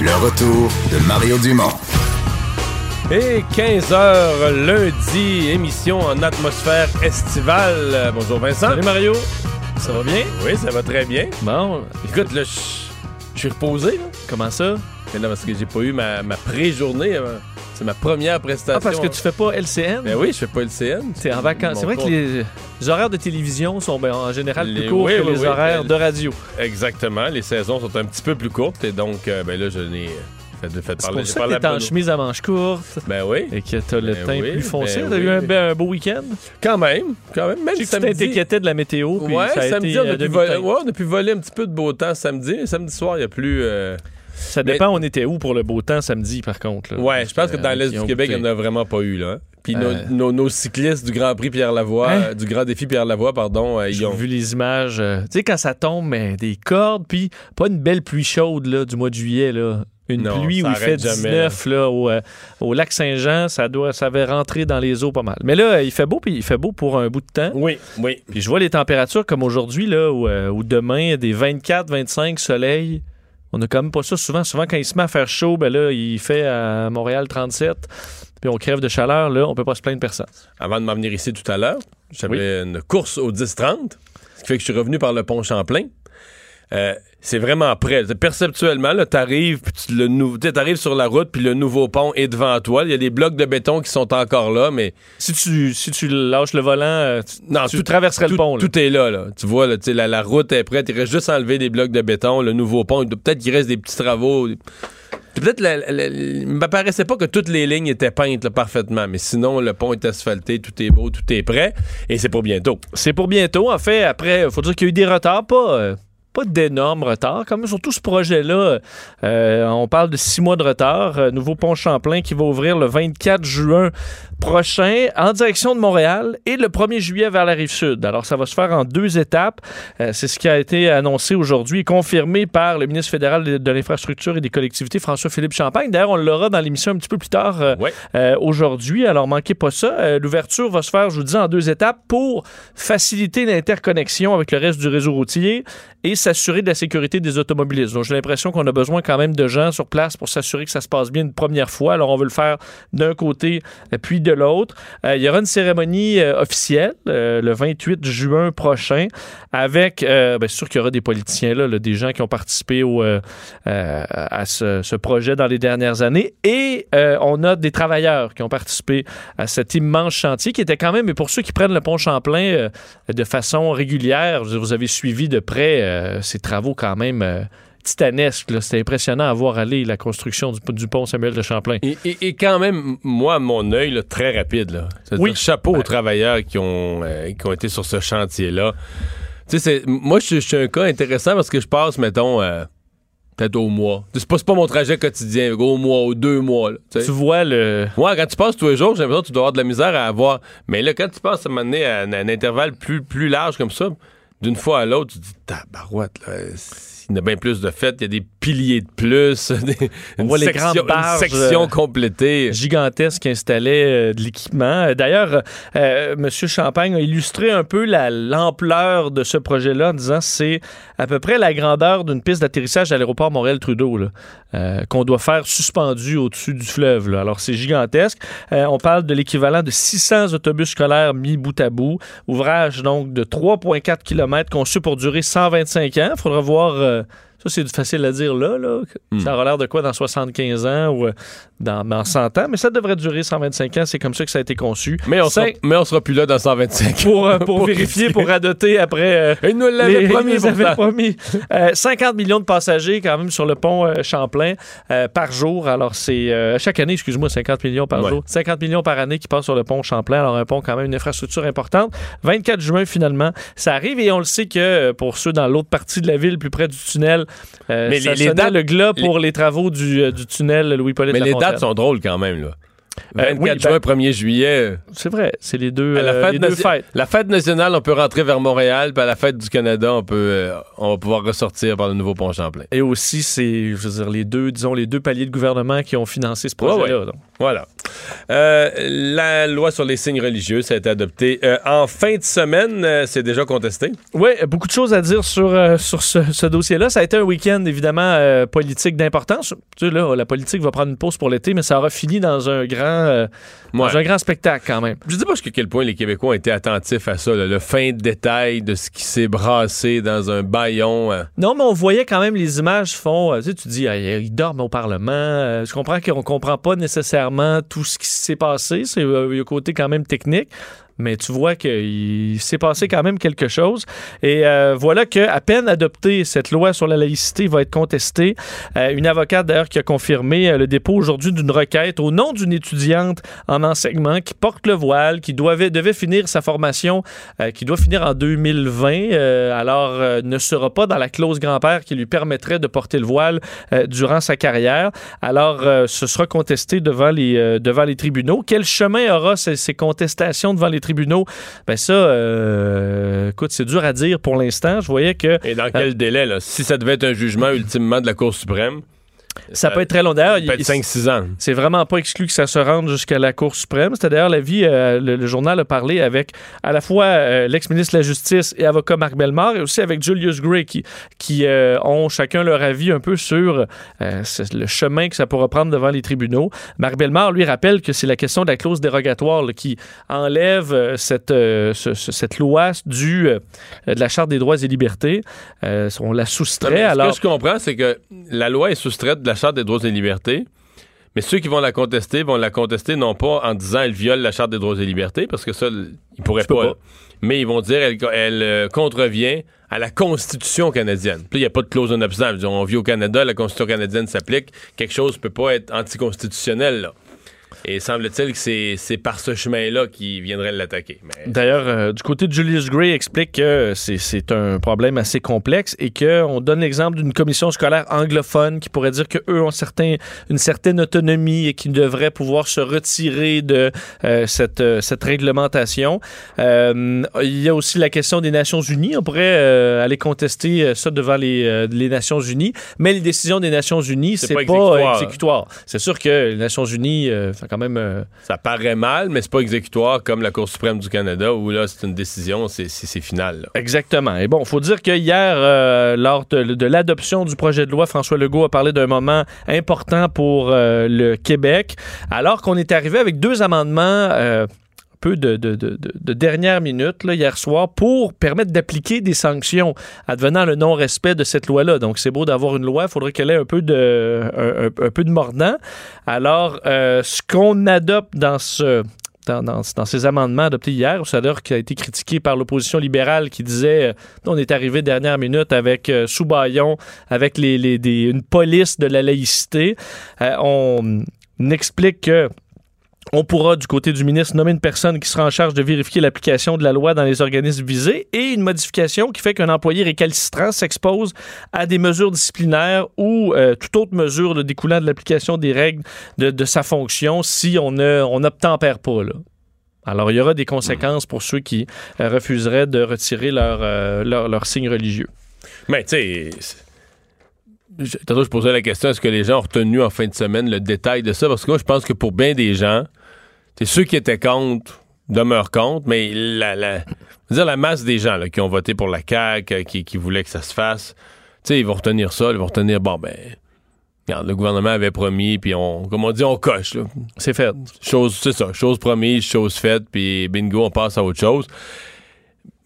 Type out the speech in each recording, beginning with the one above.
Le retour de Mario Dumont. Et 15h lundi, émission en atmosphère estivale. Bonjour Vincent. Salut Mario, ça va bien? Oui, ça va très bien. Bon, Écoute, là, je je suis reposé. Là. comment ça? Mais là, parce que j'ai pas eu ma, ma pré-journée. euh, C'est ma première prestation. Ah, parce que tu fais pas LCN? Ben oui, je fais pas le CN. T'es en vacances. C'est vrai que les, les horaires de télévision sont ben, en général Les- plus courts oui, que oui, les oui. horaires de radio. Exactement. Les saisons sont un petit peu plus courtes. Et donc, euh, ben là, je n'ai fait, fait C'est parler. pour ça que t'es en chemise à manches courtes Ben oui. et que t'as le Ben teint oui, plus foncé. ben T'as eu un, un beau week-end? Quand même. Quand même. Même que tu samedi. t'inquiétais de la météo, puis Ouais, ça a samedi, été on, euh, a pu demi-teinte. voler, ouais, on a pu voler un petit peu de beau temps samedi. Samedi soir, il y a plus. euh, Ça dépend, on était où pour le beau temps samedi, par contre. là. Ouais, je pense que dans Euh, l'Est qui du Québec, il n'y en a vraiment pas eu, là. Puis nos- Euh. nos, nos cyclistes du Grand Prix Pierre-Lavoie, Hein? euh, du Grand Défi Pierre-Lavoie, pardon, euh, ils J'ai ont. vu les images. euh, tu sais, quand ça tombe, mais des cordes, puis pas une belle pluie chaude là, du mois de juillet. Là. Une Non, pluie où il fait arrête jamais, 19 là, au, au lac Saint-Jean, ça doit, ça avait rentré dans les eaux pas mal. Mais là, il fait beau, puis il fait beau pour un bout de temps. Oui, oui. Puis je vois les températures comme aujourd'hui, là, ou ou demain, des 24, 25 soleil. On a quand même pas ça souvent. Souvent, quand il se met à faire chaud, ben là, il fait à Montréal 37, puis on crève de chaleur, là, on peut pas se plaindre personne. Avant de m'en venir ici tout à l'heure, j'avais une course au 10-30, ce qui fait que je suis revenu par le pont Champlain. Euh, c'est vraiment prêt. Perceptuellement, tu arrives t'arrives sur la route, puis le nouveau pont est devant toi. Il y a des blocs de béton qui sont encore là, mais Si tu, si tu lâches le volant, euh, tu, non, tu traverserais tout, le pont. là. tout est là, là. Tu vois, là, la, la route est prête. Il reste juste à enlever des blocs de béton. Le nouveau pont, peut-être qu'il reste des petits travaux. Peut-être, il me paraissait pas que toutes les lignes étaient peintes là, parfaitement, mais sinon, le pont est asphalté, tout est beau, tout est prêt, et c'est pour bientôt. C'est pour bientôt. En fait, après, il faut dire qu'il y a eu des retards, pas, euh, pas d'énormes retards. Quand même, surtout ce projet-là, euh, on parle de six mois de retard. Euh, nouveau pont Champlain qui va ouvrir le 24 juin prochain en direction de Montréal et le 1er juillet vers la rive sud. Alors, ça va se faire en deux étapes. Euh, C'est ce qui a été annoncé aujourd'hui et confirmé par le ministre fédéral de, de l'Infrastructure et des collectivités, François-Philippe Champagne. D'ailleurs, on l'aura dans l'émission un petit peu plus tard Ouais. aujourd'hui. Alors, manquez pas ça. L'ouverture va se faire, je vous dis, en deux étapes pour faciliter l'interconnexion avec le reste du réseau routier et s'assurer de la sécurité des automobilistes. Donc, j'ai l'impression qu'on a besoin quand même de gens sur place pour s'assurer que ça se passe bien une première fois. Alors, on veut le faire d'un côté euh, puis de l'autre. Euh, il y aura une cérémonie euh, officielle le 28 juin prochain avec, bien sûr qu'il y aura des politiciens là, des gens qui ont participé au, à ce, ce projet dans les dernières années et on a des travailleurs qui ont participé à cet immense chantier qui était quand même, et pour ceux qui prennent le pont Champlain de façon régulière, vous avez suivi de près ces travaux quand même euh, titanesques. C'était impressionnant à voir aller la construction du, du pont Samuel de Champlain. Et, et- et quand même, moi, mon œil, là, très rapide. Là. Oui. Chapeau Ben. aux travailleurs qui ont, euh, qui ont été sur ce chantier-là. Tu sais, c'est- moi, je suis un cas intéressant parce que je passe, mettons, euh, peut-être au mois. C'est pas, pas mon trajet quotidien, au mois, ou deux mois. là, tu vois le... Moi, quand tu passes tous les jours, j'ai l'impression que tu dois avoir de la misère à avoir. Mais là, quand tu passes à un moment donné à un, un intervalle plus, plus large comme ça, d'une fois à l'autre, tu te dis, tabarouette, là. Il y en a bien plus de fêtes, il y a des piliers de plus, des- une, voit les section, grandes barges, une section euh, complétée. gigantesque qui installait euh, de l'équipement. D'ailleurs, euh, M. Champagne a illustré un peu la- l'ampleur de ce projet-là en disant c'est à peu près la grandeur d'une piste d'atterrissage à l'aéroport Montréal-Trudeau euh, qu'on doit faire suspendu au-dessus du fleuve. là. Alors, c'est gigantesque. Euh, on parle de l'équivalent de 600 autobus scolaires mis bout à bout. Ouvrage donc de 3,4 km conçu pour durer 125 ans. Il faudra voir... euh, Ça, c'est facile à dire là. là. Hmm. Ça aura l'air de quoi dans 75 ans ou euh, dans, dans 100 ans, mais ça devrait durer 125 ans. C'est comme ça que ça a été conçu. Mais on, sera, mais on sera plus là dans 125. pour, euh, pour vérifier, pour radoter après. euh, nous promis, ils nous avaient pourtant. promis. Euh, 50 millions de passagers quand même sur le pont euh, Champlain euh, par jour. Alors c'est euh, chaque année, excuse-moi, 50 millions par Ouais. jour. 50 millions par année qui passent sur le pont Champlain. Alors un pont quand même une infrastructure importante. 24 juin finalement, ça arrive et on le sait que euh, pour ceux dans l'autre partie de la ville, plus près du tunnel, euh, Mais ça les- les dates- le glas pour les, travaux du, euh, du tunnel Louis-Paulette Mais les dates sont drôles quand même, là. Euh, 24 oui, juin, ben- 1er juillet. C'est vrai, c'est les deux, À la euh, fête les deux nation- fêtes. La fête nationale, on peut rentrer vers Montréal, puis à la fête du Canada, on peut, euh, on va pouvoir ressortir par le nouveau pont Champlain. Et aussi, c'est, je veux dire, les deux, disons, les deux paliers de gouvernement qui ont financé ce projet-là. Voilà. Euh, la loi sur les signes religieux, ça a été adopté euh, en fin de semaine. euh, c'est déjà contesté. Oui, beaucoup de choses à dire sur, euh, sur ce, ce dossier-là. Ça a été un week-end, évidemment, euh, politique d'importance. Tu sais, là, la politique va prendre une pause pour l'été, mais ça aura fini dans un grand, euh, Ouais. dans un grand spectacle quand même. Je sais pas jusqu'à quel point les Québécois ont été attentifs à ça, là, le fin détail de ce qui s'est brassé dans un baillon. euh. Non, mais on voyait quand même les images font. euh, tu sais, tu dis, ah, ils dorment au Parlement. Euh, je comprends qu'on comprend pas nécessairement tout ce qui s'est passé. C'est euh, un côté quand même technique. Mais tu vois qu'il s'est passé quand même quelque chose. Et euh, voilà qu'à peine adoptée, cette loi sur la laïcité va être contestée. Euh, une avocate, d'ailleurs, qui a confirmé euh, le dépôt aujourd'hui d'une requête au nom d'une étudiante en enseignement qui porte le voile, qui devait finir sa formation, qui doit finir en 2020. euh, alors, ne sera pas dans la clause grand-père qui lui permettrait de porter le voile durant sa carrière. Alors, ce sera contesté devant les, devant les tribunaux. Quel chemin aura ces, ces contestations devant les tribunaux? Ben ça, euh, écoute, c'est dur à dire pour l'instant. Je voyais que Et dans quel délai, là? Si ça devait être un jugement ultimement de la Cour suprême, ça peut être très long. D'ailleurs, ça peut il- être 5-6 ans. C'est vraiment pas exclu que ça se rende jusqu'à la Cour suprême. C'était d'ailleurs l'avis, euh, le, le journal a parlé avec à la fois euh, l'ex-ministre de la Justice et avocat Marc Bellemare et aussi avec Julius Gray qui, qui euh, ont chacun leur avis un peu sur euh, le chemin que ça pourra prendre devant les tribunaux. Marc Bellemare, lui, rappelle que c'est la question de la clause dérogatoire là, qui enlève cette, ce- ce- cette loi du, de la Charte des droits et libertés. On la Non, soustrait. alors, Ce que je comprends, c'est que la loi est soustraite de la Charte des droits et libertés, mais ceux qui vont la contester vont la contester non pas en disant elle viole la Charte des droits et libertés, parce que ça, ils pourraient pas. pas. Mais ils vont dire elle, elle euh, contrevient à la Constitution canadienne. Puis il n'y a pas de clause en absence. On vit au Canada, la Constitution canadienne s'applique. Quelque chose ne peut pas être anticonstitutionnel, là. Et semble-t-il que c'est par ce chemin-là qu'ils viendraient l'attaquer. Mais D'ailleurs, euh, du côté de Julius Gray explique que c'est- un problème assez complexe et qu'on donne l'exemple d'une commission scolaire anglophone qui pourrait dire qu'eux ont certain, une certaine autonomie et qui devraient pouvoir se retirer de euh, cette, euh, cette réglementation. Il y a aussi la question des Nations Unies. On pourrait aller contester ça devant les, les Nations Unies, mais les décisions des Nations Unies, C'est pas pas, exécutoire. C'est sûr que les Nations Unies, fait quand même... euh, ça paraît mal, mais c'est pas exécutoire comme la Cour suprême du Canada où là, c'est une décision, c'est final. là. Exactement. Et bon, il faut dire que hier, euh, lors de, de l'adoption du projet de loi, François Legault a parlé d'un moment important pour euh, le Québec, alors qu'on est arrivé avec deux amendements. Peu de, de, de, de- de dernière minute hier soir pour permettre d'appliquer des sanctions advenant le non-respect de cette loi-là. Donc, c'est beau d'avoir une loi, il faudrait qu'elle ait un peu de, un, peu de mordant. Alors, euh, ce qu'on adopte dans ce, dans, dans- ces amendements adoptés hier, c'est d'ailleurs qui a été critiqué par l'opposition libérale qui disait euh, on est arrivé dernière minute avec euh, sous-baillon, avec les, les- des- une police de la laïcité. Euh, on explique que on pourra, du côté du ministre, nommer une personne qui sera en charge de vérifier l'application de la loi dans les organismes visés et une modification qui fait qu'un employé récalcitrant s'expose à des mesures disciplinaires ou euh, toute autre mesure découlant de l'application des règles de, sa fonction si on ne on n'obtempère pas. Alors, il y aura des conséquences pour ceux qui euh, refuseraient de retirer leur, euh, leur, leur signe religieux. Mais tu sais, je- tantôt je posais la question est-ce que les gens ont retenu en fin de semaine le détail de ça? Parce que moi, je pense que pour bien des gens, c'est ceux qui étaient contre demeurent contre, mais la, la, dire, la masse des gens là, qui ont voté pour la CAQ, euh, qui, qui voulaient que ça se fasse, tu sais, ils vont retenir ça, ils vont retenir bon ben. Regarde, le gouvernement avait promis, puis on, comme on dit, on coche. C'est fait. Chose, c'est ça, chose promise, chose faite, puis bingo, on passe à autre chose.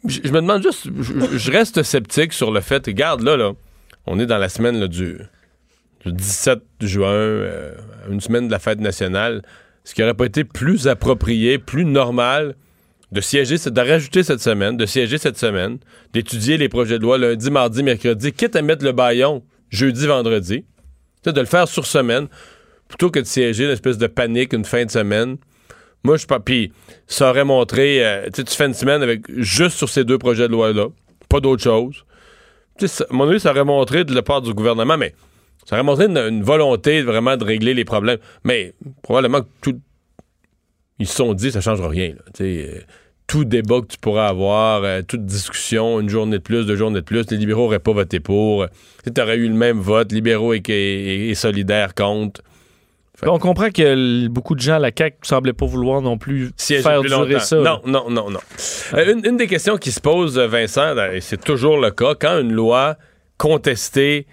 Je, je me demande juste, je, je reste sceptique sur le fait, regarde là, là, on est dans la semaine du, du 17 juin, euh, une semaine de la fête nationale. Ce qui aurait pas été plus approprié, plus normal de siéger, de rajouter cette semaine, de siéger cette semaine, d'étudier les projets de loi lundi, mardi, mercredi, quitte à mettre le baillon jeudi, vendredi, de le faire sur semaine, plutôt que de siéger une espèce de panique une fin de semaine. Moi, je pas. Puis, ça aurait montré. euh, tu fais une semaine avec juste sur ces deux projets de loi-là, pas d'autre chose. Ça- mon avis, ça aurait montré de la part du gouvernement, mais ça aurait montré une, volonté vraiment de régler les problèmes. Mais probablement que tout. Ils se sont dit, ça changera rien. euh, tout débat que tu pourras avoir, euh, toute discussion, une journée de plus, deux journées de plus, les libéraux n'auraient pas voté pour. Tu aurais eu le même vote, libéraux et, et, et solidaires contre. On comprend que beaucoup de gens à la CAQ ne semblaient pas vouloir non plus faire plus durer longtemps. ça. Non, non, non, non. Euh, une, une des questions qui se pose, Vincent, et c'est toujours le cas, quand une loi contestée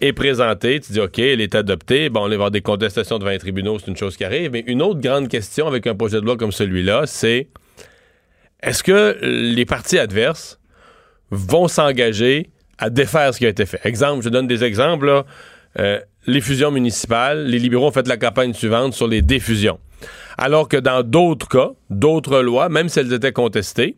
est présentée, tu dis OK, elle est adoptée, bon, on va avoir des contestations devant les tribunaux, c'est une chose qui arrive, mais une autre grande question avec un projet de loi comme celui-là, c'est est-ce que les partis adverses vont s'engager à défaire ce qui a été fait? Exemple, je donne des exemples, là. Euh, les fusions municipales, les libéraux ont fait la campagne suivante sur les défusions. Alors que dans d'autres cas, d'autres lois, même si elles étaient contestées,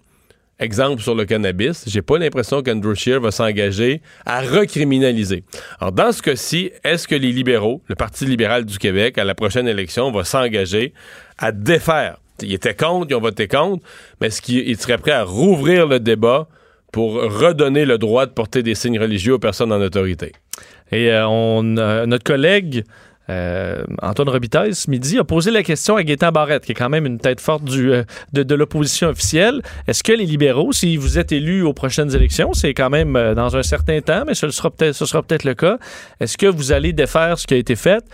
exemple sur le cannabis, j'ai pas l'impression qu'Andrew Scheer va s'engager à recriminaliser. Alors dans ce cas-ci, est-ce que les libéraux, le Parti libéral du Québec, à la prochaine élection, va s'engager à défaire? Ils étaient contre, ils ont voté contre, mais est-ce qu'ils seraient prêts à rouvrir le débat pour redonner le droit de porter des signes religieux aux personnes en autorité? Et euh, on, euh, notre collègue euh, Antoine Robitaille, ce midi, a posé la question à Gaétan Barrette, qui est quand même une tête forte du, euh, de, de l'opposition officielle. Est-ce que les libéraux, si vous êtes élus aux prochaines élections, c'est quand même euh, dans un certain temps, mais ce sera peut-être ce sera peut-être le cas, est-ce que vous allez défaire ce qui a été fait?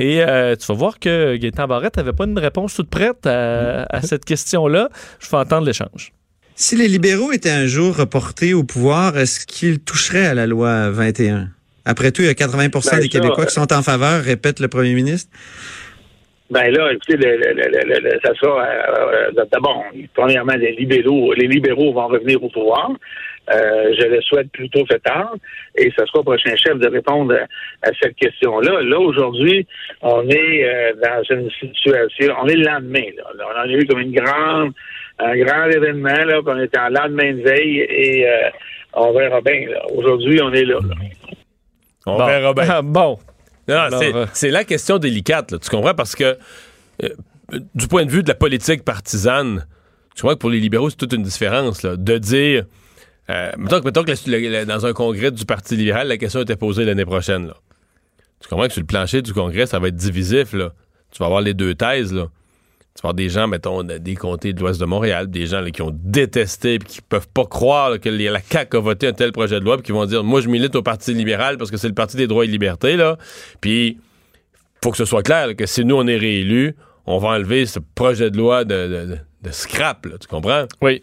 Et tu vas voir que Gaétan Barrette n'avait pas une réponse toute prête à, à cette question-là. Je fais entendre l'échange. Si les libéraux étaient un jour reportés au pouvoir, est-ce qu'ils toucheraient à la loi 21? Après tout, il y a 80% Ben, des Québécois euh, qui sont en faveur, répète le premier ministre. Ben là, écoutez, le, ça sera euh, euh, d'abord, premièrement, les libéraux, les libéraux vont revenir au pouvoir. Euh, je le souhaite plutôt fait tard. Et ce sera au prochain chef de répondre à, à cette question-là. Là, aujourd'hui, on est euh, dans une situation. On est le lendemain. Là. Là, on en a eu comme une grande, un grand événement, là, était en lendemain de veille et euh, on verra bien. Aujourd'hui, on est là. là. On Bon. verra bien. Ah, bon. C'est- euh, c'est la question délicate, là, tu comprends? Parce que euh, du point de vue de la politique partisane, tu comprends que pour les libéraux, c'est toute une différence là, de dire. Euh, mettons, que- mettons que la- la- la- dans un congrès du Parti libéral, la question était posée l'année prochaine. Là. Tu comprends que sur le plancher du congrès, ça va être divisif. Là. Tu vas avoir les deux thèses. Là. Tu des gens, mettons, de- des comtés de l'Ouest de Montréal, des gens qui ont détesté et qui peuvent pas croire que la CAQ a voté un tel projet de loi puis qui vont dire Moi, je milite au Parti libéral parce que c'est le Parti des droits et libertés. Là. Puis, faut que ce soit clair que si nous, on est réélus, on va enlever ce projet de loi de, de- de- scrap. Tu comprends? Oui.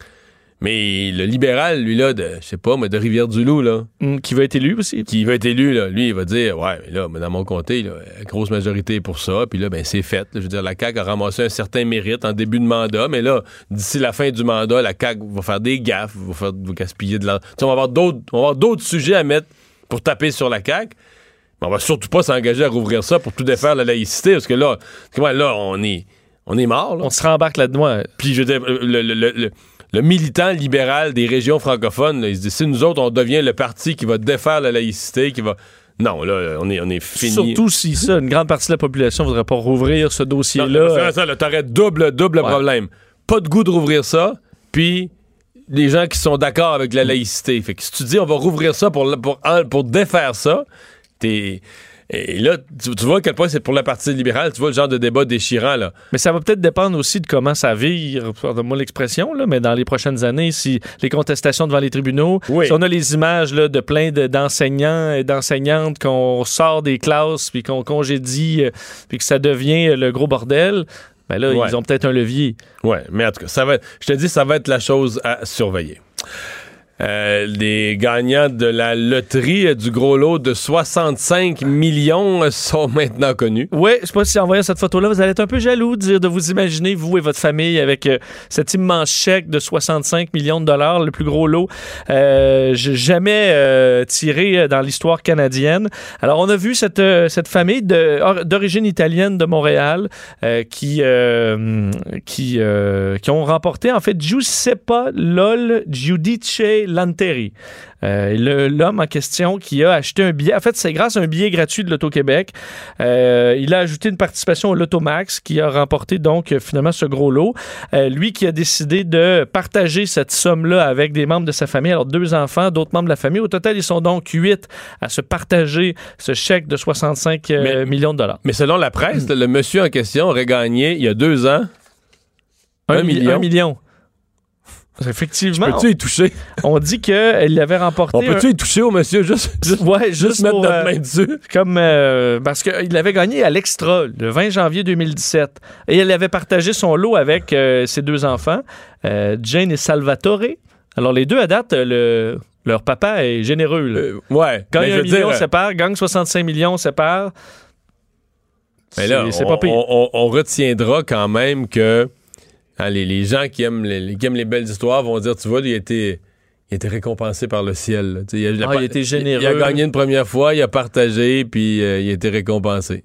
Mais le libéral, lui, là, de, je sais pas, mais de Rivière-du-Loup, là, Hum, qui va être élu aussi. qui va être élu, là, lui, il va dire, ouais, mais là, mais dans mon comté, là, grosse majorité pour ça, puis là, ben, c'est fait. là. je veux dire, la CAQ a ramassé un certain mérite en début de mandat, mais là, d'ici la fin du mandat, la CAQ va faire des gaffes, va, faire, va gaspiller de l'argent. On va avoir d'autres, on va avoir d'autres sujets à mettre pour taper sur la CAQ. Mais on va surtout pas s'engager à rouvrir ça pour tout défaire la laïcité, parce que là, comment, là, on est, on est mort, là. On se rembarque là-dedans. Puis je veux dire, le, le- le- le- le militant libéral des régions francophones, là, il se dit si nous autres, on devient le parti qui va défaire la laïcité, qui va. Non, là, on est, on est fini. Surtout si ça, une grande partie de la population ne voudrait pas rouvrir ce dossier-là. ça, ça, là, t'aurais double, double Ouais. problème. Pas de goût de rouvrir ça, puis les gens qui sont d'accord avec la laïcité. Fait que si tu dis on va rouvrir ça pour, pour, pour défaire ça, t'es. Et là, tu, tu vois à quel point c'est pour le Parti libéral, tu vois le genre de débat déchirant, là. Mais ça va peut-être dépendre aussi de comment ça vire, pardonne-moi l'expression, là, mais dans les prochaines années, si les contestations devant les tribunaux, Oui. si on a les images là, de plein de- d'enseignants et d'enseignantes qu'on sort des classes puis qu'on congédie euh, puis que ça devient euh, le gros bordel, ben là, Ouais. ils ont peut-être un levier. Ouais, mais en tout cas, ça va je te dis, ça va être la chose à surveiller. Euh, les gagnants de la loterie euh, du gros lot de 65 millions euh, sont maintenant connus. Oui, je sais pas si en voyant cette photo-là, vous allez être un peu jaloux de, de vous imaginer, vous et votre famille, avec euh, cet immense chèque de 65 millions de dollars, le plus gros lot euh, jamais tiré dans l'histoire canadienne. Alors, on a vu cette, cette famille d'origine italienne de Montréal qui, qui, qui ont remporté, en fait, Giuseppe Lol Giudice Lanteri. Euh, L'homme en question qui a acheté un billet, en fait, c'est grâce à un billet gratuit de l'Auto-Québec. Euh, il a ajouté une participation au Lotomax qui a remporté donc finalement ce gros lot. Euh, lui qui a décidé de partager cette somme-là avec des membres de sa famille, alors deux enfants, d'autres membres de la famille. Au total, ils sont donc huit à se partager ce chèque de 65 euh, Mais- millions de dollars. Mais selon la presse, le monsieur en question aurait gagné il y a deux ans. Un mi- million. Un million. Effectivement, Peux-tu y toucher? on dit qu'il avait remporté. On peut-tu y toucher au monsieur juste, Ouais, juste juste mettre pour, notre euh, main dessus? Comme euh, parce qu'il avait gagné à l'extra le 20 janvier 2017 et il avait partagé son lot avec euh, ses deux enfants, Jane et Salvatore. Alors les deux à date, le, leur papa est généreux. là. Ouais. gagne un million, dire, sépare. Gagne 65 millions, sépare. Mais là, C'est c'est on, pas pire. on- on- on retiendra quand même que hein, les, les gens qui aiment les, qui aiment les belles histoires vont dire, tu vois, il a été, il a été récompensé par le ciel. Il a, Ah, il a été généreux. Il, a gagné une première fois, il a partagé, puis euh, il a été récompensé.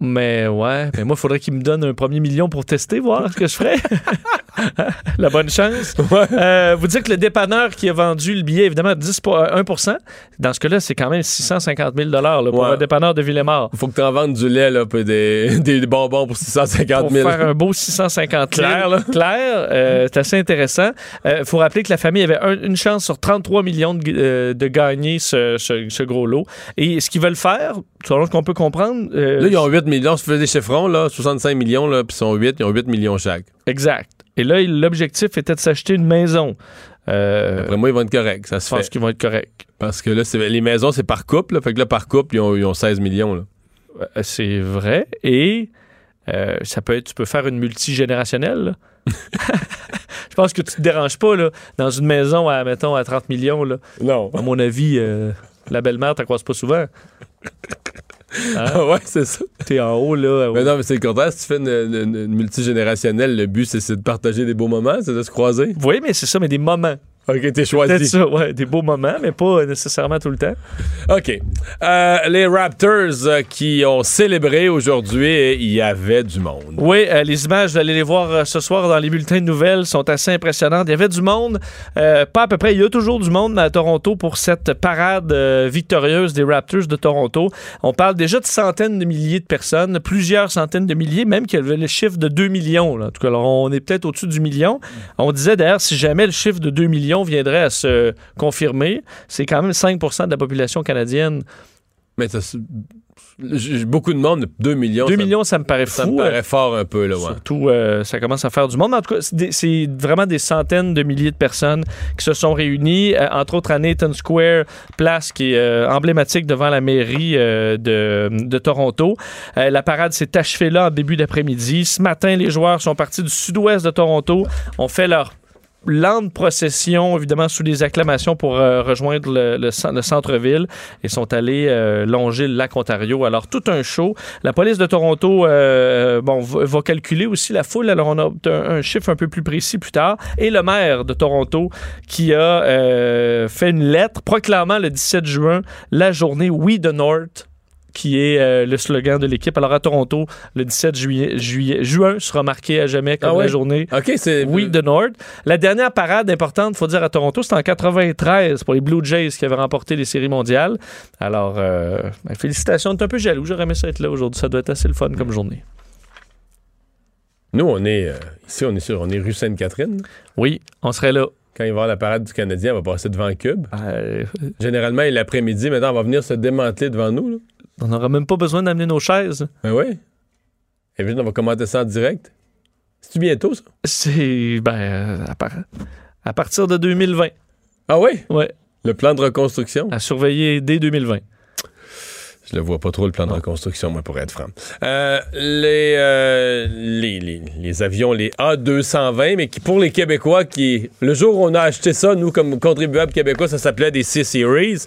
Mais ouais, mais moi, il faudrait qu'il me donne un premier million pour tester, voir ce que je ferais. La bonne chance. Euh, vous dites que le dépanneur qui a vendu le billet, évidemment, 10 pour- euh, 1% dans ce cas-là, c'est quand même 650 000 là, pour Ouais. un dépanneur de Villemort. Il faut que tu en vendes du lait, là, puis des, des bonbons pour 650 Pour 000. faire un beau 650 000. Clair, là. Clair, euh, c'est assez intéressant. Il faut rappeler que la famille avait un- une chance sur 33 millions de, de gagner ce, ce- ce gros lot. Et ce qu'ils veulent faire, selon ce qu'on peut comprendre... Là, ils ont 8 millions. Si tu fais des chiffrons, là, 65 millions, là, puis ils sont 8, ils ont 8 millions chaque. Exact. Et là, l'objectif était de s'acheter une maison. Euh, Après moi, ils vont être corrects. Ça je se pense fait. qu'ils vont être corrects. Parce que là, les maisons, c'est par couple. là. Fait que là, par couple, ils ont, ils ont 16 millions. Là. Euh, C'est vrai. Et euh, ça peut être, tu peux faire une multigénérationnelle. Je pense que tu te déranges pas là, dans une maison à, mettons, à 30 millions. Là. Non. À mon avis, euh, la belle-mère, tu croises pas souvent. Hein? ouais, c'est ça. T'es en haut, là. Mais non, mais c'est le contraire. Si tu fais une, une- une multigénérationnelle, le but, c'est de partager des beaux moments, c'est de se croiser. Oui, mais c'est ça, mais des moments. OK, t'es choisi. ça, ouais, des beaux moments, mais pas nécessairement tout le temps. OK. Euh, les Raptors euh, qui ont célébré aujourd'hui, il y avait du monde. Oui, euh, les images, vous allez les voir ce soir dans les bulletins de nouvelles, sont assez impressionnantes. Il y avait du monde, pas à peu près, il y a toujours du monde à Toronto pour cette parade victorieuse des Raptors de Toronto. On parle déjà de centaines de milliers de personnes, plusieurs centaines de milliers, même qu'il y avait le chiffre de 2 millions. là. En tout cas, alors, on est peut-être au-dessus du million. On disait d'ailleurs, si jamais le chiffre de 2 millions viendrait à se confirmer, c'est quand même 5% de la population canadienne. Mais ça, beaucoup de monde, 2 millions. 2 ça- millions, ça me paraît Ça fou. me paraît fort un peu, là, ouais. Surtout, euh, ça commence à faire du monde. En tout cas, c'est vraiment des centaines de milliers de personnes qui se sont réunies, euh, entre autres à Nathan Square, place qui est euh, emblématique devant la mairie euh, de, de Toronto. Euh, la parade s'est achevée là en début d'après-midi. Ce matin, les joueurs sont partis du sud-ouest de Toronto, ont fait leur lente procession, évidemment sous des acclamations pour euh, rejoindre le, le cen- le centre-ville et sont allés euh, longer le lac Ontario. Alors, tout un show. La police de Toronto euh, bon, va, va calculer aussi la foule. Alors, on a un, un chiffre un peu plus précis plus tard. Et le maire de Toronto qui a euh, fait une lettre proclamant le 17 juin la journée We the North qui est euh, le slogan de l'équipe. Alors à Toronto, le 17 juillet, juillet, juin sera marqué à jamais comme Ah ouais? la journée OK, c'est. We the North. La dernière parade importante, faut dire, à Toronto, c'était en 93 pour les Blue Jays qui avaient remporté les séries mondiales. Alors, euh, ben, félicitations. On est un peu jaloux. J'aurais aimé ça être là aujourd'hui. Ça doit être assez le fun comme journée. Nous, on est. euh, ici, on est sur. On est rue Sainte-Catherine. Oui, on serait là. Quand il va y avoir la parade du Canadien, on va passer devant Cube. Euh, Généralement, l'après-midi, maintenant, on va venir se démanteler devant nous. Là. On n'aura même pas besoin d'amener nos chaises. Ben oui. Et puis, on va commenter ça en direct. C'est-tu bientôt, ça? C'est, ben, euh, à, par- à partir de 2020. Ah oui? Ouais, Le plan de reconstruction? à surveiller dès 2020. Je le vois pas trop le plan de reconstruction, moi, pour être franc. Euh, les, euh, les, les, les avions, les A220, mais qui pour les Québécois, qui le jour où on a acheté ça, nous comme contribuables québécois, ça s'appelait des C-Series.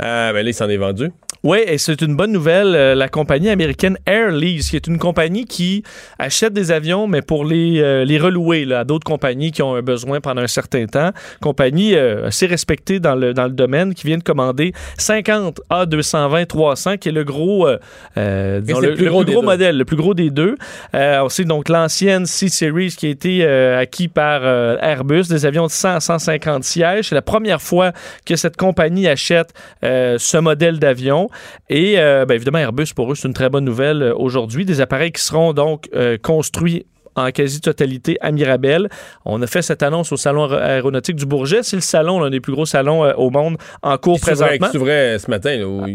Euh, ben là, il s'en est vendu. Oui, et c'est une bonne nouvelle. Euh, la compagnie américaine Air Lease, qui est une compagnie qui achète des avions, mais pour les, euh, les relouer là, à d'autres compagnies qui ont un besoin pendant un certain temps. Compagnie euh, assez respectée dans le, dans le domaine qui vient de commander 50 A220-300, qui est le gros, disons, c'est le, le plus le gros plus modèle, le plus gros des deux. Aussi, donc, l'ancienne C-Series qui a été acquis par Airbus, des avions de 100 à 150 sièges. C'est la première fois que cette compagnie achète ce modèle d'avion. Et euh, ben, évidemment, Airbus, pour eux, c'est une très bonne nouvelle euh, aujourd'hui. Des appareils qui seront donc euh, construits en quasi-totalité à Mirabel. On a fait cette annonce au Salon aé- aéronautique du Bourget. C'est le salon, l'un des plus gros salons euh, au monde en cours présentement. qui s'ouvrait ce matin, là,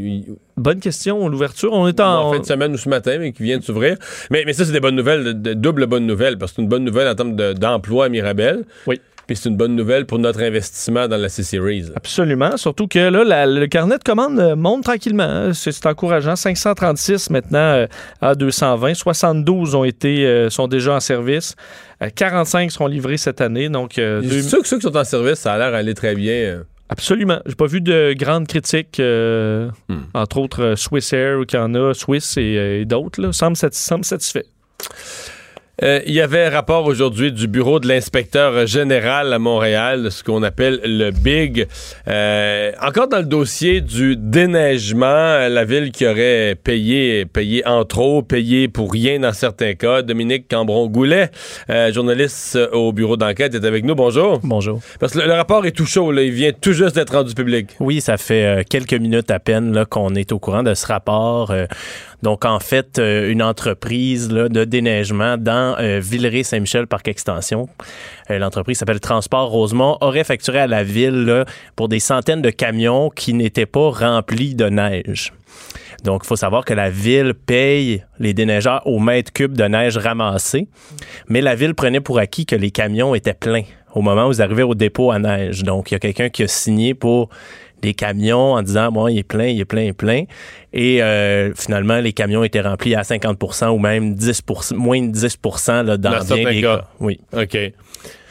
Bonne question, l'ouverture. On est en en... fin de semaine ou ce matin, mais qui vient de s'ouvrir. Mais, mais ça, c'est des bonnes nouvelles, de, de double bonne nouvelle, parce que c'est une bonne nouvelle en termes de- d'emploi à Mirabel. Oui. Puis c'est une bonne nouvelle pour notre investissement dans la C-Series. Absolument. Surtout que là, la- le carnet de commandes euh, monte tranquillement. hein. C'est encourageant. 536 maintenant euh, à 220. 72 ont été, euh, sont déjà en service. Euh, 45 seront livrés cette année. Donc, deux- Ceux, ceux qui sont en service, ça a l'air d'aller très bien. euh. absolument. J'ai pas vu de grandes critiques. euh, Hmm. Entre autres, Swiss Air, qui en a, Swiss et, et d'autres. là, Semble, semble satisfait. Euh, Il y avait un rapport aujourd'hui du bureau de l'inspecteur général à Montréal, ce qu'on appelle le BIG. Euh, encore dans le dossier du déneigement, euh, la ville qui aurait payé, payé en trop, payé pour rien dans certains cas. Dominique Cambron-Goulet, euh, journaliste au bureau d'enquête, est avec nous. Bonjour. Bonjour. Parce que le, le rapport est tout chaud, là. il vient tout juste d'être rendu public. Oui, ça fait quelques minutes à peine qu'on est au courant de ce rapport. Donc, en fait, euh, une entreprise là, de déneigement dans euh, Villeray-Saint-Michel, parc extension. Euh, L'entreprise s'appelle Transport Rosemont, aurait facturé à la ville là, pour des centaines de camions qui n'étaient pas remplis de neige. Donc, il faut savoir que la ville paye les déneigeurs au mètre cube de neige ramassée, mais la ville prenait pour acquis que les camions étaient pleins au moment où ils arrivaient au dépôt à neige. Donc, il y a quelqu'un qui a signé pour des camions en disant, bon, il est plein, il est plein, il est plein. Et euh, finalement, les camions étaient remplis à 50% ou même 10 moins de 10 là, dans, Dans bien des cas. cas. Oui. OK.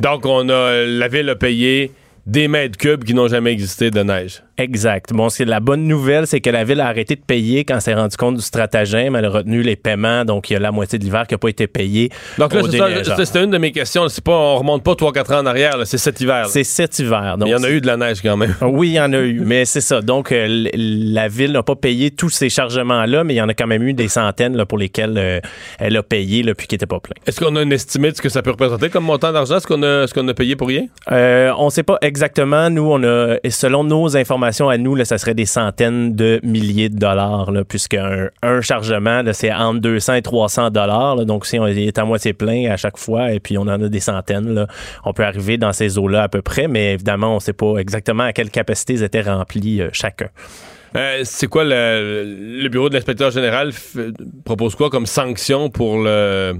Donc, on a, la ville a payé des mètres cubes qui n'ont jamais existé de neige. Exact. Bon, c'est la bonne nouvelle, c'est que la ville a arrêté de payer quand elle s'est rendu compte du stratagème. Elle a retenu les paiements, donc il y a la moitié de l'hiver qui n'a pas été payé. Donc là, c'était une de mes questions. C'est pas, on remonte pas 3-4 ans en arrière, c'est cet hiver. C'est cet hiver. Donc Il y en a eu de la neige quand même. Oui, il y en a eu, mais c'est ça. Donc, euh, la ville n'a pas payé tous ces chargements-là, mais il y en a quand même eu des centaines là, pour lesquels euh, elle a payé là, puis qui n'étaient pas pleins. Est-ce qu'on a une estimé de ce que ça peut représenter comme montant d'argent? Est-ce qu'on a, est-ce qu'on a payé pour rien? Euh, on ne sait pas exactement. Nous, on a, selon nos informations à nous, là, ça serait des centaines de milliers de dollars, là, puisque un, chargement, c'est entre 200 et 300 dollars. là. Donc, si on est à moitié plein à chaque fois, et puis on en a des centaines, là, on peut arriver dans ces eaux-là à peu près, mais évidemment, on ne sait pas exactement à quelle capacité ils étaient remplis euh, chacun. Euh, c'est quoi le, le bureau de l'inspecteur général propose quoi comme sanction pour le.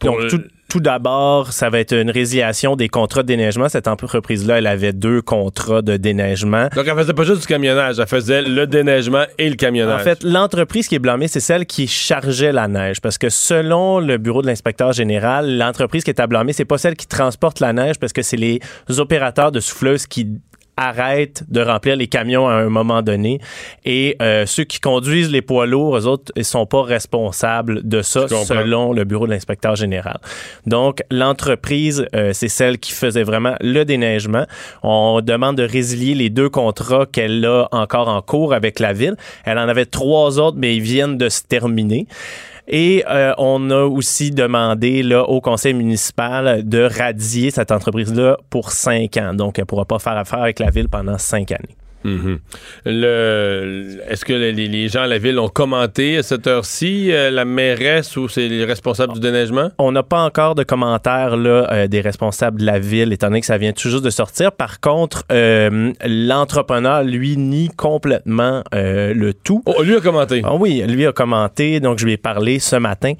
Pour Donc, tout, tout d'abord, ça va être une résiliation des contrats de déneigement. Cette entreprise-là, elle avait deux contrats de déneigement. Donc, elle faisait pas juste du camionnage, elle faisait le déneigement et le camionnage. En fait, l'entreprise qui est blâmée, c'est celle qui chargeait la neige. Parce que selon le bureau de l'inspecteur général, l'entreprise qui est à blâmer, c'est pas celle qui transporte la neige parce que c'est les opérateurs de souffleuses qui arrêtent de remplir les camions à un moment donné et euh, ceux qui conduisent les poids lourds, eux autres, ils sont pas responsables de ça selon le bureau de l'inspecteur général. Donc l'entreprise, euh, c'est celle qui faisait vraiment le déneigement. On demande de résilier les deux contrats qu'elle a encore en cours avec la ville. Elle en avait trois autres, mais ils viennent de se terminer. Et euh, on a aussi demandé là, au conseil municipal de radier cette entreprise-là pour cinq ans. Donc, elle ne pourra pas faire affaire avec la ville pendant cinq années. Mhm. Le, est-ce que les, les gens à la ville ont commenté à cette heure-ci, euh, la mairesse ou c'est les responsables du déneigement? On n'a pas encore de commentaires là, euh, des responsables de la ville, étant donné que ça vient tout juste de sortir. Par contre, euh, l'entrepreneur, lui, nie complètement euh, le tout. Oh, lui a commenté. Ah oui, lui a commenté, donc je lui ai parlé ce matin.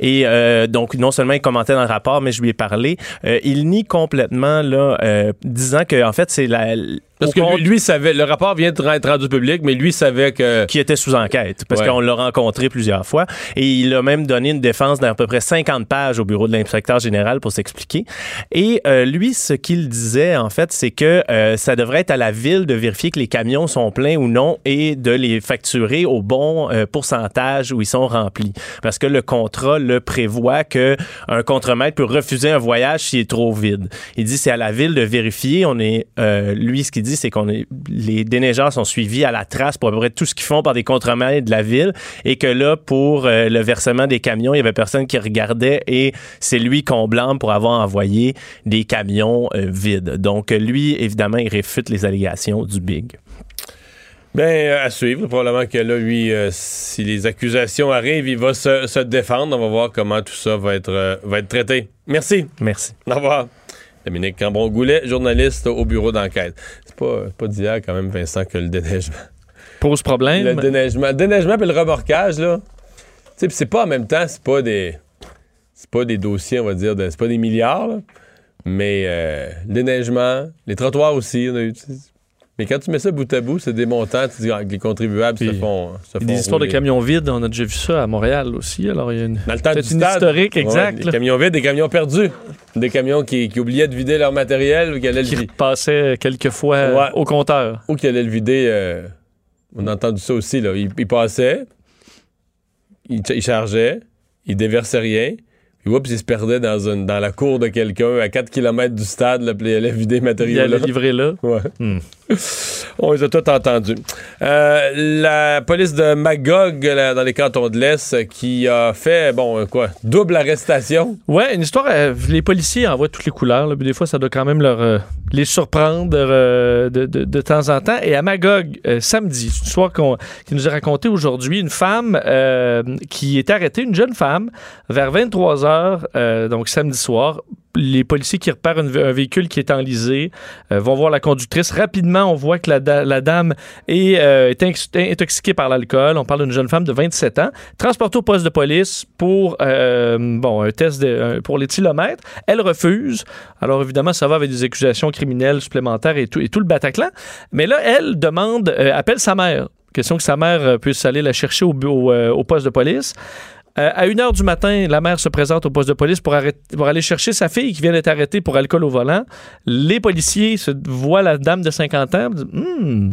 Et euh, donc, non seulement il commentait dans le rapport, mais je lui ai parlé. Euh, il nie complètement, là, euh, disant que, en fait, c'est la Parce que compte- lui, lui savait, le rapport vient de être rendu public, mais lui savait que. qui était sous enquête parce Ouais. qu'on l'a rencontré plusieurs fois et il a même donné une défense d'à peu près 50 pages au bureau de l'inspecteur général pour s'expliquer et euh, lui ce qu'il disait en fait c'est que euh, ça devrait être à la ville de vérifier que les camions sont pleins ou non et de les facturer au bon euh, pourcentage où ils sont remplis parce que le contrat le prévoit que un contremaître peut refuser un voyage s'il est trop vide il dit c'est à la ville de vérifier on est lui ce qu'il dit c'est qu'on les déneigeurs sont suivis à la trace pour à peu près tout ce qu'ils font par des contremaîtres de la ville et que là pour euh, le versement des camions il y avait personne qui regardait et c'est lui qu'on blâme pour avoir envoyé des camions euh, vides donc lui évidemment il réfute les allégations du big euh, à suivre. Probablement que là, lui, euh, si les accusations arrivent, il va se, se défendre. On va voir comment tout ça va être, va être traité. Merci. merci Au revoir. Dominique Cambron-Goulet, journaliste au bureau d'enquête. C'est pas, pas d'hier, quand même, Vincent, que le déneigement. Pose problème. Le déneigement. Le déneigement puis le remorquage, là. Tu sais, puis c'est pas en même temps, c'est pas des. C'est pas des dossiers, on va dire, de- c'est pas des milliards, là. Mais euh, le déneigement, les trottoirs aussi, on a eu. Mais quand tu mets ça bout à bout, c'est des montants, tu dis ah, que les contribuables se font. se des histoires de camions vides, on a déjà vu ça à Montréal aussi. Alors, il y a une. Dans le temps peut-être du une stade. historique, exact, Ouais, des camions vides, des camions perdus. Des camions qui, qui oubliaient de vider leur matériel ou qui allaient qui vi- repassait quelques fois euh, Ouais. au compteur. ou qui allaient le vider. euh, on a entendu ça aussi. Là. Ils, ils passaient, ils, ils chargeaient, ils déversaient rien. Puis, oups, ils se perdaient dans, une, dans la cour de quelqu'un à 4 km du stade. Là, puis ils allaient vider le Il matériel. allait là. livrer là. Ouais. Hmm. On les a tous entendus. Euh, la police de Magog, là, dans les cantons de l'Est, qui a fait, bon, euh, quoi, double arrestation. Ouais, une histoire. euh, les policiers envoient toutes les couleurs. là, puis des fois, ça doit quand même leur euh, les surprendre de, de- de temps en temps. Et à Magog, samedi, c'est une histoire qu'on- qui nous est racontée aujourd'hui. Une femme qui est arrêtée, une jeune femme, vers 23 euh, donc samedi soir. Les policiers qui repèrent un véhicule qui est enlisé euh, vont voir la conductrice. Rapidement, on voit que la, da- la dame est, euh, intoxiquée par l'alcool. On parle d'une jeune femme de 27 ans, transportée au poste de police pour bon un test de- pour les kilomètres. Elle refuse. Alors évidemment, ça va avec des accusations criminelles supplémentaires et tout, et tout le Bataclan. Mais là, elle demande, appelle sa mère. Question que sa mère puisse aller la chercher au poste de police. Euh, à 1 h du matin, la mère se présente au poste de police pour, arrêter- pour aller chercher sa fille qui vient d'être arrêtée pour alcool au volant. Les policiers se voient la dame de 50 ans, disent, Hmm,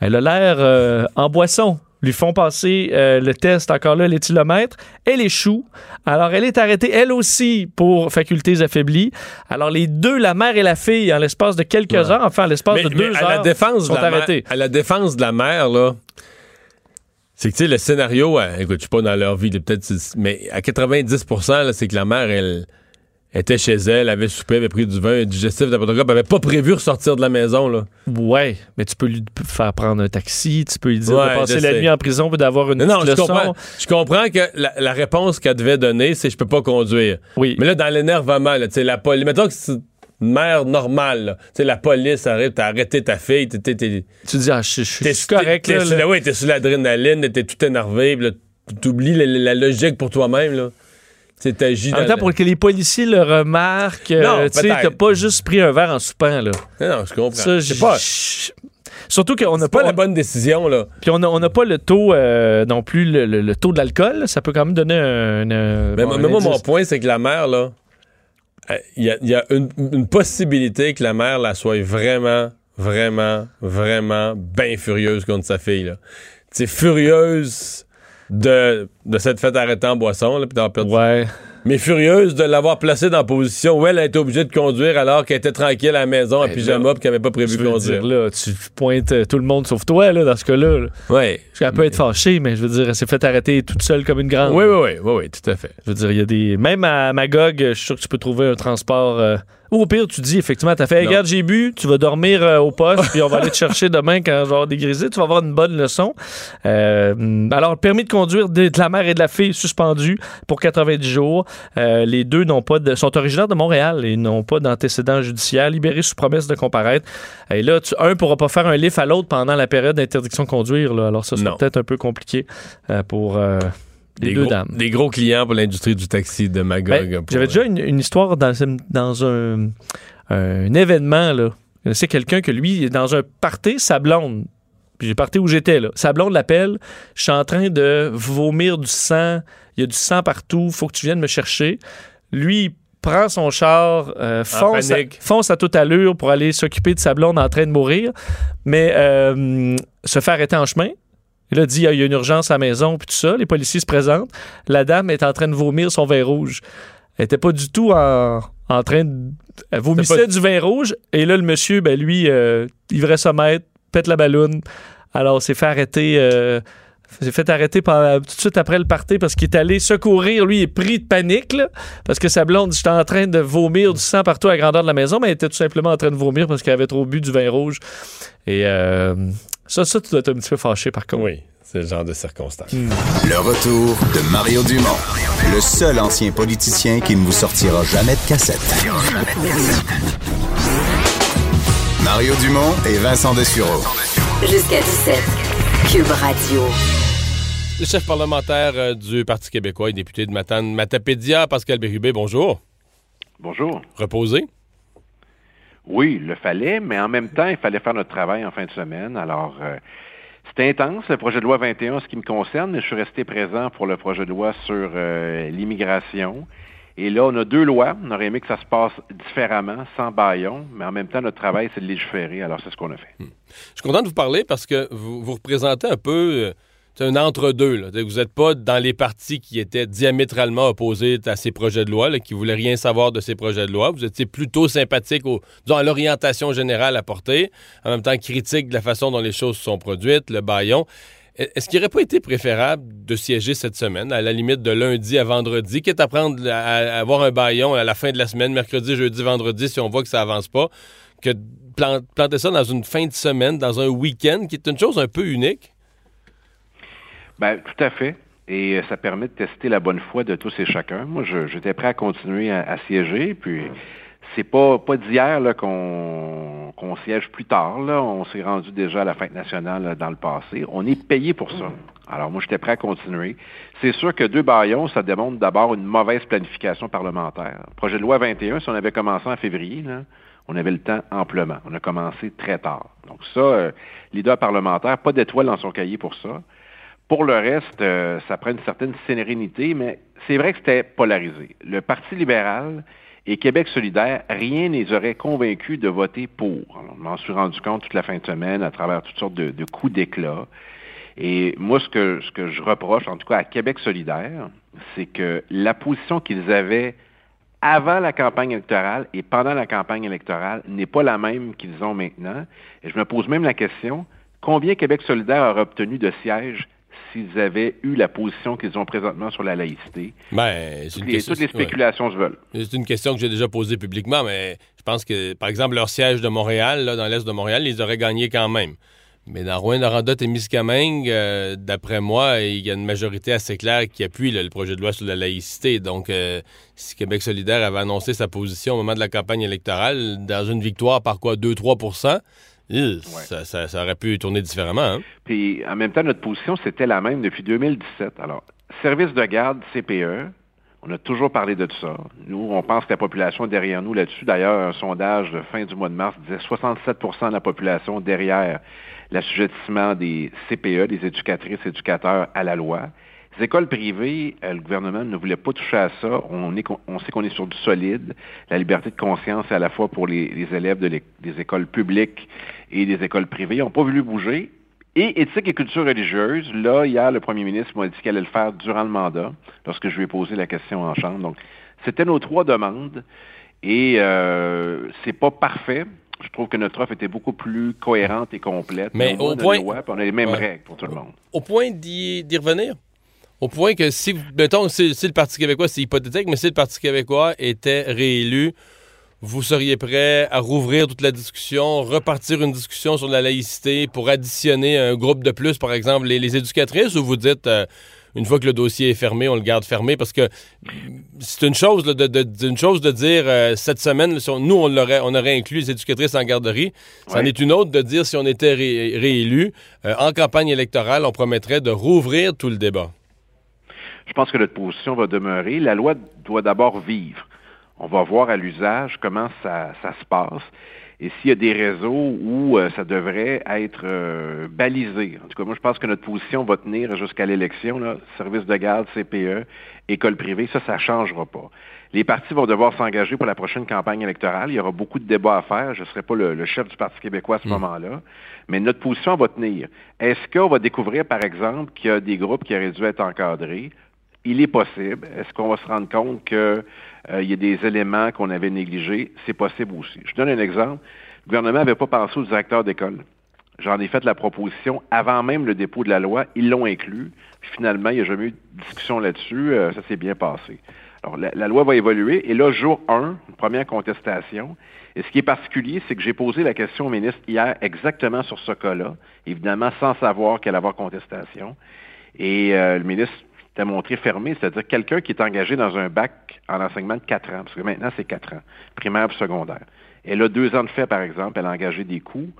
elle a l'air euh, en boisson. Lui font passer euh, le test, encore là, l'éthylomètre. Elle échoue. Alors, elle est arrêtée, elle aussi, pour facultés affaiblies. Alors, les deux, la mère et la fille, en l'espace de quelques Ouais. heures, enfin, en l'espace Mais, de deux à la heures, défense sont de la arrêtés. à la défense de la mère, là, c'est que, tu sais, le scénario, euh, écoute, je suis pas dans leur vie, peut-être, mais à 90 là, c'est que la mère, elle était chez elle, avait soupé, avait pris du vin, un digestif, n'importe quoi, avait pas prévu ressortir de la maison, là. Ouais, mais tu peux lui faire prendre un taxi, tu peux lui dire Ouais, de passer la nuit en prison puis d'avoir une Non, non, je comprends, je comprends que la, la réponse qu'elle devait donner, c'est je peux pas conduire. Oui. Mais là, dans l'énervement, là, tu sais, la police, mettons que mère normale. Tu sais, la police arrive, t'as arrêté ta fille, t'es, Tu dis, ah, je, suis correct, t'es, là, ouais, t'es sous l'adrénaline, t'es tout énervé, t'oublies la, la logique pour toi-même, là. Sais, t'agis En même temps, pour que les policiers le remarquent, euh, Non, tu sais, t'as pas juste pris un verre en soupant, là. Non, je comprends. Ça, c'est pas, Surtout qu'on n'a c'est pas pas, la bonne décision, là. puis on n'a on n'a pas le taux euh, non plus le, le- le taux de l'alcool. Ça peut quand même donner un. un- Mais, moi, mon point, c'est que la mère, là, il y a, il y a une, possibilité que la mère, là, soit vraiment, vraiment, vraiment bien furieuse contre sa fille, sais, furieuse de, de s'être fait arrêter en boisson, là, puis d'avoir perdu. Ouais. Mais furieuse de l'avoir placée dans la position où elle a été obligée de conduire alors qu'elle était tranquille à la maison en Ben pyjama puis qu'elle n'avait pas prévu de conduire. dire, là, tu pointes euh, tout le monde sauf toi, là, dans ce cas-là. là. Ouais. Parce qu'elle peut être fâchée, mais je veux dire, elle s'est fait arrêter toute seule comme une grande. Oui, oui, oui, oui, oui, tout à fait. Je veux dire, il y a des. Même à Magog, je suis sûr que tu peux trouver un transport. euh, Ou au pire, tu dis effectivement, t'as fait, regarde, j'ai bu, tu vas dormir euh, au poste, puis on va aller te chercher demain quand je vais avoir dégrisé. Tu vas avoir une bonne leçon. Euh, alors, le permis de conduire de, de la mère et de la fille suspendu pour 90 jours. Euh, les deux n'ont pas de, sont originaires de Montréal et n'ont pas d'antécédents judiciaires, libérés sous promesse de comparaître. Et là, tu, un pourra pas faire un lift à l'autre pendant la période d'interdiction de conduire. là. Alors, ça Non. peut-être un peu compliqué euh, pour Des deux gros, dames. des gros clients pour l'industrie du taxi de Magog. Ben, J'avais déjà une, une histoire dans, dans un, un événement là, C'est quelqu'un que lui, il est dans un party, sa blonde. Puis j'ai parti où j'étais, là. Sa blonde l'appelle. Je suis en train de vomir du sang. Il y a du sang partout. Faut que tu viennes me chercher. Lui, il prend son char, euh, fonce, à, panique. fonce à toute allure pour aller s'occuper de sa blonde en train de mourir, mais euh, se fait arrêter en chemin. Et là, dit, Ah, il y a une urgence à la maison, puis tout ça. Les policiers se présentent. La dame est en train de vomir son vin rouge. Elle était pas du tout en, en train de... Elle vomissait pas- du vin rouge. Et là, le monsieur, ben lui, euh, ivresse-maître, pète la balloune. Alors, s'est fait arrêter... euh, s'est fait arrêter par- tout de suite après le party parce qu'il est allé secourir. Lui, il est pris de panique, là, parce que sa blonde, j'étais en train de vomir du sang partout à la grandeur de la maison, mais elle était tout simplement en train de vomir parce qu'elle avait trop bu du vin rouge. Et euh, ça, ça, tu dois être un petit peu fâché, par contre. Oui, c'est le genre de circonstance. Le retour de Mario Dumont, le seul ancien politicien qui ne vous sortira jamais de cassette. Mario Dumont et Vincent Dessureau. Jusqu'à 17. Cube Radio. Le chef parlementaire euh, du Parti québécois et député de Matane, Matapédia, Pascal Bérubé, bonjour. Bonjour. Reposé. Oui, il le fallait, mais en même temps, il fallait faire notre travail en fin de semaine. Alors, euh, c'était intense, le projet de loi 21, en ce qui me concerne, mais je suis resté présent pour le projet de loi sur euh, l'immigration. Et là, on a deux lois. On aurait aimé que ça se passe différemment, sans baillon, mais en même temps, notre travail, c'est de légiférer. Alors, c'est ce qu'on a fait. Je suis content de vous parler parce que vous, vous représentez un peu euh, c'est un entre-deux. Vous n'êtes pas dans les partis qui étaient diamétralement opposés à ces projets de loi, qui voulaient rien savoir de ces projets de loi. Vous étiez plutôt sympathique au, à l'orientation générale apportée, en même temps critique de la façon dont les choses se sont produites, le baillon. E- Est-ce qu'il n'aurait pas été préférable de siéger cette semaine, à la limite de lundi à vendredi, quitte à prendre à, avoir un baillon à la fin de la semaine, mercredi, jeudi, vendredi, si on voit que ça avance pas, que planter ça dans une fin de semaine, dans un week-end, qui est une chose un peu unique? Ben, tout à fait. Et euh, ça permet de tester la bonne foi de tous et chacun. Moi, j'étais prêt à continuer à, à siéger, puis c'est pas pas d'hier qu'on qu'on siège plus tard. Là. On s'est rendu déjà à la fête nationale là, dans le passé. On est payé pour ça. Alors moi, j'étais prêt à continuer. C'est sûr que deux baillons, ça démontre d'abord une mauvaise planification parlementaire. Le projet de loi 21, si on avait commencé en février, là, on avait le temps amplement. On a commencé très tard. Donc ça, euh, leader parlementaire, pas d'étoile dans son cahier pour ça. Pour le reste, euh, ça prend une certaine sérénité, mais c'est vrai que c'était polarisé. Le Parti libéral et Québec solidaire, rien ne les aurait convaincus de voter pour. Alors, je m'en suis rendu compte toute la fin de semaine à travers toutes sortes de, coups d'éclat. Et moi, ce que, ce que je reproche, en tout cas à Québec solidaire, c'est que la position qu'ils avaient avant la campagne électorale et pendant la campagne électorale n'est pas la même qu'ils ont maintenant. Et je me pose même la question, combien Québec solidaire aurait obtenu de sièges s'ils avaient eu la position qu'ils ont présentement sur la laïcité? Ben, c'est Toutes une les, question- toutes les ouais. spéculations se veulent. C'est une question que j'ai déjà posée publiquement, mais je pense que, par exemple, leur siège de Montréal, là, dans l'est de Montréal, ils auraient gagné quand même. Mais dans Rouen-Noranda et Miscamingue, euh, d'après moi, il y a une majorité assez claire qui appuie là, le projet de loi sur la laïcité. Donc, euh, si Québec solidaire avait annoncé sa position au moment de la campagne électorale, dans une victoire par quoi, 2-3 euh, ça, ça- ça aurait pu tourner différemment. hein? Puis en même temps, notre position, c'était la même depuis 2017. Alors, service de garde, CPE, on a toujours parlé de tout ça. Nous, on pense que la population est derrière nous là-dessus. D'ailleurs, un sondage de fin du mois de mars disait 67% de la population derrière l'assujettissement des CPE, des éducatrices et éducateurs à la loi. Les écoles privées, euh, le gouvernement ne voulait pas toucher à ça. On, est, on sait qu'on est sur du solide. La liberté de conscience est à la fois pour les, les élèves de des écoles publiques et des écoles privées. Ils n'ont pas voulu bouger. Et éthique et culture religieuse, là, hier, le premier ministre m'a dit qu'elle allait le faire durant le mandat, lorsque je lui ai posé la question en chambre. Donc, c'était nos trois demandes. Et euh, c'est pas parfait. Je trouve que notre offre était beaucoup plus cohérente et complète. Mais au on a une point- loi, on a les mêmes Ouais. règles pour tout le monde. Au point d'y revenir? Au point que si, mettons, si, si le Parti québécois, c'est hypothétique, mais si le Parti québécois était réélu, vous seriez prêt à rouvrir toute la discussion, repartir une discussion sur la laïcité pour additionner un groupe de plus, par exemple, les, les éducatrices, ou vous dites, euh, une fois que le dossier est fermé, on le garde fermé, parce que c'est une chose là, de, de- une chose de dire euh, cette semaine, si on- nous, on, l'aurait, on aurait inclus les éducatrices en garderie. C'en Ouais. est une autre de dire si on était ré- réélu, euh, en campagne électorale, on promettrait de rouvrir tout le débat. Je pense que notre position va demeurer. La loi doit d'abord vivre. On va voir à l'usage comment ça, ça se passe et s'il y a des réseaux où euh, ça devrait être euh, balisé. En tout cas, moi, je pense que notre position va tenir jusqu'à l'élection. Service de garde, CPE, école privée, ça, ça ne changera pas. Les partis vont devoir s'engager pour la prochaine campagne électorale. Il y aura beaucoup de débats à faire. Je ne serai pas le, le chef du Parti québécois à ce moment-là. Mais notre position va tenir. Est-ce qu'on va découvrir, par exemple, qu'il y a des groupes qui auraient dû être encadrés? Il est possible. Est-ce qu'on va se rendre compte qu'il y a des éléments qu'on avait négligés? C'est possible aussi. Je donne un exemple. Le gouvernement n'avait pas pensé aux directeurs d'école. J'en ai fait la proposition avant même le dépôt de la loi. Ils l'ont inclus. Finalement, il n'y a jamais eu de discussion là-dessus. Euh, ça s'est bien passé. Alors, la, loi va évoluer. Et là, jour 1, une première contestation. Et ce qui est particulier, c'est que j'ai posé la question au ministre hier exactement sur ce cas-là, évidemment sans savoir qu'elle allait avoir contestation. Et euh, le ministre montré fermé, c'est-à-dire quelqu'un qui est engagé dans un bac en enseignement de 4 ans, parce que maintenant c'est 4 ans, primaire et secondaire. Elle a deux ans de fait, par exemple, elle a engagé des coûts,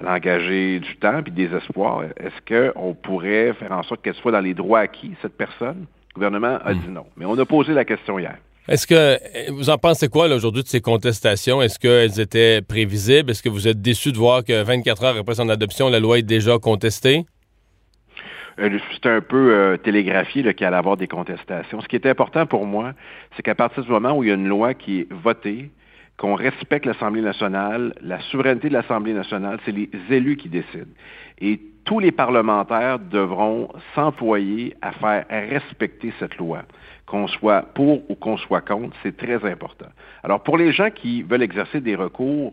elle a engagé du temps puis des espoirs. Est-ce qu'on pourrait faire en sorte qu'elle soit dans les droits acquis, cette personne? Le gouvernement a dit non. Mais on a posé la question hier. Est-ce que vous en pensez quoi aujourd'hui de ces contestations? Est-ce qu'elles étaient prévisibles? Est-ce que vous êtes déçu de voir que 24 heures après son adoption, la loi est déjà contestée? C'est un peu euh, télégraphié qu'il allait avoir des contestations. Ce qui est important pour moi, c'est qu'à partir du moment où il y a une loi qui est votée, qu'on respecte l'Assemblée nationale, la souveraineté de l'Assemblée nationale, c'est les élus qui décident. Et tous les parlementaires devront s'employer à faire respecter cette loi, qu'on soit pour ou qu'on soit contre, c'est très important. Alors pour les gens qui veulent exercer des recours,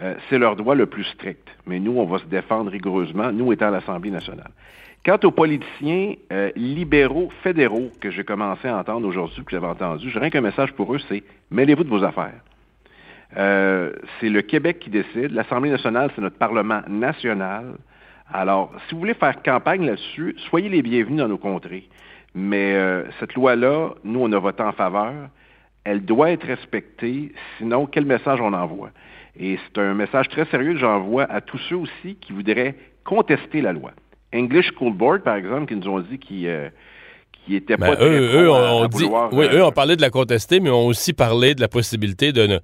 euh, c'est leur droit le plus strict. Mais nous, on va se défendre rigoureusement, nous étant l'Assemblée nationale. Quant aux politiciens euh, libéraux fédéraux que j'ai commencé à entendre aujourd'hui, que j'avais entendu, j'ai rien qu'un message pour eux, c'est mêlez-vous de vos affaires. Euh, c'est le Québec qui décide. L'Assemblée nationale, c'est notre Parlement national. Alors, si vous voulez faire campagne là-dessus, soyez les bienvenus dans nos contrées. Mais euh, cette loi-là, nous, on a voté en faveur. Elle doit être respectée. Sinon, quel message on envoie? Et c'est un message très sérieux que j'envoie à tous ceux aussi qui voudraient contester la loi. English School Board, par exemple, qui nous ont dit qu'ils euh, qui n'étaient ben, pas eux, eux, on, à dit, vouloir, oui, euh, eux ont parlé de la contester, mais ont aussi parlé de la possibilité de ne,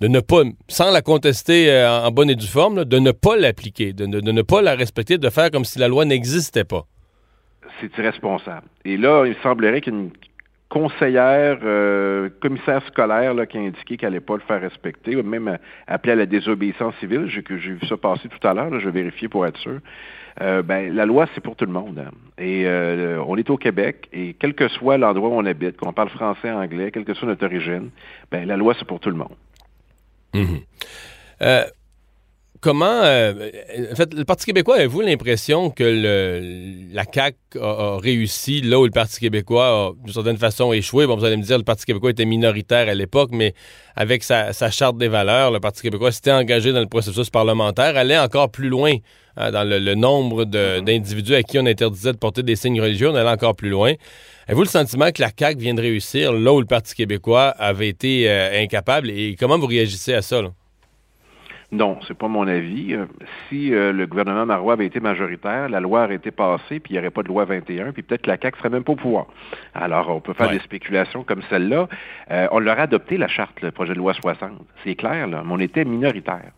de ne pas, sans la contester euh, en bonne et due forme, là, de ne pas l'appliquer, de, ne- de ne pas la respecter, de faire comme si la loi n'existait pas. c'est irresponsable. Et là, il semblerait qu'une conseillère, euh, commissaire scolaire là, qui a indiqué qu'elle n'allait pas le faire respecter, ou même euh, appelé à la désobéissance civile, j'ai, vu ça passer tout à l'heure, je vais vérifier pour être sûr. Euh, ben, la loi, c'est pour tout le monde. Et euh, on est au Québec, et quel que soit l'endroit où on habite, qu'on parle français, anglais, quelle que soit notre origine, ben, la loi, c'est pour tout le monde. Mhm. Euh, comment. euh, en fait, le Parti québécois, avez-vous l'impression que le, la CAQ a, a réussi là où le Parti québécois a, d'une certaine façon, échoué? Bon, vous allez me dire, le Parti québécois était minoritaire à l'époque, mais avec sa, sa charte des valeurs, le Parti québécois s'était engagé dans le processus parlementaire, allait encore plus loin euh, dans le, le nombre de- d'individus à qui on interdisait de porter des signes religieux, on allait encore plus loin. Avez-vous le sentiment que la CAQ vient de réussir là où le Parti québécois avait été euh, incapable? Et comment vous réagissez à ça? là? Non, c'est pas mon avis. Euh, Si euh, le gouvernement Marois avait été majoritaire, la loi aurait été passée, puis il n'y aurait pas de loi 21, puis peut-être que la CAQ serait même pas au pouvoir. Alors, on peut faire Ouais. des spéculations comme celle-là. Euh, on leur a adopté la charte, le projet de loi 60. C'est clair, là, mais on était minoritaire.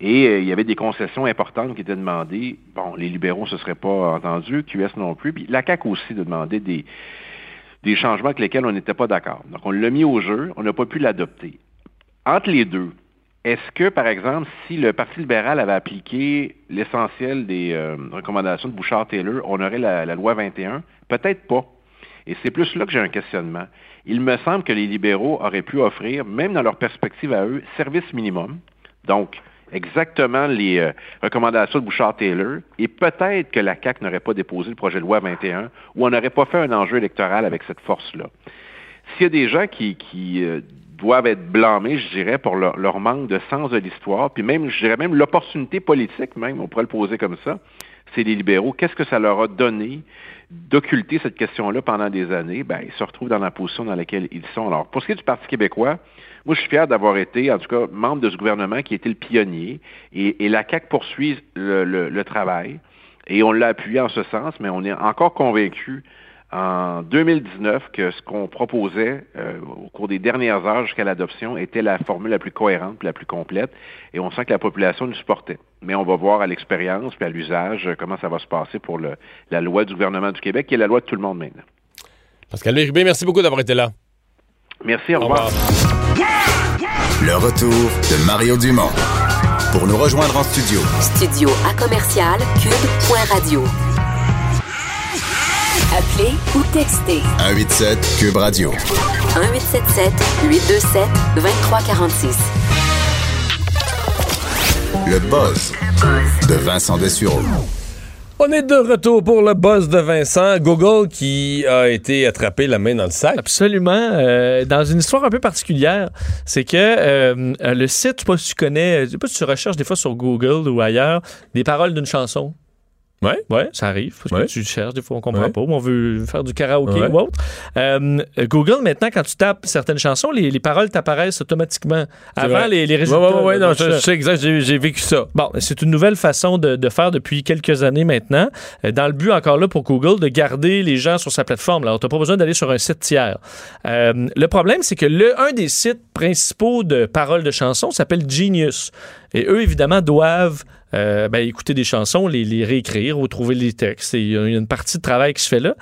Et euh, il y avait des concessions importantes qui étaient demandées. Bon, les libéraux ne se seraient pas entendus, QS non plus, puis la CAQ aussi de demander des, des changements avec lesquels on n'était pas d'accord. Donc, on l'a mis au jeu, on n'a pas pu l'adopter. Entre les deux, est-ce que, par exemple, si le Parti libéral avait appliqué l'essentiel des euh, recommandations de Bouchard-Taylor, on aurait la, loi 21? Peut-être pas. Et c'est plus là que j'ai un questionnement. Il me semble que les libéraux auraient pu offrir, même dans leur perspective à eux, service minimum. Donc, exactement les euh, recommandations de Bouchard-Taylor. Et peut-être que la CAQ n'aurait pas déposé le projet de loi 21 ou on n'aurait pas fait un enjeu électoral avec cette force-là. S'il y a des gens qui, qui euh, doivent être blâmés, je dirais, pour leur, leur manque de sens de l'histoire, puis même, je dirais même l'opportunité politique, même, on pourrait le poser comme ça, c'est les libéraux. Qu'est-ce que ça leur a donné d'occulter cette question-là pendant des années? Ben, ils se retrouvent dans la position dans laquelle ils sont. Alors, pour ce qui est du Parti québécois, moi, je suis fier d'avoir été, en tout cas, membre de ce gouvernement qui était le pionnier, et, et la CAQ poursuit le, le- le travail, et on l'a appuyé en ce sens, mais on est encore convaincu en 2019 que ce qu'on proposait euh, au cours des dernières heures jusqu'à l'adoption était la formule la plus cohérente puis la plus complète. Et on sent que la population nous supportait. Mais on va voir à l'expérience puis à l'usage euh, comment ça va se passer pour le, la loi du gouvernement du Québec, qui est la loi de tout le monde maintenant. Pascal Bérubé, merci beaucoup d'avoir été là. Merci, au revoir. Le retour de Mario Dumont. Pour nous rejoindre en studio, Studio à commercial cube.radio. Appelez ou textez 187 Cube Radio. 1877 827 2346. Le buzz de Vincent Dessureau. On est de retour pour le buzz de Vincent. Google qui a été attrapé la main dans le sac. Absolument. Euh, dans une histoire un peu particulière, c'est que euh, le site, je sais pas si tu connais, je sais pas si tu recherches des fois sur Google ou ailleurs, des paroles d'une chanson. Ouais. Ouais, ça arrive. Parce Ouais. que tu cherches, des fois on comprend Ouais. pas, on veut faire du karaoké ou autre. Euh, Google, maintenant, quand tu tapes certaines chansons, les, les paroles t'apparaissent automatiquement. Avant, les, résultats. ouais, ouais, là, non, je, sais exact, j'ai vécu ça. Bon, c'est une nouvelle façon de, de faire depuis quelques années maintenant, euh, dans le but encore là pour Google de garder les gens sur sa plateforme. Alors, tu n'as pas besoin d'aller sur un site tiers. Euh, le problème, c'est que le, un des sites principaux de paroles de chansons s'appelle Genius. Et eux, évidemment, doivent euh, ben, écouter des chansons, les, les réécrire ou trouver les textes. Il y a une partie de travail qui se fait là.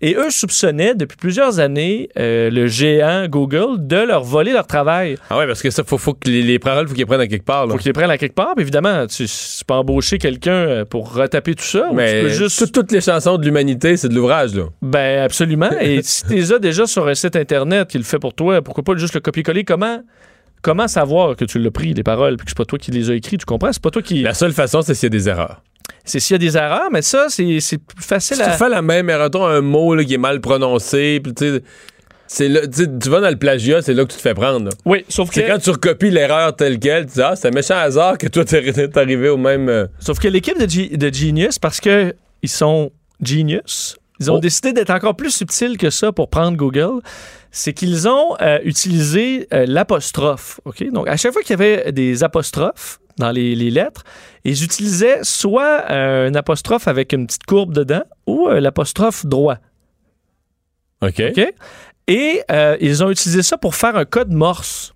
Et eux soupçonnaient depuis plusieurs années euh, le géant Google de leur voler leur travail. Ah ouais, parce que ça, faut, faut que les, les paroles, faut qu'ils prennent à quelque part. Là. Faut qu'ils les prennent à quelque part. Puis évidemment, tu, tu peux embaucher quelqu'un euh, pour retaper tout ça. ou tu Mais peux juste. tout- toutes les chansons de l'humanité, c'est de l'ouvrage, là. Ben, absolument. Et si tu les as déjà sur un site Internet qui le fait pour toi, pourquoi pas juste le copier-coller? Comment, comment savoir que tu l'as pris, les paroles, puis que c'est pas toi qui les as écrites? Tu comprends? C'est pas toi qui. La seule façon, c'est s'il y a des erreurs. C'est s'il y a des erreurs, mais ça, c'est c'est plus facile Si à. tu fais la même erreur, un mot là, qui est mal prononcé, puis tu sais, c'est là, tu vas dans le plagiat, c'est là que tu te fais prendre. là. Oui, sauf que, C'est quand tu recopies l'erreur telle quelle, tu dis Ah, c'est un méchant hasard que toi, t'es t'es arrivé au même. euh, sauf que l'équipe de, de Genius, parce que ils sont genius, ils ont Oh. décidé d'être encore plus subtils que ça pour prendre Google. C'est qu'ils ont euh, utilisé euh, l'apostrophe. Donc, à chaque fois qu'il y avait des apostrophes dans les, les lettres, ils utilisaient soit euh, un apostrophe avec une petite courbe dedans ou l'apostrophe droit. OK. Et ils ont utilisé ça pour faire un code morse.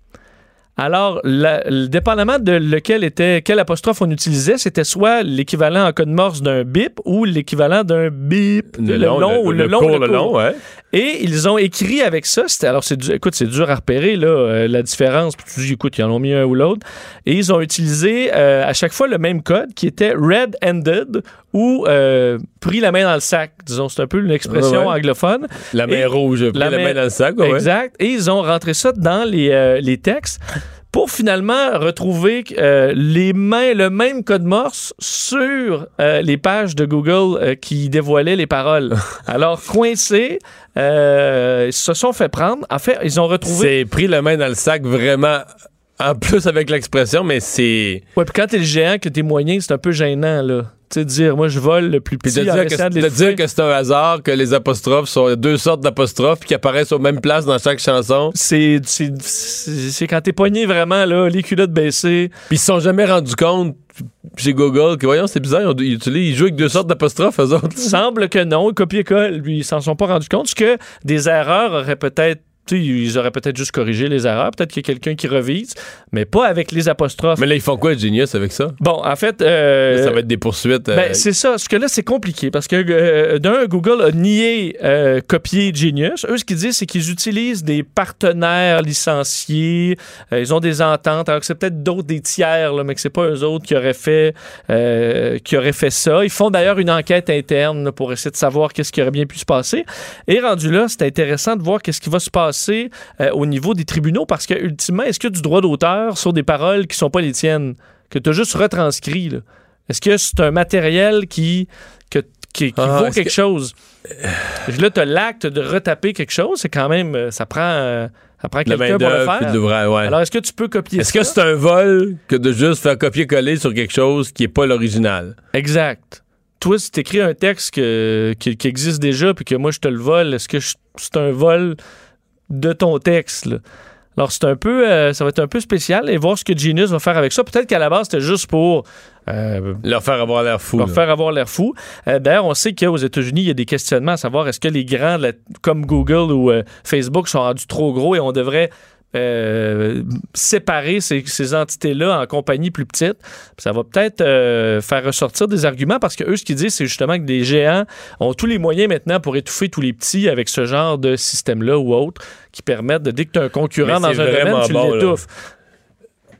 Alors, la- le- dépendamment de lequel était, quel apostrophe on utilisait, c'était soit l'équivalent en code morse d'un bip ou l'équivalent d'un bip, Le long, le, ou le long, court, le le long, ouais. Et ils ont écrit avec ça. C'était, alors, c'est du- écoute, c'est dur à repérer, là, euh, la différence. Puis tu dis, écoute, ils en ont mis un ou l'autre. Et ils ont utilisé euh, à chaque fois le même code qui était red-handed ou euh, pris la main dans le sac. Disons, c'est un peu une expression Ouais, ouais. anglophone. La main Et- rouge, pris la, la main dans le sac, ouais. Exact. Et ils ont rentré ça dans les, les textes pour finalement retrouver euh, les mains, le même code morse sur euh, les pages de Google euh, qui dévoilaient les paroles. Alors, coincés, euh, ils se sont fait prendre. En fait, ils ont retrouvé... C'est pris la main dans le sac vraiment. En plus avec l'expression, mais c'est. Ouais, puis quand t'es le géant, que t'es moyen, c'est un peu gênant, là. Tu sais, dire, moi, je vole le plus Puis petit de en dire, que, de de dire que c'est un hasard, que les apostrophes sont deux sortes d'apostrophes puis qui apparaissent aux mêmes places dans chaque chanson. C'est, quand t'es pogné vraiment, là, les culottes baissées. Puis ils se sont jamais rendus compte chez Google que, voyons, c'est bizarre, ils, utilisent- jouent avec deux sortes d'apostrophes, eux autres. semble que non, copier-colle, puis ils s'en sont pas rendus compte, que des erreurs auraient peut-être ils auraient peut-être juste corrigé les erreurs, peut-être qu'il y a quelqu'un qui revise, mais pas avec les apostrophes. Mais là, ils font quoi, Genius, avec ça? Bon, en fait, euh, Là, ça va être des poursuites. euh, ben, c'est ça. Parce que là, c'est compliqué. Parce que, euh, d'un, Google a nié euh, copier Genius. Eux, ce qu'ils disent, c'est qu'ils utilisent des partenaires licenciés. Euh, ils ont des ententes. Alors que c'est peut-être d'autres, des tiers, là, mais que c'est pas eux autres qui auraient fait, euh, qui auraient fait ça. Ils font d'ailleurs une enquête interne là, pour essayer de savoir qu'est-ce qui aurait bien pu se passer. Et rendu là, c'est intéressant de voir qu'est-ce qui va se passer euh, au niveau des tribunaux parce que, ultimement, est-ce a du droit d'auteur sur des paroles qui sont pas les tiennes? Que tu as juste retranscrit? Est-ce que c'est un matériel qui, que- qui, qui Ah, vaut est-ce quelque que- chose? Là, tu as l'acte de retaper quelque chose, c'est quand même. euh, Ça prend, euh, ça prend de la quelqu'un pour le faire. de ouais. Alors, est-ce que tu peux copier Est-ce ça? que c'est un vol que de juste faire copier-coller sur quelque chose qui est pas l'original? Exact. Toi, si tu écris un texte que- qui, qui existe déjà puis que moi, je te le vole, est-ce que c'est un vol de ton texte? là? Alors, c'est un peu, euh, ça va être un peu spécial et voir ce que Genius va faire avec ça. Peut-être qu'à la base, c'était juste pour euh, Leur faire avoir l'air fou. leur là. faire avoir l'air fou. Euh, D'ailleurs, on sait qu'aux États-Unis, il y a des questionnements à savoir est-ce que les grands, comme Google ou Facebook, sont rendus trop gros et on devrait euh, séparer ces, ces entités-là en compagnies plus petites. Ça va peut-être euh, faire ressortir des arguments parce que eux, ce qu'ils disent, c'est justement que les géants ont tous les moyens maintenant pour étouffer tous les petits avec ce genre de système-là ou autre qui permettent de, dès que tu as un concurrent dans un domaine, tu bon, l'étouffes.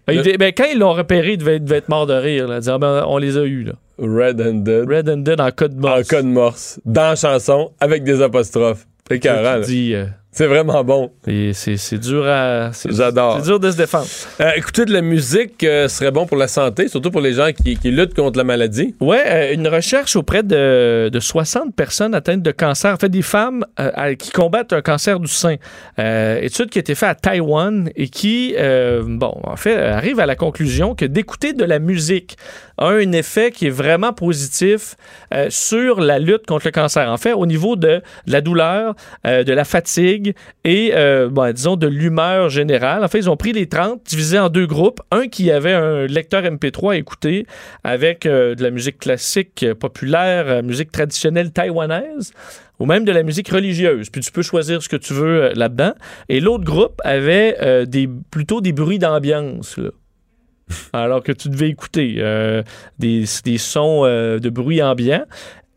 Ben, Le- ben, quand ils l'ont repéré, il devait, devait être mort de rire. Là, dire, ben, on les a eus. Là. Red-handed. Red-handed en code morse. En code morse. Dans la chanson, avec des apostrophes. C'est carré, dit, euh, C'est vraiment bon. c'est dur à. J'adore. C'est dur de se défendre. Euh, écouter de la musique euh, serait bon pour la santé, surtout pour les gens qui, qui luttent contre la maladie. Ouais, euh, une recherche auprès de, de 60 personnes atteintes de cancer, en fait des femmes qui combattent un cancer du sein. Étude qui a été faite à Taïwan et qui, bon, en fait, arrive à la conclusion que d'écouter de la musique a un effet qui est vraiment positif sur la lutte contre le cancer. En fait, au niveau de, de la douleur, de la fatigue et, euh, bon, disons, de l'humeur générale. En fait, ils ont pris les 30, divisés en deux groupes. Un qui avait un lecteur MP3 à écouter avec euh, de la musique classique euh, populaire, musique traditionnelle taïwanaise ou même de la musique religieuse. Puis tu peux choisir ce que tu veux là-dedans. Et l'autre groupe avait des, plutôt des bruits d'ambiance. là. Alors que tu devais écouter des, des sons de bruit ambiant.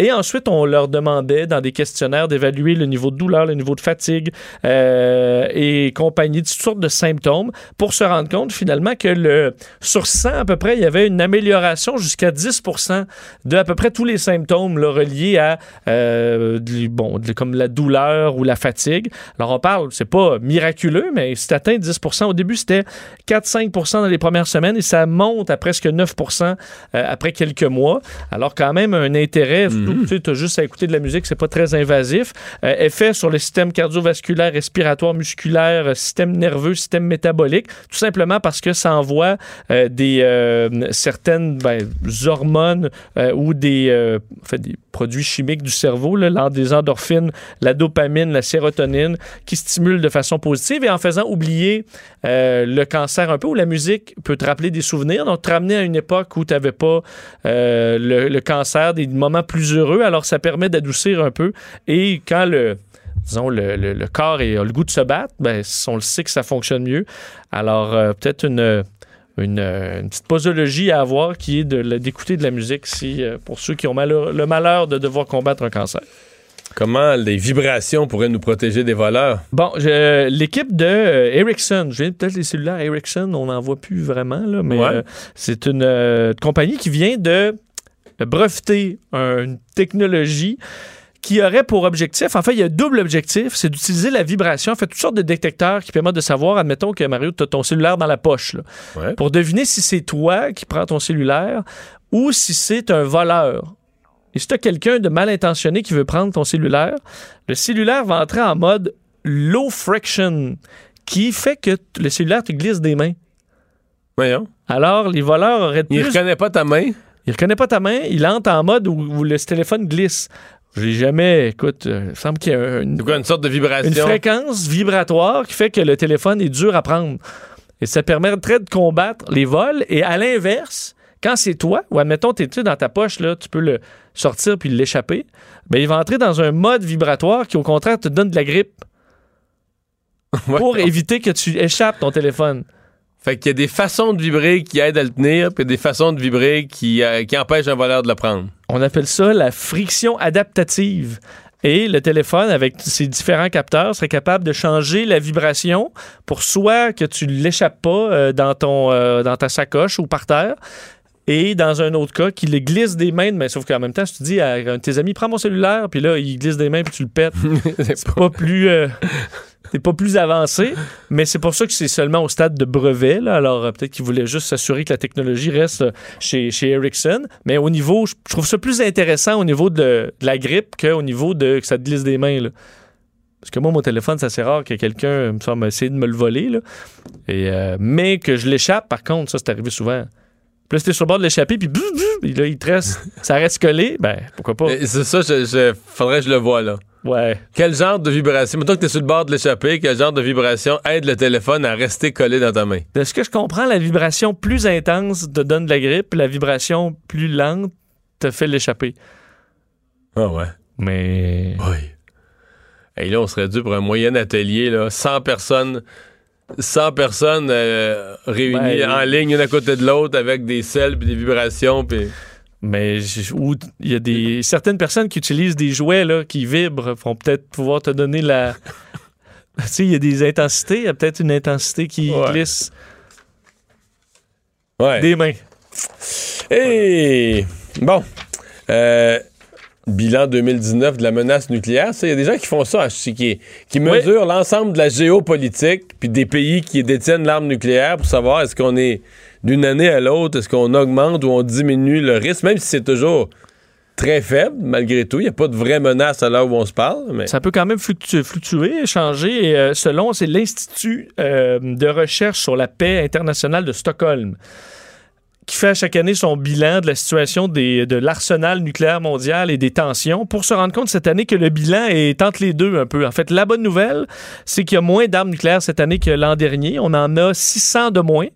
Et ensuite, on leur demandait dans des questionnaires d'évaluer le niveau de douleur, le niveau de fatigue euh, et compagnie, toutes sortes de symptômes pour se rendre compte finalement que le, sur 100 à peu près, il y avait une amélioration jusqu'à 10% de à peu près tous les symptômes reliés à euh, bon, comme la douleur ou la fatigue. Alors on parle, c'est pas miraculeux, mais c'est atteint 10% Au début, c'était 4-5% dans les premières semaines et ça monte à presque 9% euh, après quelques mois. Alors quand même un intérêt, surtout, tu as juste à écouter de la musique, c'est pas très invasif. Euh, effet sur le système cardiovasculaire, respiratoire, musculaire, euh, système nerveux, système métabolique, tout simplement parce que ça envoie euh, des certaines ben, hormones ou des, en des produits chimiques du cerveau, là, des endorphines, la dopamine, la sérotonine, qui stimulent de façon positive. Et en faisant oublier le cancer un peu, où la musique peut te rappeler des souvenirs, donc te ramener à une époque où tu n'avais pas le, le cancer, des moments plus heureux, alors ça permet d'adoucir un peu. Et quand le disons, le, le- le corps est- a le goût de se battre, ben, on le sait que ça fonctionne mieux. Alors, euh, peut-être une, une, une petite posologie à avoir qui est d'écouter de la musique si, euh, pour ceux qui ont malheur- le malheur de devoir combattre un cancer. Comment les vibrations pourraient nous protéger des voleurs? Bon, l'équipe de euh, Ericsson, je viens peut-être les cellulaires Ericsson, on n'en voit plus vraiment, là, mais Ouais. euh, c'est une compagnie qui vient de breveter un- une technologie qui aurait pour objectif, en fait, il y a un double objectif, c'est d'utiliser la vibration, en fait, toutes sortes de détecteurs qui permettent de savoir, admettons que Mario, tu as ton cellulaire dans la poche, là, Ouais. pour deviner si c'est toi qui prends ton cellulaire ou si c'est un voleur. Et si tu as quelqu'un de mal intentionné qui veut prendre ton cellulaire, le cellulaire va entrer en mode low friction, qui fait que le cellulaire te glisse des mains. Voyons. Alors, les voleurs auraient Il plus... reconnaît pas ta main? Il reconnaît pas ta main, il entre en mode où, où le téléphone glisse. Je l'ai jamais... Écoute, euh, il semble qu'il y a une, sorte de vibration? une fréquence vibratoire qui fait que le téléphone est dur à prendre. Et ça permettrait de combattre les vols. Et à l'inverse, quand c'est toi, ou admettons, tu es dans ta poche, là, tu peux le sortir puis l'échapper, ben, il va entrer dans un mode vibratoire qui, au contraire, te donne de la grippe pour éviter que tu échappes ton téléphone. Fait qu'il y a des façons de vibrer qui aident à le tenir, puis des façons de vibrer qui, euh, qui empêchent un voleur de le prendre. On appelle ça la friction adaptative. Et le téléphone, avec ses différents capteurs, serait capable de changer la vibration pour soit que tu ne l'échappes pas euh, dans, ton, euh, dans ta sacoche ou par terre, et dans un autre cas, qu'il le glisse des mains, mais sauf qu'en même temps, si tu dis à un de tes amis, prends mon cellulaire, puis là, il glisse des mains, puis tu le pètes, c'est pas plus... euh, c'est pas plus avancé, mais c'est pour ça que c'est seulement au stade de brevet. là. Alors, euh, peut-être qu'ils voulaient juste s'assurer que la technologie reste euh, chez, chez Ericsson. Mais au niveau, je trouve ça plus intéressant au niveau de, la grippe qu'au niveau de que ça te glisse des mains. là. Parce que moi, mon téléphone, c'est assez rare que quelqu'un me semble essayer de me le voler. là. Euh, mais que je l'échappe, par contre, ça, c'est arrivé souvent. Puis là, t'es sur le bord de l'échapper, puis là, il te reste, ça reste collé, ben, pourquoi pas? C'est ça, je, je- faudrait que je le voie, là. Ouais. Quel genre de vibration, mettons que tu es sur le bord de l'échappée, quel genre de vibration? Aide le téléphone à rester collé dans ta main? De ce que je comprends, la vibration plus intense te donne de la grippe, la vibration plus lente te fait l'échapper. Ah ouais. Mais. Oui. Et là, on serait dû pour un moyen atelier, là, 100 personnes. 100 personnes euh, réunies Ben, en ligne, une à côté de l'autre, avec des selles puis des vibrations. Puis... Mais où il y a des certaines personnes qui utilisent des jouets là, qui vibrent vont peut-être pouvoir te donner la. tu sais, il y a des intensités, il y a peut-être une intensité qui Ouais. glisse Ouais. des mains. Et bon, euh, bilan 2019 de la menace nucléaire. Il y a des gens qui font ça, qui, qui mesurent l'ensemble de la géopolitique puis des pays qui détiennent l'arme nucléaire pour savoir est-ce qu'on est d'une année à l'autre, est-ce qu'on augmente ou on diminue le risque, même si c'est toujours très faible, malgré tout? Il n'y a pas de vraie menace à l'heure où on se parle. Ça peut quand même fluctu- fluctuer, changer. Et, euh, selon, c'est l'Institut euh, de recherche sur la paix internationale de Stockholm qui fait à chaque année son bilan de la situation des- de l'arsenal nucléaire mondial et des tensions pour se rendre compte cette année que le bilan est entre les deux un peu. En fait, la bonne nouvelle, c'est qu'il y a moins d'armes nucléaires cette année que l'an dernier. On en a 600 de moins,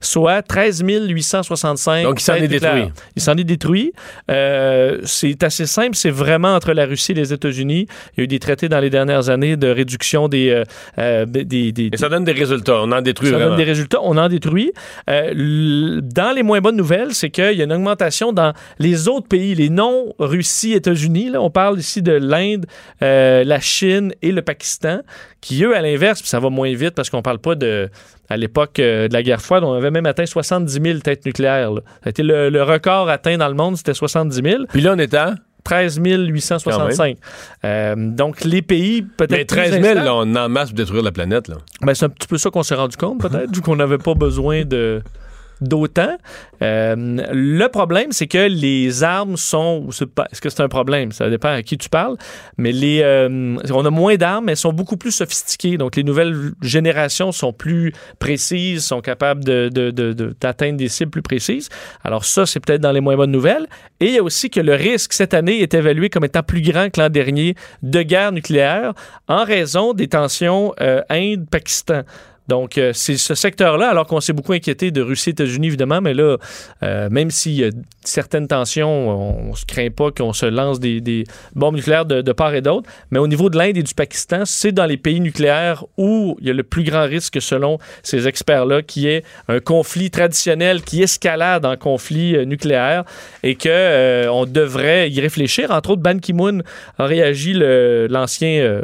soit 13 865. Donc, il s'en est détruit. Il s'en est détruit. Euh, c'est assez simple. C'est vraiment entre la Russie et les États-Unis. Il y a eu des traités dans les dernières années de réduction des... euh, euh, des, des- Et ça donne des résultats. On en détruit ça vraiment. donne des résultats. On en détruit. Euh, dans les moins bonnes nouvelles, c'est qu'il y a une augmentation dans les autres pays, les non-Russie, États-Unis. On parle ici de l'Inde, euh, la Chine et le Pakistan, qui, eux, à l'inverse, ça va moins vite parce qu'on parle pas de. À l'époque euh, de la guerre froide, on avait même atteint 70 000 têtes nucléaires. là. Ça a été le, le record atteint dans le monde, c'était 70 000. Puis là, on est à... 13 865. Euh, donc, les pays, peut-être. Mais plus 13 000, instables- là, on en masse pour détruire la planète. Là. ben, c'est un petit peu ça qu'on s'est rendu compte, peut-être, vu qu'on n'avait pas besoin de d'autant. Euh, le problème, c'est que les armes sont... Est-ce que c'est un problème? Ça dépend à qui tu parles. Mais les, euh, on a moins d'armes, mais elles sont beaucoup plus sophistiquées. Donc, les nouvelles générations sont plus précises, sont capables de- de- de- de- d'atteindre des cibles plus précises. Alors ça, c'est peut-être dans les moins bonnes nouvelles. Et il y a aussi que le risque cette année est évalué comme étant plus grand que l'an dernier de guerre nucléaire en raison des tensions euh, Inde-Pakistan. Donc, euh, c'est ce secteur-là, alors qu'on s'est beaucoup inquiété de Russie et États-Unis, évidemment, mais là, euh, même s'il y a certaines tensions, on ne se craint pas qu'on se lance des, bombes nucléaires de, part et d'autre. Mais au niveau de l'Inde et du Pakistan, c'est dans les pays nucléaires où il y a le plus grand risque, selon ces experts-là, qui est un conflit traditionnel qui escalade en conflit euh, nucléaire et que on devrait y réfléchir. Entre autres, Ban Ki-moon a réagi, l'ancien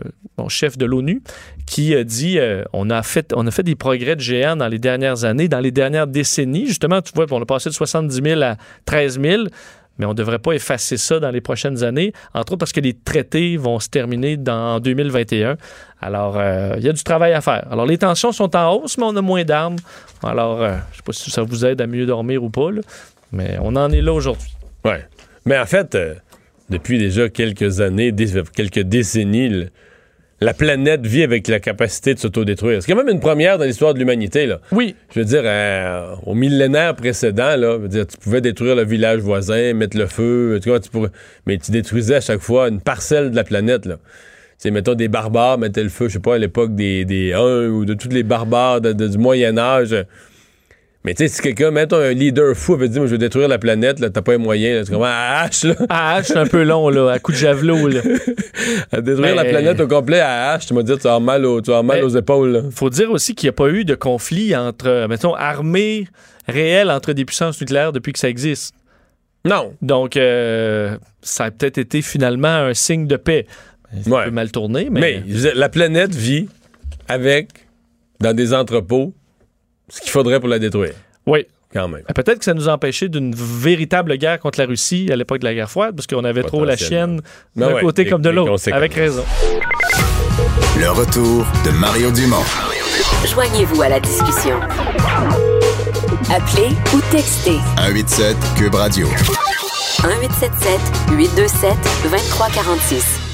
chef de l'ONU, qui a dit euh, on a fait on a fait des progrès de géant dans les dernières années, dans les dernières décennies. Justement, tu vois, on a passé de 70 000 à 13 000. Mais on ne devrait pas effacer ça dans les prochaines années, entre autres parce que les traités vont se terminer en 2021. Alors, euh, il y a du travail à faire. Alors, les tensions sont en hausse, mais on a moins d'armes. Alors, euh, je ne sais pas si ça vous aide à mieux dormir ou pas, là, mais on en est là aujourd'hui. Ouais. Mais en fait, depuis déjà quelques années, quelques décennies, la planète vit avec la capacité de s'autodétruire. C'est quand même une première dans l'histoire de l'humanité. Là. Oui. Je veux dire, euh, au millénaire précédent, là, je veux dire, tu pouvais détruire le village voisin, mettre le feu, tu vois, tu pourrais- mais tu détruisais à chaque fois une parcelle de la planète. Là. C'est, mettons, des barbares mettaient le feu, je sais pas, à l'époque des, des Huns ou de tous les barbares de- de- du Moyen-Âge. Mais tu sais, si quelqu'un, mettons, un leader fou avait dit, moi, je vais détruire la planète, là, t'as pas les moyens, là, tu à hache, là, Ah, c'est un peu long, là, à coup de javelot. Là. à détruire Mais- la planète au complet à hache, tu m'as dit, tu avoir mal, au- tu avoir mal Mais- aux épaules, là. faut dire aussi qu'il n'y a pas eu de conflit entre, mettons, armées réelles entre des puissances nucléaires depuis que ça existe. Non. Donc, euh, ça a peut-être été finalement un signe de paix. Ça Ouais. peut mal tourner, mais, Mais veux dire, la planète vit avec, dans des entrepôts, ce qu'il faudrait pour la détruire, oui. quand même. Euh, Peut-être que ça nous a empêché d'une véritable guerre contre la Russie à l'époque de la guerre froide, parce qu'on avait trop la chienne Ben d'un ouais, côté les- comme de l'autre. Avec raison. Le retour de Mario Dumont. Joignez-vous à la discussion. Appelez ou textez 187 Cube Radio. 1877 827 2346.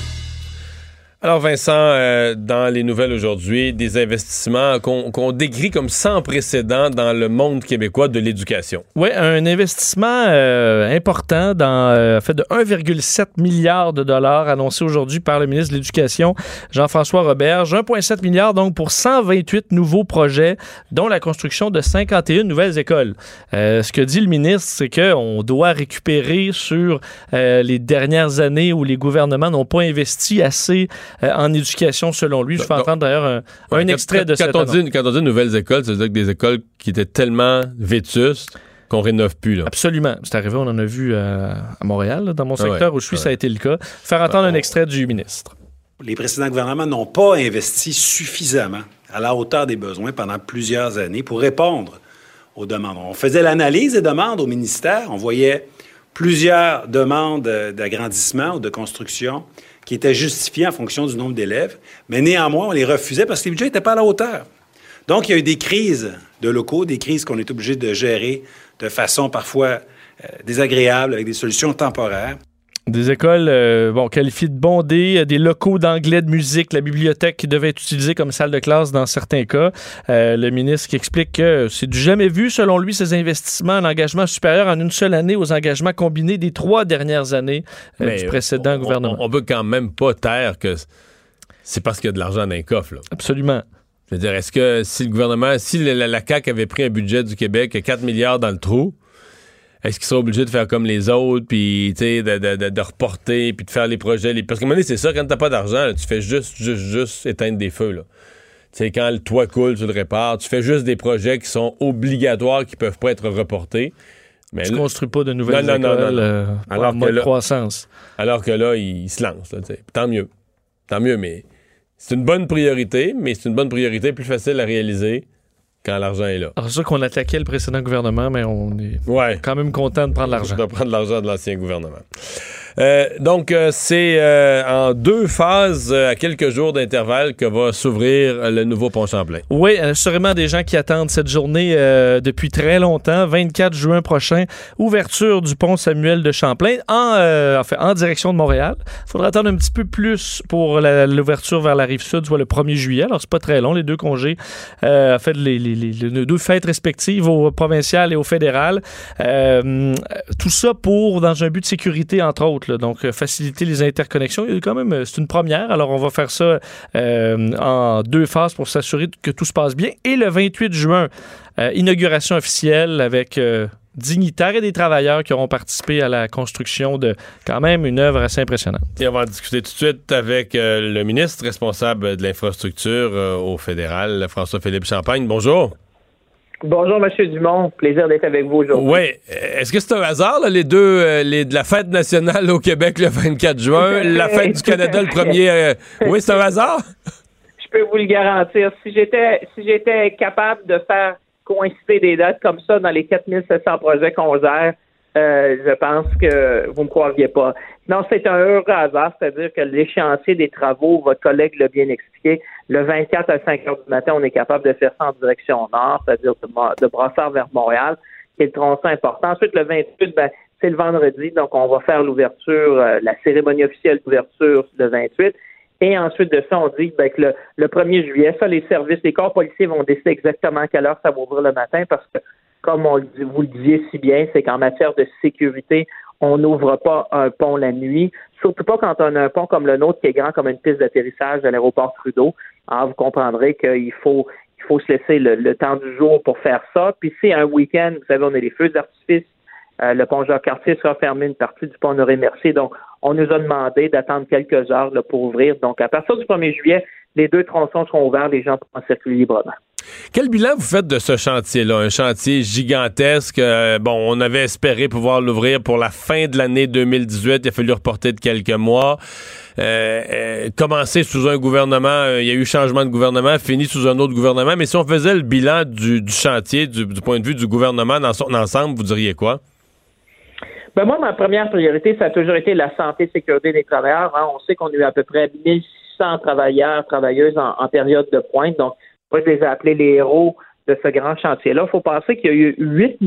Alors Vincent, euh, dans les nouvelles aujourd'hui, des investissements qu'on qu'on décrit comme sans précédent dans le monde québécois de l'éducation. Oui, un investissement euh, important dans euh, fait de 1,7 milliard de dollars annoncé aujourd'hui par le ministre de l'Éducation, Jean-François Roberge. 1,7 milliard donc pour 128 nouveaux projets, dont la construction de 51 nouvelles écoles. Ce que dit le ministre, c'est qu'on doit récupérer sur les dernières années où les gouvernements n'ont pas investi assez en éducation, selon lui. Je fais entendre d'ailleurs un, un Ouais, quand- extrait quand, de quand cette on annonce. dit, quand on dit nouvelles écoles, ça veut dire que des écoles qui étaient tellement vétustes qu'on rénove plus. Là. Absolument. C'est arrivé, on en a vu euh, à Montréal, là, dans mon Ah ouais, secteur où je suis, ça a été le cas. Faire entendre un extrait du ministre. Les précédents gouvernements n'ont pas investi suffisamment à la hauteur des besoins pendant plusieurs années pour répondre aux demandes. On faisait l'analyse des demandes au ministère, on voyait plusieurs demandes euh, d'agrandissement ou de construction qui étaient justifiées en fonction du nombre d'élèves, mais néanmoins, on les refusait parce que les budgets n'étaient pas à la hauteur. Donc, il y a eu des crises de locaux, des crises qu'on est obligé de gérer de façon parfois euh, désagréable avec des solutions temporaires. Des écoles euh, bon, qualifiées de bondées, euh, des locaux d'anglais, de musique, la bibliothèque qui devait être utilisée comme salle de classe dans certains cas. Euh, le ministre qui explique que c'est du jamais vu, selon lui, ces investissements, un engagement supérieur en une seule année aux engagements combinés des trois dernières années euh, du précédent on- gouvernement. On, on peut quand même pas taire que c'est parce qu'il y a de l'argent dans les coffres. là. Absolument. Je veux dire, est-ce que si le gouvernement, si la, la- la CAQ avait pris un budget du Québec, 4 milliards dans le trou, est-ce qu'ils seraient obligés de faire comme les autres, puis de, de- de- de reporter, puis de faire les projets? les- Parce qu'à un moment donné, c'est ça, quand t'as pas d'argent, là, tu fais juste, juste, juste éteindre des feux. Là. Quand le toit coule, tu le répares. Tu fais juste des projets qui sont obligatoires, qui peuvent pas être reportés. Mais Tu là- construis pas de nouvelles Non, non, écoles non, non. euh, Alors en que mode là- croissance. alors que là, il, se lance. là, tu sais. Tant mieux. Tant mieux, mais c'est une bonne priorité, mais c'est une bonne priorité plus facile à réaliser quand l'argent est là. Alors, c'est sûr qu'on attaquait le précédent gouvernement, mais on est Ouais. quand même content de prendre l'argent. De prendre l'argent de l'ancien gouvernement. Euh, donc, euh, c'est euh, en deux phases, à quelques jours d'intervalle, que va s'ouvrir le nouveau pont Champlain. Oui, assurément des gens qui attendent cette journée depuis très longtemps. 24 juin prochain, ouverture du pont Samuel de Champlain en, euh, en, direction de Montréal. Il faudra attendre un petit peu plus pour l'ouverture vers la rive sud, soit le 1er juillet. Alors, c'est pas très long, les deux congés. En fait, les, deux fêtes respectives au provincial et au fédéral. Tout ça pour, dans un but de sécurité, entre autres. Donc, euh, faciliter les interconnexions. Quand même, euh, c'est une première. Alors, on va faire ça euh, en deux phases pour s'assurer que tout se passe bien. Et le 28 juin, inauguration officielle avec dignitaires et des travailleurs qui auront participé à la construction de quand même une œuvre assez impressionnante. Et on va en discuter tout de suite avec le ministre responsable de l'infrastructure au fédéral, François-Philippe Champagne. Bonjour. Bonjour, M. Dumont. Plaisir d'être avec vous aujourd'hui. Oui. Est-ce que c'est un hasard, là, les deux, euh, les, de la fête nationale au Québec le 24 juin, la fête du Canada le 1er... euh, oui, c'est un hasard? Je peux vous le garantir. Si j'étais si j'étais capable de faire coïncider des dates comme ça dans les 4700 projets qu'on gère, euh, je pense que vous me croiriez pas. Non, c'est un heureux hasard, c'est-à-dire que l'échéancier des travaux, votre collègue l'a bien expliqué, le 24 à 5 heures du matin, on est capable de faire ça en direction nord, c'est-à-dire de, Brossard vers Montréal, qui est le tronçon important. Ensuite, le 28, ben, c'est le vendredi, donc on va faire l'ouverture, euh, la cérémonie officielle d'ouverture le 28. Et ensuite de ça, on dit ben, que le, le 1er juillet, ça, les services, les corps policiers vont décider exactement à quelle heure ça va ouvrir le matin parce que, comme on vous le disiez si bien, c'est qu'en matière de sécurité, on n'ouvre pas un pont la nuit, surtout pas quand on a un pont comme le nôtre qui est grand comme une piste d'atterrissage à l'aéroport Trudeau. Alors, vous comprendrez qu'il faut il faut se laisser le, le temps du jour pour faire ça. Puis c'est un week-end, vous savez, on a les feux d'artifice. Euh, le pont Jacques-Cartier sera fermé une partie du pont Honoré-Mercier. Donc, on nous a demandé d'attendre quelques heures là, pour ouvrir. Donc, à partir du 1er juillet, les deux tronçons seront ouverts, les gens pourront circuler librement. Quel bilan vous faites de ce chantier-là? Un chantier gigantesque. euh, bon, on avait espéré pouvoir l'ouvrir pour la fin de l'année 2018. Il a fallu reporter de quelques mois. Euh, euh, commencer sous un gouvernement, euh, il y a eu changement de gouvernement, fini sous un autre gouvernement. Mais si on faisait le bilan du, chantier, du, du point de vue du gouvernement dans son ensemble, vous diriez quoi? Ben moi, ma première priorité, ça a toujours été la santé et sécurité des travailleurs. hein. On sait qu'on a eu à peu près 1600 travailleurs, travailleuses en, en période de pointe. Donc, je les ai appelés les héros de ce grand chantier-là. Il faut penser qu'il y a eu 8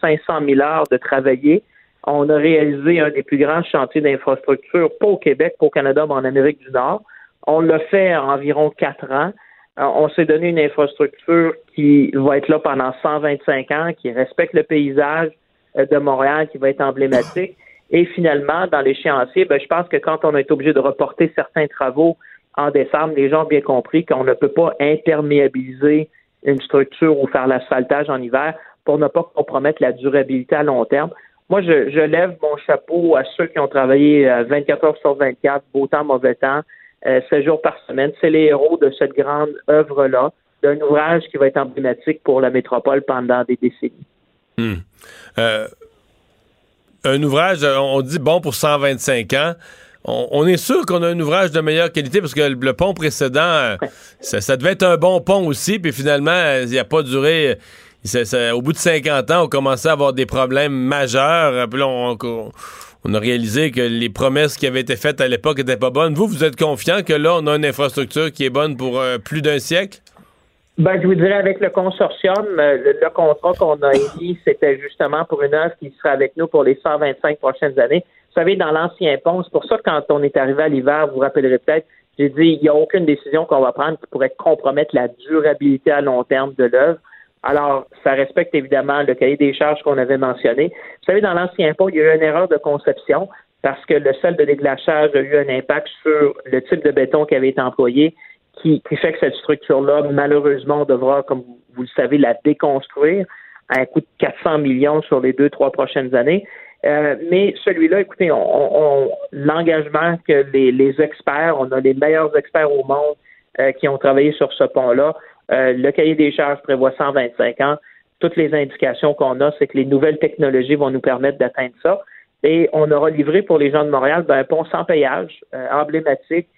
500 000 heures de travaillés. On a réalisé un des plus grands chantiers d'infrastructure, pas au Québec, pas au Canada, mais en Amérique du Nord. On l'a fait en environ quatre ans. Euh, On s'est donné une infrastructure qui va être là pendant 125 ans, qui respecte le paysage euh, de Montréal, qui va être emblématique. Et finalement, dans l'échéancier, ben, je pense que quand on est obligé de reporter certains travaux en décembre, les gens ont bien compris qu'on ne peut pas imperméabiliser une structure ou faire l'asphaltage en hiver pour ne pas compromettre la durabilité à long terme. Moi, je, lève mon chapeau à ceux qui ont travaillé euh, 24 heures sur 24, beau temps, mauvais temps, euh, 7 jours par semaine. C'est les héros de cette grande œuvre-là, d'un ouvrage qui va être emblématique pour la métropole pendant des décennies. Hmm. Euh, un ouvrage, euh, on dit bon pour 125 ans. On, on est sûr qu'on a un ouvrage de meilleure qualité parce que le, le pont précédent, euh, ça, ça devait être un bon pont aussi, puis finalement, euh, il n'a pas duré. euh, ça- ça- au bout de 50 ans, on commençait à avoir des problèmes majeurs. Puis là, on, on- on a réalisé que les promesses qui avaient été faites à l'époque n'étaient pas bonnes. Vous, vous êtes confiant que là, on a une infrastructure qui est bonne pour euh, plus d'un siècle? Ben, je vous dirais, avec le consortium, le, le contrat qu'on a émis, c'était justement pour une œuvre qui sera avec nous pour les 125 prochaines années. Vous savez, dans l'ancien pont, c'est pour ça que quand on est arrivé à l'hiver, vous vous rappellerez peut-être, j'ai dit, il n'y a aucune décision qu'on va prendre qui pourrait compromettre la durabilité à long terme de l'œuvre. Alors, ça respecte évidemment le cahier des charges qu'on avait mentionné. Vous savez, dans l'ancien pont, il y a eu une erreur de conception parce que le sel de déglachage a eu un impact sur le type de béton qui avait été employé qui, qui fait que cette structure-là, malheureusement, devra, comme vous le savez, la déconstruire à un coût de 400 millions sur les deux, trois prochaines années. Euh, mais celui-là, écoutez, on, on- l'engagement que les, les experts, on a les meilleurs experts au monde euh, qui ont travaillé sur ce pont-là. Euh, le cahier des charges prévoit 125 ans. Toutes les indications qu'on a, c'est que les nouvelles technologies vont nous permettre d'atteindre ça. Et on aura livré pour les gens de Montréal ben, un pont sans payage, euh, emblématique,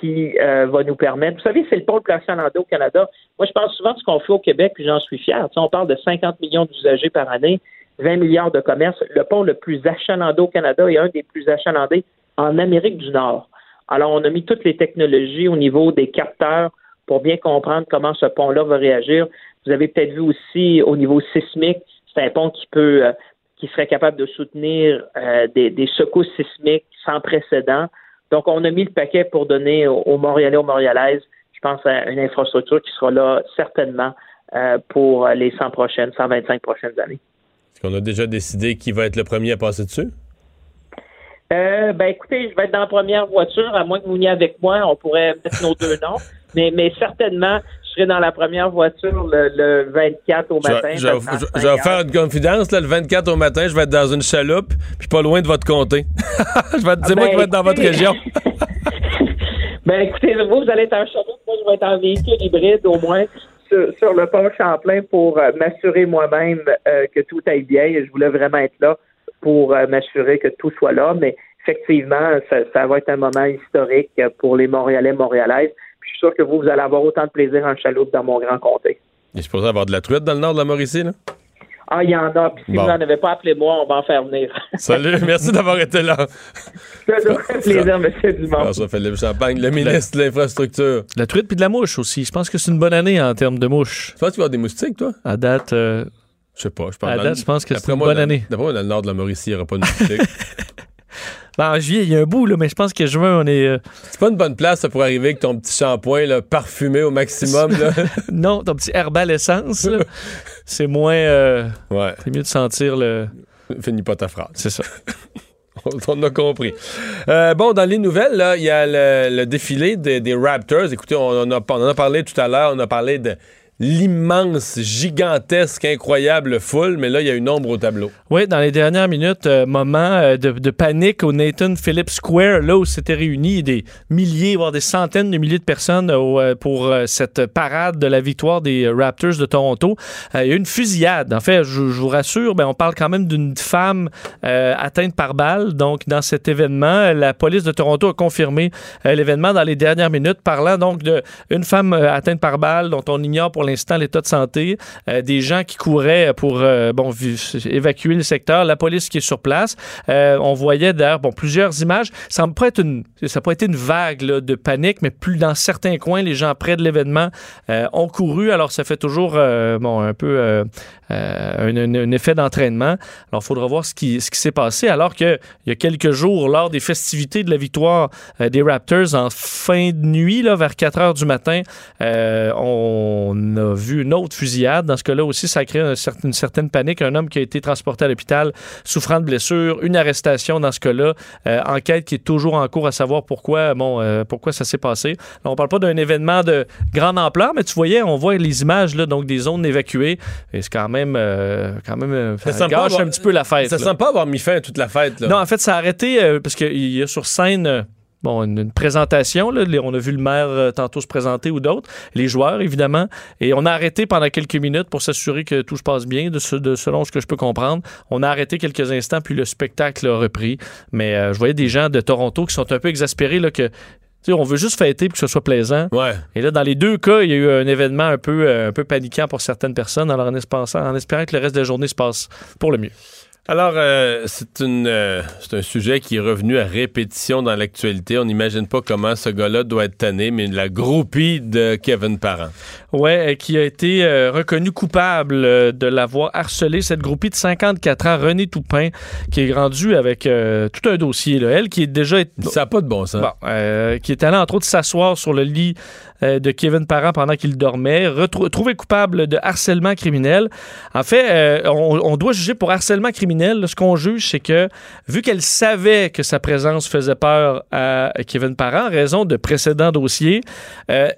qui euh, va nous permettre. Vous savez, c'est le pont le plus achalandé au Canada. Moi, je pense souvent de ce qu'on fait au Québec, puis j'en suis fier. Tu sais, on parle de 50 millions d'usagers par année, 20 milliards de commerce. Le pont le plus achalandé au Canada est un des plus achalandés en Amérique du Nord. Alors, on a mis toutes les technologies au niveau des capteurs pour bien comprendre comment ce pont-là va réagir. Vous avez peut-être vu aussi au niveau sismique, c'est un pont qui peut, euh, qui serait capable de soutenir euh, des, des secousses sismiques sans précédent. Donc, on a mis le paquet pour donner aux Montréalais, aux Montréalaises, je pense, à une infrastructure qui sera là certainement euh, pour les 100 prochaines, 125 prochaines années. Est-ce qu'on a déjà décidé qui va être le premier à passer dessus? Euh, ben écoutez, je vais être dans la première voiture, à moins que vous veniez avec moi, on pourrait mettre nos deux noms. Mais, mais certainement, je serai dans la première voiture le, le 24 au matin. je- vais faire une confidence. Là, le 24 au matin, je vais être dans une chaloupe, puis pas loin de votre comté. je vais, c'est moi Ben, qui vais être dans votre région. Ben écoutez, vous, vous allez être en chameau, moi je vais être en véhicule hybride au moins sur, le pont Champlain pour euh, m'assurer moi-même euh, que tout aille bien. Je voulais vraiment être là pour euh, m'assurer que tout soit là, mais effectivement, ça, va être un moment historique pour les Montréalais, Montréalaises. Puis je suis sûr que vous, vous allez avoir autant de plaisir en chaloupe dans mon grand comté. Il est supposé avoir de la truite dans le nord de la Mauricie, là? Ah, il y en a, puis si Bon. vous n'en avez pas, appelez-moi, on va en faire venir. Salut, merci d'avoir été là. Ça nous fait plaisir, monsieur Dumont. François-Philippe Champagne, le ministre de l'Infrastructure. La truite puis de la mouche aussi. Je pense que c'est une bonne année en termes de mouches. Tu penses qu'il va y avoir des moustiques, toi? À date, euh, Je sais pas. Je À pense date, je pense que c'est une moi, bonne dans- année. D'après moi, dans le nord de la Mauricie, il n'y aura pas de moustiques. ben, en juillet, il y a un bout, là, mais je pense que juin, on est. euh, c'est pas une bonne place ça, pour arriver avec ton petit shampoing parfumé au maximum. Là. non, ton petit herbal essence, c'est moins. euh, ouais. C'est mieux de sentir le. Finis pas ta phrase. C'est ça. On a compris. Euh, bon, dans les nouvelles, là, il y a le, le défilé des, des Raptors. Écoutez, on a, on en a parlé tout à l'heure. On a parlé de l'immense, gigantesque, incroyable foule, mais là, il y a une ombre au tableau. Oui, dans les dernières minutes, euh, moment euh, de, panique au Nathan Phillips Square, là où s'étaient réunis des milliers, voire des centaines de milliers de personnes euh, pour cette parade de la victoire des Raptors de Toronto. Il y a eu une fusillade. En fait, je, vous rassure, ben, on parle quand même d'une femme atteinte par balle. Donc, dans cet événement, la police de Toronto a confirmé l'événement dans les dernières minutes, parlant donc d'une femme atteinte par balle dont on ignore pour pour l'instant l'état de santé, euh, des gens qui couraient pour euh, bon évacuer le secteur, la police qui est sur place. Euh, on voyait d'ailleurs bon plusieurs images. Ça pas être une, ça pas été une vague de panique, mais plus dans certains coins, les gens près de l'événement ont couru. Alors ça fait toujours bon un peu un, effet d'entraînement. Alors il faudra voir ce qui, ce qui s'est passé. Alors que il y a quelques jours, lors des festivités de la victoire des Raptors en fin de nuit, là, vers 4 heures du matin, euh, on a vu une autre fusillade. Dans ce cas-là aussi, ça un certain- une certaine panique. Un homme qui a été transporté à l'hôpital souffrant de blessures, une arrestation dans ce cas-là, euh, enquête qui est toujours en cours à savoir pourquoi, bon, euh, pourquoi ça s'est passé. Là, on parle pas d'un événement de grande ampleur, mais tu voyais, on voit les images là, donc des zones évacuées. Et c'est quand même, euh, quand même, ça, gâche avoir- un petit peu la fête. Ça là. semble pas avoir mis fin à toute la fête. Là. Non, en fait, ça a arrêté parce qu'il y a sur scène. Bon, une, une présentation, là, on a vu le maire euh, tantôt se présenter ou d'autres, les joueurs évidemment, et on a arrêté pendant quelques minutes pour s'assurer que tout se passe bien, de, ce- de- selon ce que je peux comprendre. On a arrêté quelques instants, puis le spectacle a repris. Mais euh, je voyais des gens de Toronto qui sont un peu exaspérés là, que tu sais, on veut juste fêter pour que ce soit plaisant. Ouais. Et là, dans les deux cas, il y a eu un événement un peu, euh, un peu paniquant pour certaines personnes, alors en espérant, en espérant que le reste de la journée se passe pour le mieux. Alors, euh, c'est euh, c'est un sujet qui est revenu à répétition dans l'actualité. On n'imagine pas comment ce gars-là doit être tanné, mais la groupie de Kevin Parent. Ouais, euh, qui a été euh, reconnu coupable de l'avoir harcelé. Cette groupie de 54 ans, René Toupin, qui est rendu avec tout un dossier. Là. Elle, qui est déjà... Ça n'a pas de bon sens. Bon, qui est allée, entre autres, s'asseoir sur le lit de Kevin Parent pendant qu'il dormait, retrou- trouvé coupable de harcèlement criminel. En fait, on, on doit juger pour harcèlement criminel. Ce qu'on juge, c'est que, vu qu'elle savait que sa présence faisait peur à Kevin Parent, en raison de précédents dossiers, euh,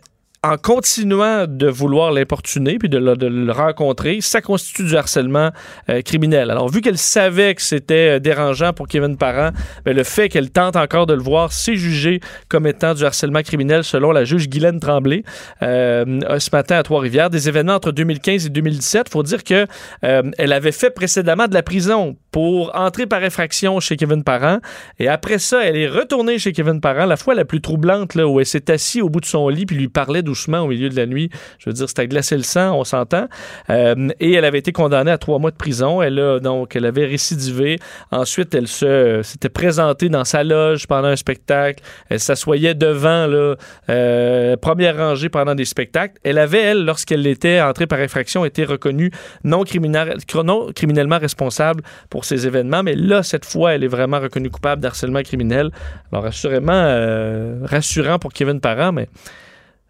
en continuant de vouloir l'importuner puis de le, rencontrer, ça constitue du harcèlement euh, criminel. Alors, vu qu'elle savait que c'était euh, dérangeant pour Kevin Parent, ben, le fait qu'elle tente encore de le voir, c'est jugé comme étant du harcèlement criminel selon la juge Guylaine Tremblay euh, ce matin à Trois-Rivières. Des événements entre 2015 et 2017. faut dire que elle avait fait précédemment de la prison pour entrer par effraction chez Kevin Parent. Et après ça, elle est retournée chez Kevin Parent, la fois la plus troublante, là, où elle s'est assise au bout de son lit puis lui parlait doucement au milieu de la nuit. Je veux dire, c'était à glacer le sang, on s'entend. Euh, et elle avait été condamnée à trois mois de prison. Elle a donc, elle avait récidivé. Ensuite, elle se s'était présentée dans sa loge pendant un spectacle. Elle s'assoyait devant, là, euh, première rangée pendant des spectacles. Elle avait, elle, lorsqu'elle était entrée par infraction, été reconnue non criminellement responsable pour ces événements. Mais là, cette fois, elle est vraiment reconnue coupable d'harcèlement criminel. Alors, assurément, euh, rassurant pour Kevin Parent, mais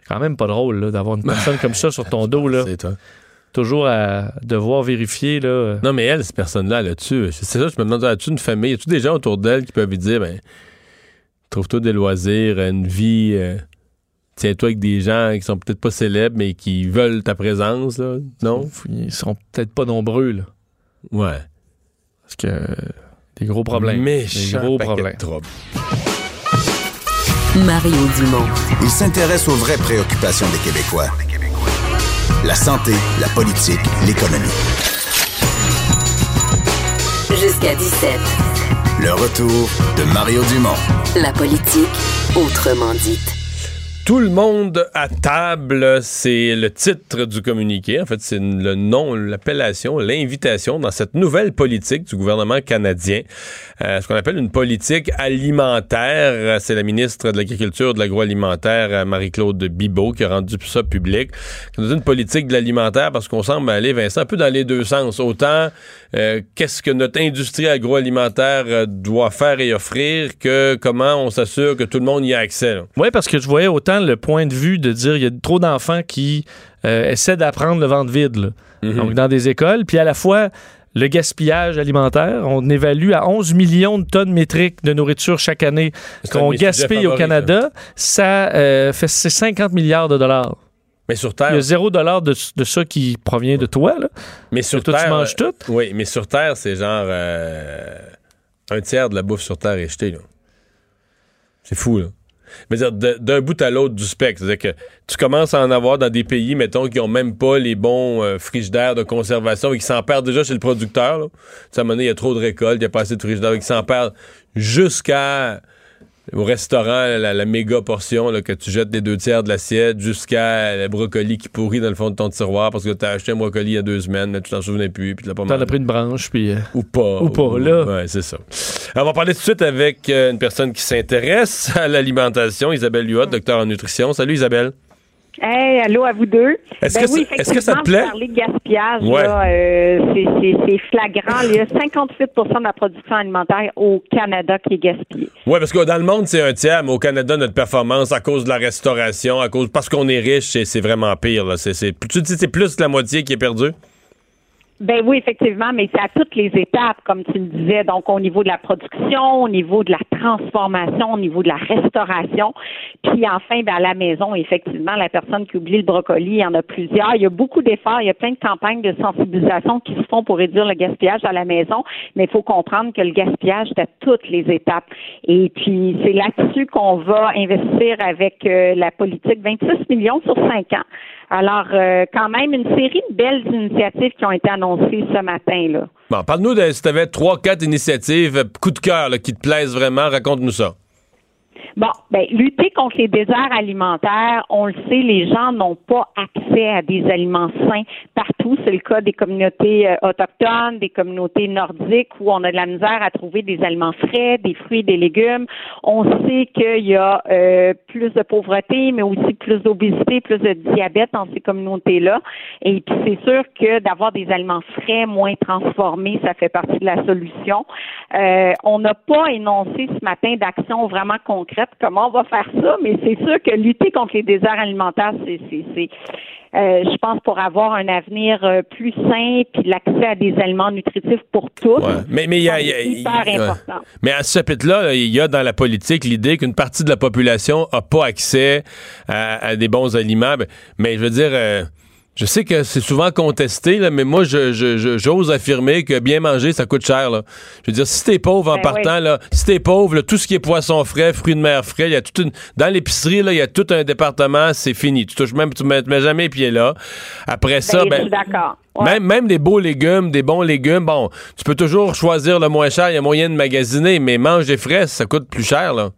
quand même pas drôle d'avoir une personne comme ça sur ton dos. Là. Toi. Toujours à devoir vérifier. Là. Non, mais elle, cette personne-là, a-tu. C'est ça, je me demande, as-tu une famille? Y a-tu des gens autour d'elle qui peuvent lui dire, ben, trouve-toi des loisirs, une vie. euh, Tiens-toi avec des gens qui sont peut-être pas célèbres, mais qui veulent ta présence, là? Non? Ils sont peut-être pas nombreux. Là. Ouais. Parce que des gros problèmes. Méchant des gros de problèmes. Mario Dumont. Il s'intéresse aux vraies préoccupations des Québécois. La santé, la politique, l'économie. Jusqu'à 17. Le retour de Mario Dumont. La politique, autrement dite. Tout le monde à table, c'est le titre du communiqué. En fait, c'est le nom, l'appellation, l'invitation dans cette nouvelle politique du gouvernement canadien, euh, ce qu'on appelle une politique alimentaire. C'est la ministre de l'Agriculture, de l'Agroalimentaire, euh, Marie-Claude Bibeau, qui a rendu ça public. C'est une politique de l'alimentaire parce qu'on semble aller, Vincent, un peu dans les deux sens. Autant euh, qu'est-ce que notre industrie agroalimentaire euh, doit faire et offrir que comment on s'assure que tout le monde y a accès. Oui, parce que je voyais autant le point de vue de dire il y a trop d'enfants qui euh, essaient d'apprendre le ventre vide, là. Mhm. donc dans des écoles, puis à la fois le gaspillage alimentaire, on évalue à 11 millions de tonnes métriques de nourriture chaque année qu'on gaspille au Canada. Ça euh, fait c'est 50 milliards de dollars. Mais sur Il Terre, y a zéro dollar de, de ça qui provient de toi. Là. mais sur toi, tu Terre, manges euh, tout. Oui, mais sur Terre, c'est genre euh, un tiers de la bouffe sur Terre est jetée. là. C'est fou, là. Mais d'un bout à l'autre du spectre. C'est-à-dire que tu commences à en avoir dans des pays, mettons, qui ont même pas les bons euh, frigidaires de conservation et qui s'en perdent déjà chez le producteur. Là. Tu à un moment donné, il y a trop de récoltes, il y a pas assez de frigidaires, et qui s'en perdent jusqu'à au restaurant, la, la méga portion là, que tu jettes les deux tiers de l'assiette jusqu'à le brocoli qui pourrit dans le fond de ton tiroir parce que tu as acheté un brocoli il y a deux semaines, mais tu t'en souvenais plus, puis tu l'as pas T'en mangé. as pris une branche, puis. euh, Ou pas. Ou pas, là. Ouais, c'est ça. Alors, on va parler tout de suite avec euh, une personne qui s'intéresse à l'alimentation, Isabelle Huot, docteur en nutrition. Salut Isabelle. Hey, allô à vous deux. Est-ce Ben que ça- oui, que ça te plaît? vous parlez de gaspillage, Ouais. euh, c'est- flagrant. Il y a 58 de la production alimentaire au Canada qui est gaspillée. Oui, parce que dans le monde, c'est un tiers, mais au Canada, notre performance, à cause de la restauration, à cause parce qu'on est riche, c'est- vraiment pire. Là. C'est, c'est, tu dis c'est plus que la moitié qui est perdue? Ben oui, effectivement, mais c'est à toutes les étapes, comme tu le disais. Donc, au niveau de la production, au niveau de la transformation, au niveau de la restauration. Puis enfin, ben, à la maison, effectivement, la personne qui oublie le brocoli, il y en a plusieurs. Il y a beaucoup d'efforts, il y a plein de campagnes de sensibilisation qui se font pour réduire le gaspillage à la maison, mais il faut comprendre que le gaspillage, c'est à toutes les étapes. Et puis, c'est là-dessus qu'on va investir avec euh, la politique 26 millions sur 5 ans. Alors, euh, quand même, une série de belles initiatives qui ont été annoncées ce matin, là. Bon, parle-nous de si tu avais trois, quatre initiatives, coup de cœur, là, qui te plaisent vraiment. Raconte-nous ça. Bon, ben, lutter contre les déserts alimentaires, on le sait, les gens n'ont pas accès à des aliments sains partout. C'est le cas des communautés euh, autochtones, des communautés nordiques où on a de la misère à trouver des aliments frais, des fruits, des légumes. On sait qu'il y a euh, plus de pauvreté, mais aussi plus d'obésité, plus de diabète dans ces communautés-là. Et puis c'est sûr que d'avoir des aliments frais, moins transformés, ça fait partie de la solution. Euh, on n'a pas énoncé ce matin d'action vraiment concrète comment on va faire ça, mais c'est sûr que lutter contre les déserts alimentaires, c'est, euh, je pense pour avoir un avenir euh, plus sain puis l'accès à des aliments nutritifs pour tous. Mais mais il y a, y a- hyper y a- important. Mais à ce chapitre-là, il y a dans la politique l'idée qu'une partie de la population n'a pas accès à, à des bons aliments. Ben, Mais je veux dire, euh, je sais que c'est souvent contesté, là, mais moi, je, j'ose affirmer que bien manger, ça coûte cher. Là. Je veux dire, si t'es pauvre en Ben partant, oui. là, si t'es pauvre, là, tout ce qui est poisson frais, fruits de mer frais, il y a toute une. Dans l'épicerie, là, il y a tout un département, c'est fini. Tu touches même, tu mets, jamais les pieds là. Après ça, Ben, ben, je suis d'accord. même, même des beaux légumes, des bons légumes, bon, tu peux toujours choisir le moins cher, il y a moyen de magasiner, mais manger frais, ça coûte plus cher, là.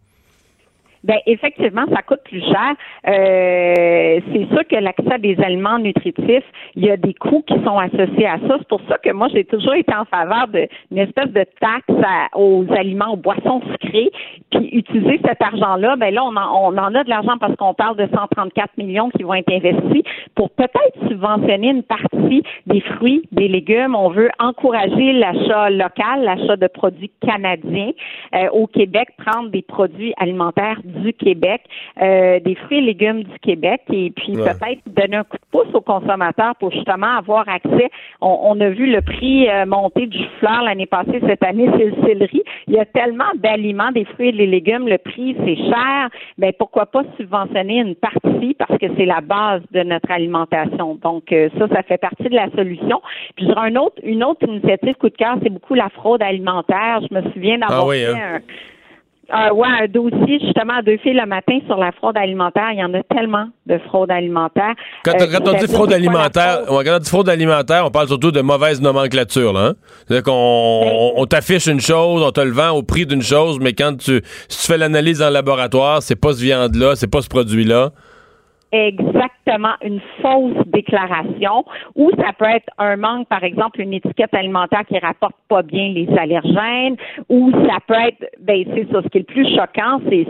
Ben effectivement, ça coûte plus cher. Euh, c'est sûr que l'accès à des aliments nutritifs, il y a des coûts qui sont associés à ça. C'est pour ça que moi j'ai toujours été en faveur d'une espèce de taxe aux aliments, aux boissons sucrées, puis utiliser cet argent-là. Ben là, on en, on en a de l'argent parce qu'on parle de 134 millions qui vont être investis pour peut-être subventionner une partie des fruits, des légumes. On veut encourager l'achat local, l'achat de produits canadiens euh, au Québec, prendre des produits alimentaires du Québec, euh, des fruits et légumes du Québec, et puis Ouais. peut-être donner un coup de pouce aux consommateurs pour justement avoir accès. On, on a vu le prix euh, monter du fleur l'année passée, cette année, c'est le céleri. Il y a tellement d'aliments, des fruits et des légumes, le prix c'est cher. Ben pourquoi pas subventionner une partie parce que c'est la base de notre alimentation. Donc euh, ça, ça fait partie de la solution. Puis je un autre, une autre initiative coup de cœur, c'est beaucoup la fraude alimentaire. Je me souviens d'avoir Ah oui, fait hein? un euh, ouais, un dossier justement à deux filles le matin sur la fraude alimentaire. Il y en a tellement de fraude alimentaire. Quand, Euh, quand on dit fraude alimentaire, quand on dit fraude alimentaire, on parle surtout de mauvaise nomenclature, là. Hein? C'est-à-dire qu'on on, on t'affiche une chose, on te le vend au prix d'une chose, mais quand tu, si tu fais l'analyse en laboratoire, c'est pas ce viande-là, c'est pas ce produit-là. Exactement une fausse déclaration ou ça peut être un manque, par exemple, une étiquette alimentaire qui rapporte pas bien les allergènes ou ça peut être, ben c'est ça, ce qui est le plus choquant, c'est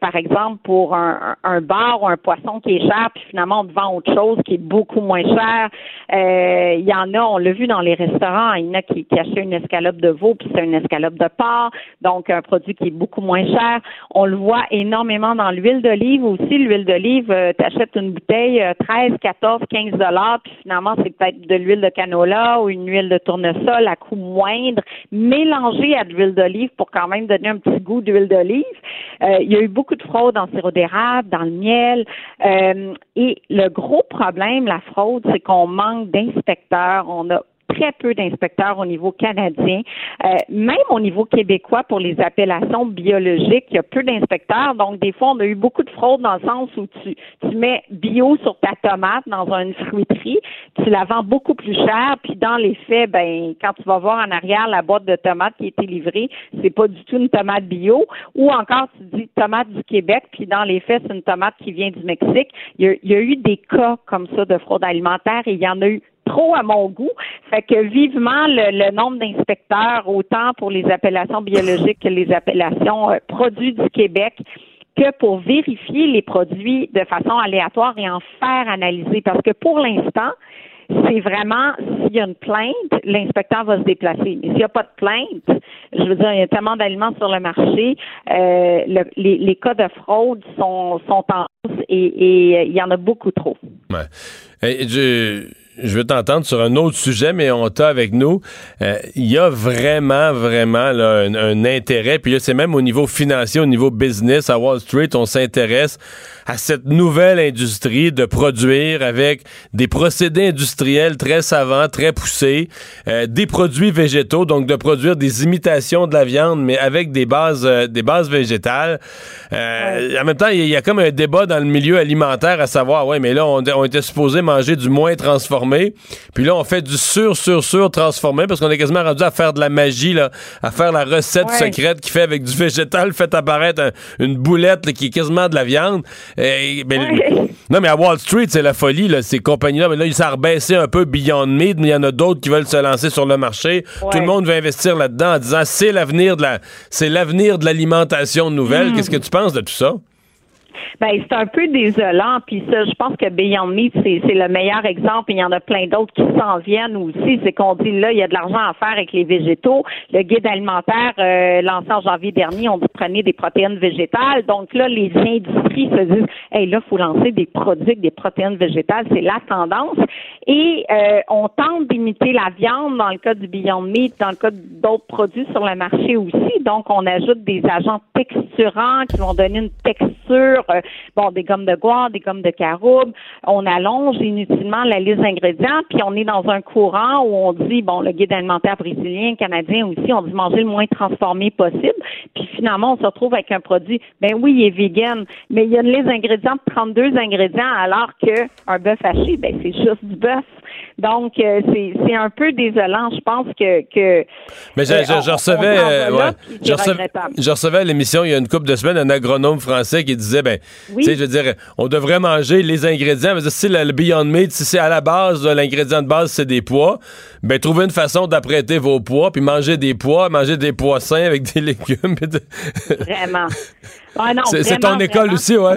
par exemple, pour un, un bar ou un poisson qui est cher, puis finalement, on te vend autre chose qui est beaucoup moins cher. Euh, Il y en a, on l'a vu dans les restaurants, il y en a qui, qui achètent une escalope de veau, puis c'est une escalope de porc, donc un produit qui est beaucoup moins cher. On le voit énormément dans l'huile d'olive aussi. L'huile d'olive, tu achètes une bouteille euh, 13, 14, 15 dollars, puis finalement, c'est peut-être de l'huile de canola ou une huile de tournesol à coût moindre, mélangée à de l'huile d'olive pour quand même donner un petit goût d'huile d'olive. Euh, il y a eu beaucoup de fraude en sirop d'érable, dans le miel. Euh, et le gros problème, la fraude, c'est qu'on manque d'inspecteurs. On a très peu d'inspecteurs au niveau canadien. Euh, même au niveau québécois, pour les appellations biologiques, il y a peu d'inspecteurs. Donc, des fois, on a eu beaucoup de fraude dans le sens où tu, tu mets bio sur ta tomate dans une fruiterie, tu la vends beaucoup plus cher, puis dans les faits, ben, quand tu vas voir en arrière la boîte de tomates qui a été livrée, c'est pas du tout une tomate bio. Ou encore, tu dis tomate du Québec, puis dans les faits, c'est une tomate qui vient du Mexique. Il y, a, il y a eu des cas comme ça de fraude alimentaire et il y en a eu trop à mon goût. Fait que vivement le, nombre d'inspecteurs, autant pour les appellations biologiques que les appellations euh, produits du Québec, que pour vérifier les produits de façon aléatoire et en faire analyser. Parce que pour l'instant, c'est vraiment s'il y a une plainte, l'inspecteur va se déplacer. Mais s'il n'y a pas de plainte, je veux dire, il y a tellement d'aliments sur le marché, euh, le- les, les cas de fraude sont, sont en hausse et, et, euh, il y en a beaucoup trop. Je, je veux t'entendre sur un autre sujet, mais on t'a avec nous. Euh, Il y a vraiment, vraiment là, un, un intérêt. Puis là, c'est même au niveau financier, au niveau business, à Wall Street, on s'intéresse à cette nouvelle industrie de produire avec des procédés industriels très savants, très poussés, euh, des produits végétaux, donc de produire des imitations de la viande, mais avec des bases, euh, des bases végétales. Euh, En même temps, il y, a- il y a comme un débat dans le milieu alimentaire à savoir, ouais, mais là, on, on était supposé manger du moins transformé, puis là, on fait du sur, sur, sur transformé parce qu'on est quasiment rendu à faire de la magie, là, à faire la recette Ouais. secrète qui fait avec du végétal, fait apparaître un- une boulette là, qui est quasiment de la viande. Et, ben, Non, mais à Wall Street, c'est la folie, là, ces compagnies-là. Mais là, ça a rebaissé un peu Beyond Meat, mais il y en a d'autres qui veulent se lancer sur le marché. Tout le monde veut investir là-dedans en disant c'est l'avenir de la, c'est l'avenir de l'alimentation nouvelle. Mm. Qu'est-ce que tu penses de tout ça? Ben, c'est un peu désolant. Puis ça, je pense que Beyond Meat, c'est, c'est le meilleur exemple. Il y en a plein d'autres qui s'en viennent aussi. C'est qu'on dit là, il y a de l'argent à faire avec les végétaux. Le guide alimentaire euh, lancé en janvier dernier, on dit prenez des protéines végétales. Donc là, les industries se disent, hey là, faut lancer des produits des protéines végétales. C'est la tendance. Et euh, on tente d'imiter la viande dans le cas du Beyond Meat, dans le cas d'autres produits sur le marché aussi. Donc, on ajoute des agents texturants qui vont donner une texture, euh, bon, des gommes de goire, des gommes de caroube. On allonge inutilement la liste d'ingrédients, puis on est dans un courant où on dit, bon, le guide alimentaire brésilien, canadien aussi, on dit manger le moins transformé possible. Puis finalement, on se retrouve avec un produit, ben oui, il est vegan, mais il y a une liste d'ingrédients de 32 ingrédients, alors que un bœuf haché, ben c'est juste du bœuf. Donc, euh, c'est c'est un peu désolant. Je pense que... que Mais je, je- je recevais, euh, ouais. je, recevais je recevais à l'émission il y a une couple de semaines un agronome français qui disait ben, Oui. tu sais, je veux dire, on devrait manger les ingrédients. Dire, si le, Beyond Meat, si c'est à la base, l'ingrédient de base c'est des pois, ben trouvez une façon d'apprêter vos pois, puis manger des pois, manger des pois sains avec des légumes. Vraiment. Ah non, c'est ton école vraiment. aussi, ouais.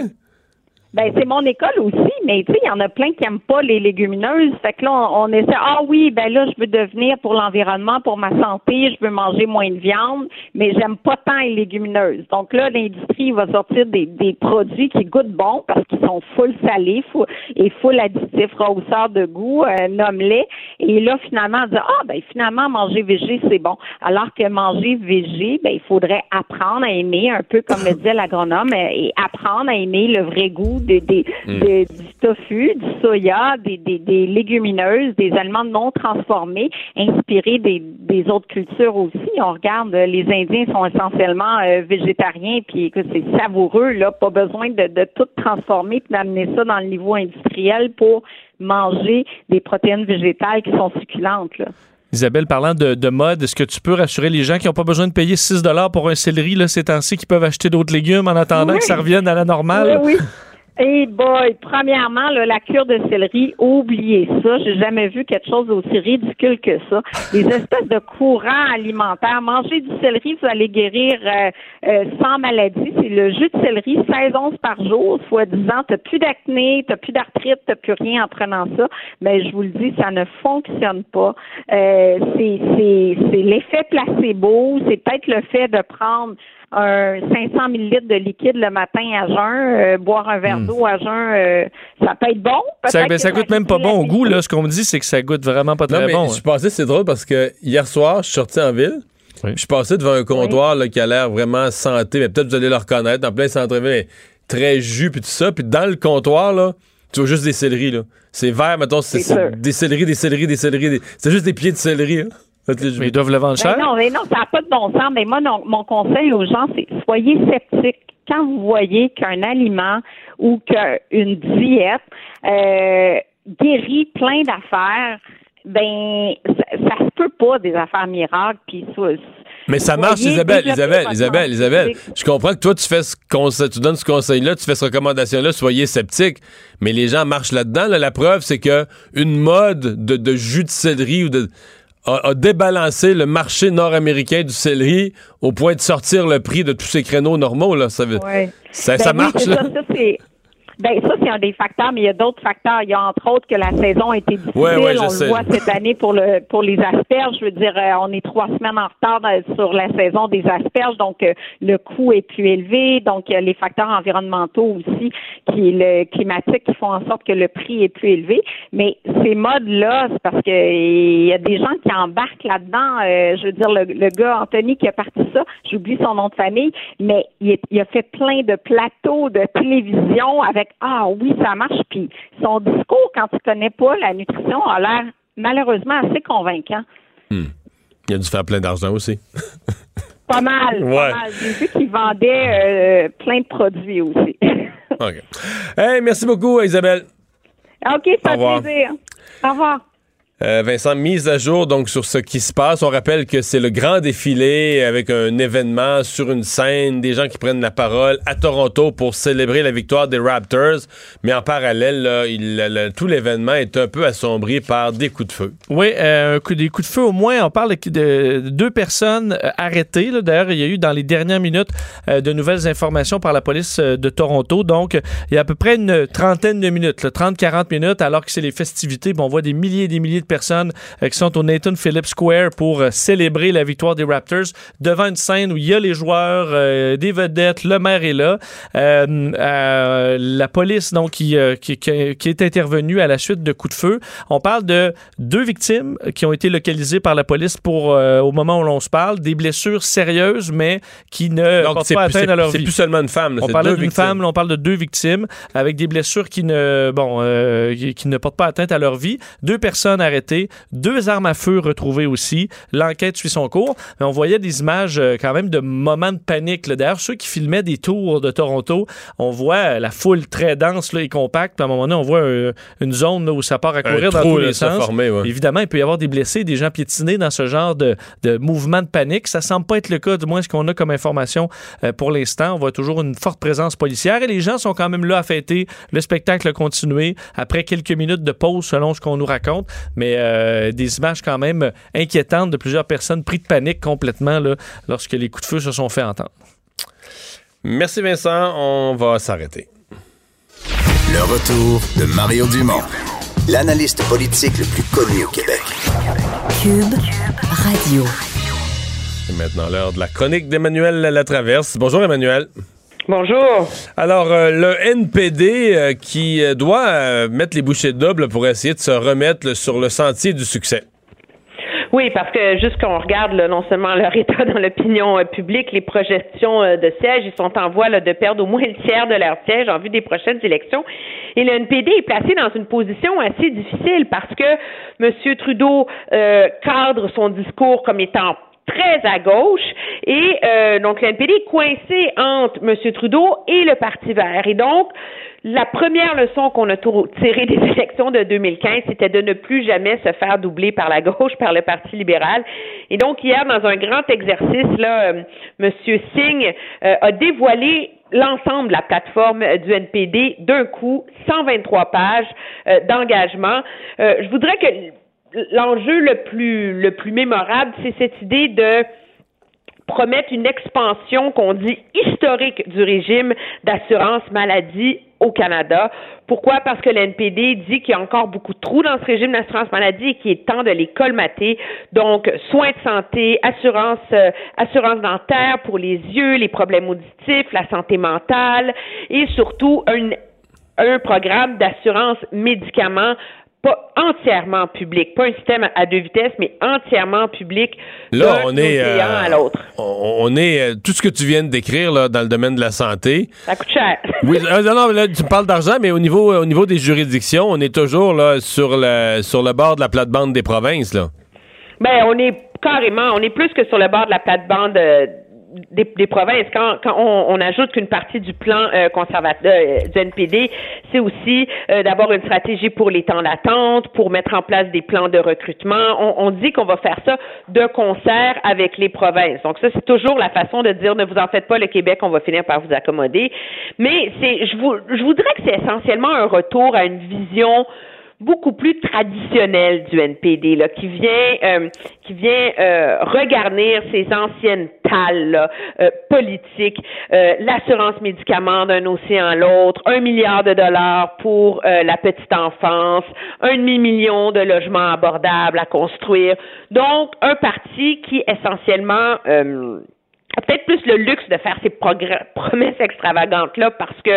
Ben, c'est mon école aussi, mais tu sais, il y en a plein qui aiment pas les légumineuses. Fait que là, on, on essaie, ah oui, ben là, je veux devenir pour l'environnement, pour ma santé, je veux manger moins de viande, mais j'aime pas tant les légumineuses. Donc là, l'industrie va sortir des, des produits qui goûtent bon parce qu'ils sont full salés full, et full additifs, rehausseurs de goût, euh, nomme-les. Et là, finalement, on dit, ah, ben finalement, manger végé, c'est bon. Alors que manger végé, ben, il faudrait apprendre à aimer, un peu comme le disait l'agronome, euh, et apprendre à aimer le vrai goût des, des, Mm. des- du tofu, du soya, des, des, des légumineuses, des aliments non transformés, inspirés des, des autres cultures aussi. On regarde, euh, les Indiens sont essentiellement euh, végétariens, puis écoute, c'est savoureux, là, pas besoin de, de tout transformer puis d'amener ça dans le niveau industriel pour manger des protéines végétales qui sont succulentes. Là. Isabelle, parlant de, de mode, est-ce que tu peux rassurer les gens qui n'ont pas besoin de payer 6 pour un céleri là, ces temps-ci, qui peuvent acheter d'autres légumes en attendant Oui. que ça revienne à la normale? Oui, oui. Eh boy, premièrement, là, la cure de céleri, oubliez ça. J'ai jamais vu quelque chose d'aussi ridicule que ça. Des espèces de courants alimentaires. Manger du céleri, vous allez guérir euh, euh, sans maladie. C'est le jus de céleri, 16 onces par jour, soit 10 ans. T'as plus d'acné, t'as plus d'arthrite, t'as plus rien en prenant ça. Mais je vous le dis, ça ne fonctionne pas. Euh, c'est c'est c'est l'effet placebo. C'est peut-être le fait de prendre un 500 millilitres de liquide le matin à jeun, euh, boire un verre d'eau à jeun, euh, ça peut être bon. Ça, ben, ça goûte même pas bon au goût. Là. Ce qu'on me dit, c'est que ça goûte vraiment pas Non, très mais bon. je suis passé, c'est drôle parce que hier soir, je suis sorti en ville. Je suis passé devant un comptoir là, qui a l'air vraiment santé, mais peut-être vous allez le reconnaître, en plein centre-ville, mais très jus puis tout ça. Puis dans le comptoir, là, tu vois juste des céleris, là. C'est vert, mettons, c'est des céleris, des céleris, des céleris. des- C'est juste des pieds de céleri. hein. Mais ils doivent le vendre cher? Ben non, mais non, ça n'a pas de bon sens. Mais moi, non, mon conseil aux gens, c'est soyez sceptiques. Quand vous voyez qu'un aliment ou qu'une diète euh, guérit plein d'affaires, ben ça, ça se peut pas des affaires miracles. Puis Mais ça marche, Isabelle, Isabelle, Isabelle, Isabelle. Je comprends que toi, tu fais ce conseil, tu donnes ce conseil-là, tu fais cette recommandation-là, soyez sceptiques. Mais les gens marchent là-dedans. là. La preuve, c'est que une mode de, de jus de céleri ou de a, a débalancé le marché nord-américain du céleri au point de sortir le prix de tous ces créneaux normaux. Là. Ça, veut- Ouais. ça, Ben ça oui, marche. là. ça, ben, ça, c'est un des facteurs, mais il y a d'autres facteurs. Il y a entre autres que la saison a été difficile. Ouais, ouais, on sais. le voit cette année pour le pour les asperges. Je veux dire, euh, on est trois semaines en retard sur la saison des asperges, donc euh, le coût est plus élevé. Donc, il y a les facteurs environnementaux aussi, qui est le climatique, qui font en sorte que le prix est plus élevé. Mais ces modes-là, c'est parce que il y a des gens qui embarquent là-dedans. Euh, je veux dire, le, le gars Anthony qui a parti ça, j'oublie son nom de famille, mais il, est- il a fait plein de plateaux de télévision avec ah oui ça marche. Puis son discours quand tu connais pas la nutrition a l'air malheureusement assez convaincant. Il a dû faire plein d'argent aussi. Pas mal. Ouais. Pas mal. J'ai vu qu'il vendait euh, plein de produits aussi. OK. Hey, merci beaucoup, Isabelle. ok, ça fait plaisir. Au revoir. Euh, Vincent, mise à jour donc sur ce qui se passe. On rappelle que c'est le grand défilé avec un événement sur une scène, des gens qui prennent la parole à Toronto pour célébrer la victoire des Raptors. Mais en parallèle, tout l'événement est un peu assombri par des coups de feu. Oui, euh, des coups de feu au moins. On parle de, de deux personnes euh, arrêtées. D'ailleurs, il y a eu dans les dernières minutes euh, de nouvelles informations par la police de Toronto. Donc, il y a à peu près une trentaine de minutes, 30-40 minutes, alors que c'est les festivités. On voit des milliers et des milliers de personnes euh, qui sont au Nathan Phillips Square pour euh, célébrer la victoire des Raptors devant une scène où il y a les joueurs, euh, des vedettes, le maire est là. La police, donc, qui, qui, qui- est intervenue à la suite de coups de feu. On parle de deux victimes qui ont été localisées par la police pour, euh, au moment où l'on se parle, des blessures sérieuses, mais qui ne Donc, portent c'est pas atteinte à leur c'est vie. plus seulement une femme. là, On c'est deux d'une femme, là, on parle de deux victimes avec des blessures qui ne, bon, euh, qui ne portent pas atteinte à leur vie. Deux personnes arrêtées, deux armes à feu retrouvées aussi. L'enquête suit son cours. Mais on voyait des images euh, quand même de moments de panique. D'ailleurs, ceux qui filmaient des tours de Toronto, on voit euh, la foule très dense là, et compacte. Puis à un moment donné, on voit une zone là, où ça part à courir dans trou, tous les se sens. ouais. Évidemment, il peut y avoir des blessés, des gens piétinés dans ce genre de, de mouvement de panique. Ça semble pas être le cas, du moins ce qu'on a comme information euh, pour l'instant. On voit toujours une forte présence policière et les gens sont quand même là à fêter. Le spectacle a continué après quelques minutes de pause, selon ce qu'on nous raconte. Mais euh, des images quand même inquiétantes de plusieurs personnes prises de panique complètement là, lorsque les coups de feu se sont fait entendre. Merci Vincent, on va s'arrêter. Le retour de Mario Dumont, l'analyste politique le plus connu au Québec. Cube Radio. C'est maintenant l'heure de la chronique d'Emmanuel Latraverse. Bonjour Emmanuel. Bonjour. Alors, euh, le NPD euh, qui euh, doit euh, mettre les bouchées doubles pour essayer de se remettre là, sur le sentier du succès. Oui, parce que juste qu'on regarde là, non seulement leur état dans l'opinion euh, publique, les projections euh, de sièges, ils sont en voie là, de perdre au moins le tiers de leur siège en vue des prochaines élections. Et le NPD est placé dans une position assez difficile parce que M. Trudeau euh, cadre son discours comme étant très à gauche et euh, donc le NPD est coincé entre M. Trudeau et le Parti vert. Et donc, la première leçon qu'on a tirée des élections de 2015, c'était de ne plus jamais se faire doubler par la gauche, par le Parti libéral. Et donc, hier, dans un grand exercice, là, euh, M. Singh euh, a dévoilé l'ensemble de la plateforme euh, du NPD d'un coup, 123 pages d'engagement. Euh, je voudrais que l'enjeu le plus le plus mémorable, c'est cette idée de promettre une expansion qu'on dit historique du régime d'assurance maladie au Canada. Pourquoi? Parce que l'NPD dit qu'il y a encore beaucoup de trous dans ce régime d'assurance maladie et qu'il est temps de les colmater. Donc, soins de santé, assurance, euh, assurance dentaire pour les yeux, les problèmes auditifs, la santé mentale et surtout un, un programme d'assurance médicaments pas entièrement public, pas un système à deux vitesses, mais entièrement public. Là, on est, océan euh, à l'autre. on, on est euh, tout ce que tu viens de décrire là, dans le domaine de la santé. Ça coûte cher. Oui, euh, non, non, là, tu parles d'argent, mais au niveau, au niveau des juridictions, on est toujours là sur le sur le bord de la plate-bande des provinces là. Ben, on est carrément, on est plus que sur le bord de la plate-bande euh, des, des provinces. Quand, quand on, on ajoute qu'une partie du plan euh, conservateur euh, du NPD, c'est aussi euh, d'avoir une stratégie pour les temps d'attente, pour mettre en place des plans de recrutement. On, on dit qu'on va faire ça de concert avec les provinces. Donc ça, c'est toujours la façon de dire ne vous en faites pas, le Québec, on va finir par vous accommoder. Mais c'est, je vous, je voudrais que c'est essentiellement un retour à une vision beaucoup plus traditionnelle du NPD, là, qui vient, euh, qui vient euh, regarnir ces anciennes tales là, euh, politiques, euh, l'assurance médicaments d'un océan à l'autre, un milliard de dollars pour euh, la petite enfance, un demi-million de logements abordables à construire. Donc, un parti qui essentiellement euh, peut-être plus le luxe de faire ces promesses extravagantes-là parce que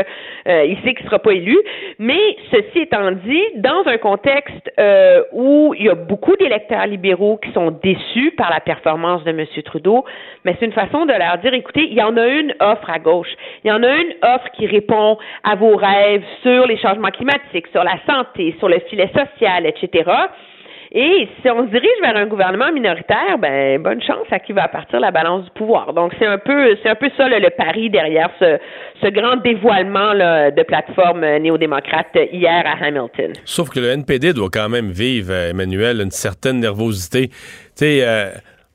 euh, il sait qu'il sera pas élu. Mais ceci étant dit, dans un contexte euh, où il y a beaucoup d'électeurs libéraux qui sont déçus par la performance de M. Trudeau, mais c'est une façon de leur dire, écoutez, il y en a une offre à gauche. Il y en a une offre qui répond à vos rêves sur les changements climatiques, sur la santé, sur le filet social, etc. Et si on se dirige vers un gouvernement minoritaire, ben bonne chance à qui va partir la balance du pouvoir. Donc c'est un peu c'est un peu ça le pari derrière ce, ce grand dévoilement de plateforme euh, néo-démocrate hier à Hamilton. Sauf que le NPD doit quand même vivre, euh, Emmanuel, une certaine nervosité. Tu sais, euh,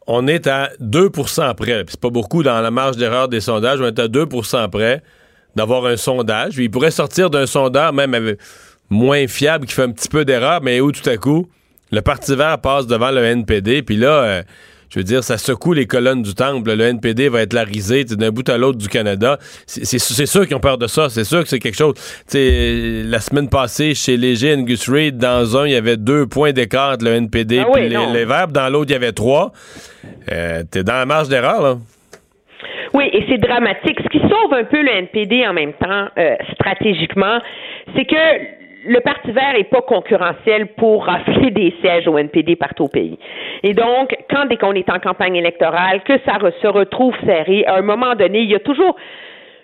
on est à 2% près. C'est pas beaucoup dans la marge d'erreur des sondages. On est à 2% près d'avoir un sondage. Il pourrait sortir d'un sondage même moins fiable qui fait un petit peu d'erreur, mais où tout à coup, le Parti vert passe devant le NPD. Puis là, euh, je veux dire, ça secoue les colonnes du temple. Le NPD va être la risée d'un bout à l'autre du Canada. C'est sûr qu'ils ont peur de ça. C'est sûr que c'est quelque chose. Tu sais, la semaine passée, chez Léger et Gus Reid, dans un, il y avait deux points d'écart entre le NPD et Ah oui, les, les Verts. Dans l'autre, il y avait trois. Euh, T'es dans la marge d'erreur, là. Oui, et c'est dramatique. Ce qui sauve un peu le NPD en même temps, euh, stratégiquement, c'est que le Parti vert n'est pas concurrentiel pour rafler des sièges au NPD partout au pays. Et donc, quand dès qu'on est en campagne électorale, que ça se retrouve serré, à un moment donné, il y a toujours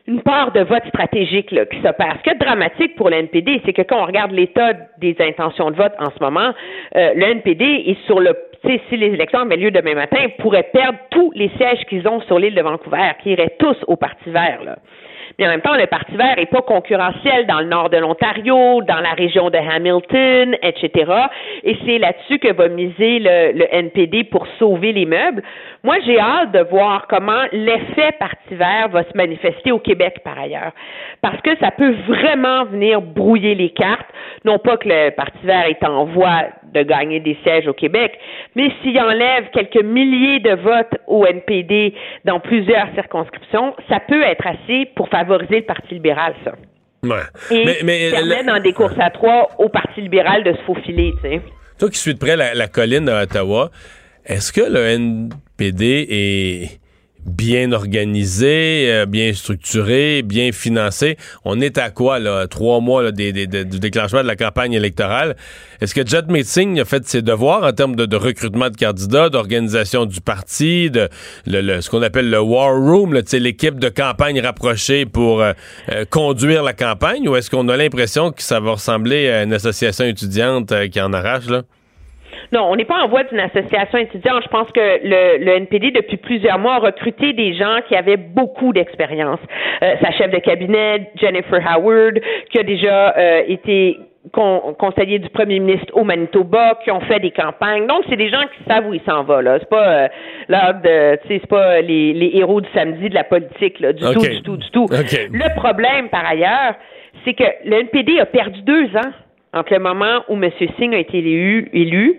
une part de vote stratégique là, qui s'opère. Ce qui est dramatique pour le NPD, c'est que quand on regarde l'état des intentions de vote en ce moment, euh, le NPD est sur le si les élections avaient lieu demain matin, pourrait perdre tous les sièges qu'ils ont sur l'île de Vancouver, qui iraient tous au Parti vert. Mais en même temps, le Parti vert n'est pas concurrentiel dans le nord de l'Ontario, dans la région de Hamilton, etc. Et c'est là-dessus que va miser le, le NPD pour sauver les meubles. Moi, j'ai hâte de voir comment l'effet Parti vert va se manifester au Québec par ailleurs. Parce que ça peut vraiment venir brouiller les cartes. Non pas que le Parti vert est en voie de gagner des sièges au Québec, mais s'il enlève quelques milliers de votes au NPD dans plusieurs circonscriptions, ça peut être assez pour favoriser le Parti libéral, ça. Ouais. Et Mais- mais permet dans des courses à trois au Parti libéral de se faufiler, tu sais. Toi qui suis de près la, la colline à Ottawa, est-ce que le NPD est bien organisé, euh, bien structuré, bien financé? On est à quoi, là, trois mois là, du déclenchement de la campagne électorale? Est-ce que Jet Meeting a fait ses devoirs en termes de, recrutement de candidats, d'organisation du parti, de ce qu'on appelle le War Room, l'équipe de campagne rapprochée pour euh, euh, conduire la campagne, ou est-ce qu'on a l'impression que ça va ressembler à une association étudiante qui en arrache, là? Non, on n'est pas en voie d'une association étudiante. Je pense que le, le NPD, depuis plusieurs mois, a recruté des gens qui avaient beaucoup d'expérience. Euh, sa chef de cabinet, Jennifer Howard, qui a déjà euh, été con- conseiller du premier ministre au Manitoba, qui ont fait des campagnes. Donc, c'est des gens qui savent où ils s'en vont. Là, c'est pas euh, de, tu sais, c'est pas les, les héros du samedi de la politique, là, du tout, du tout, du tout. Le problème, par ailleurs, c'est que le NPD a perdu deux ans entre le moment où M. Singh a été élu,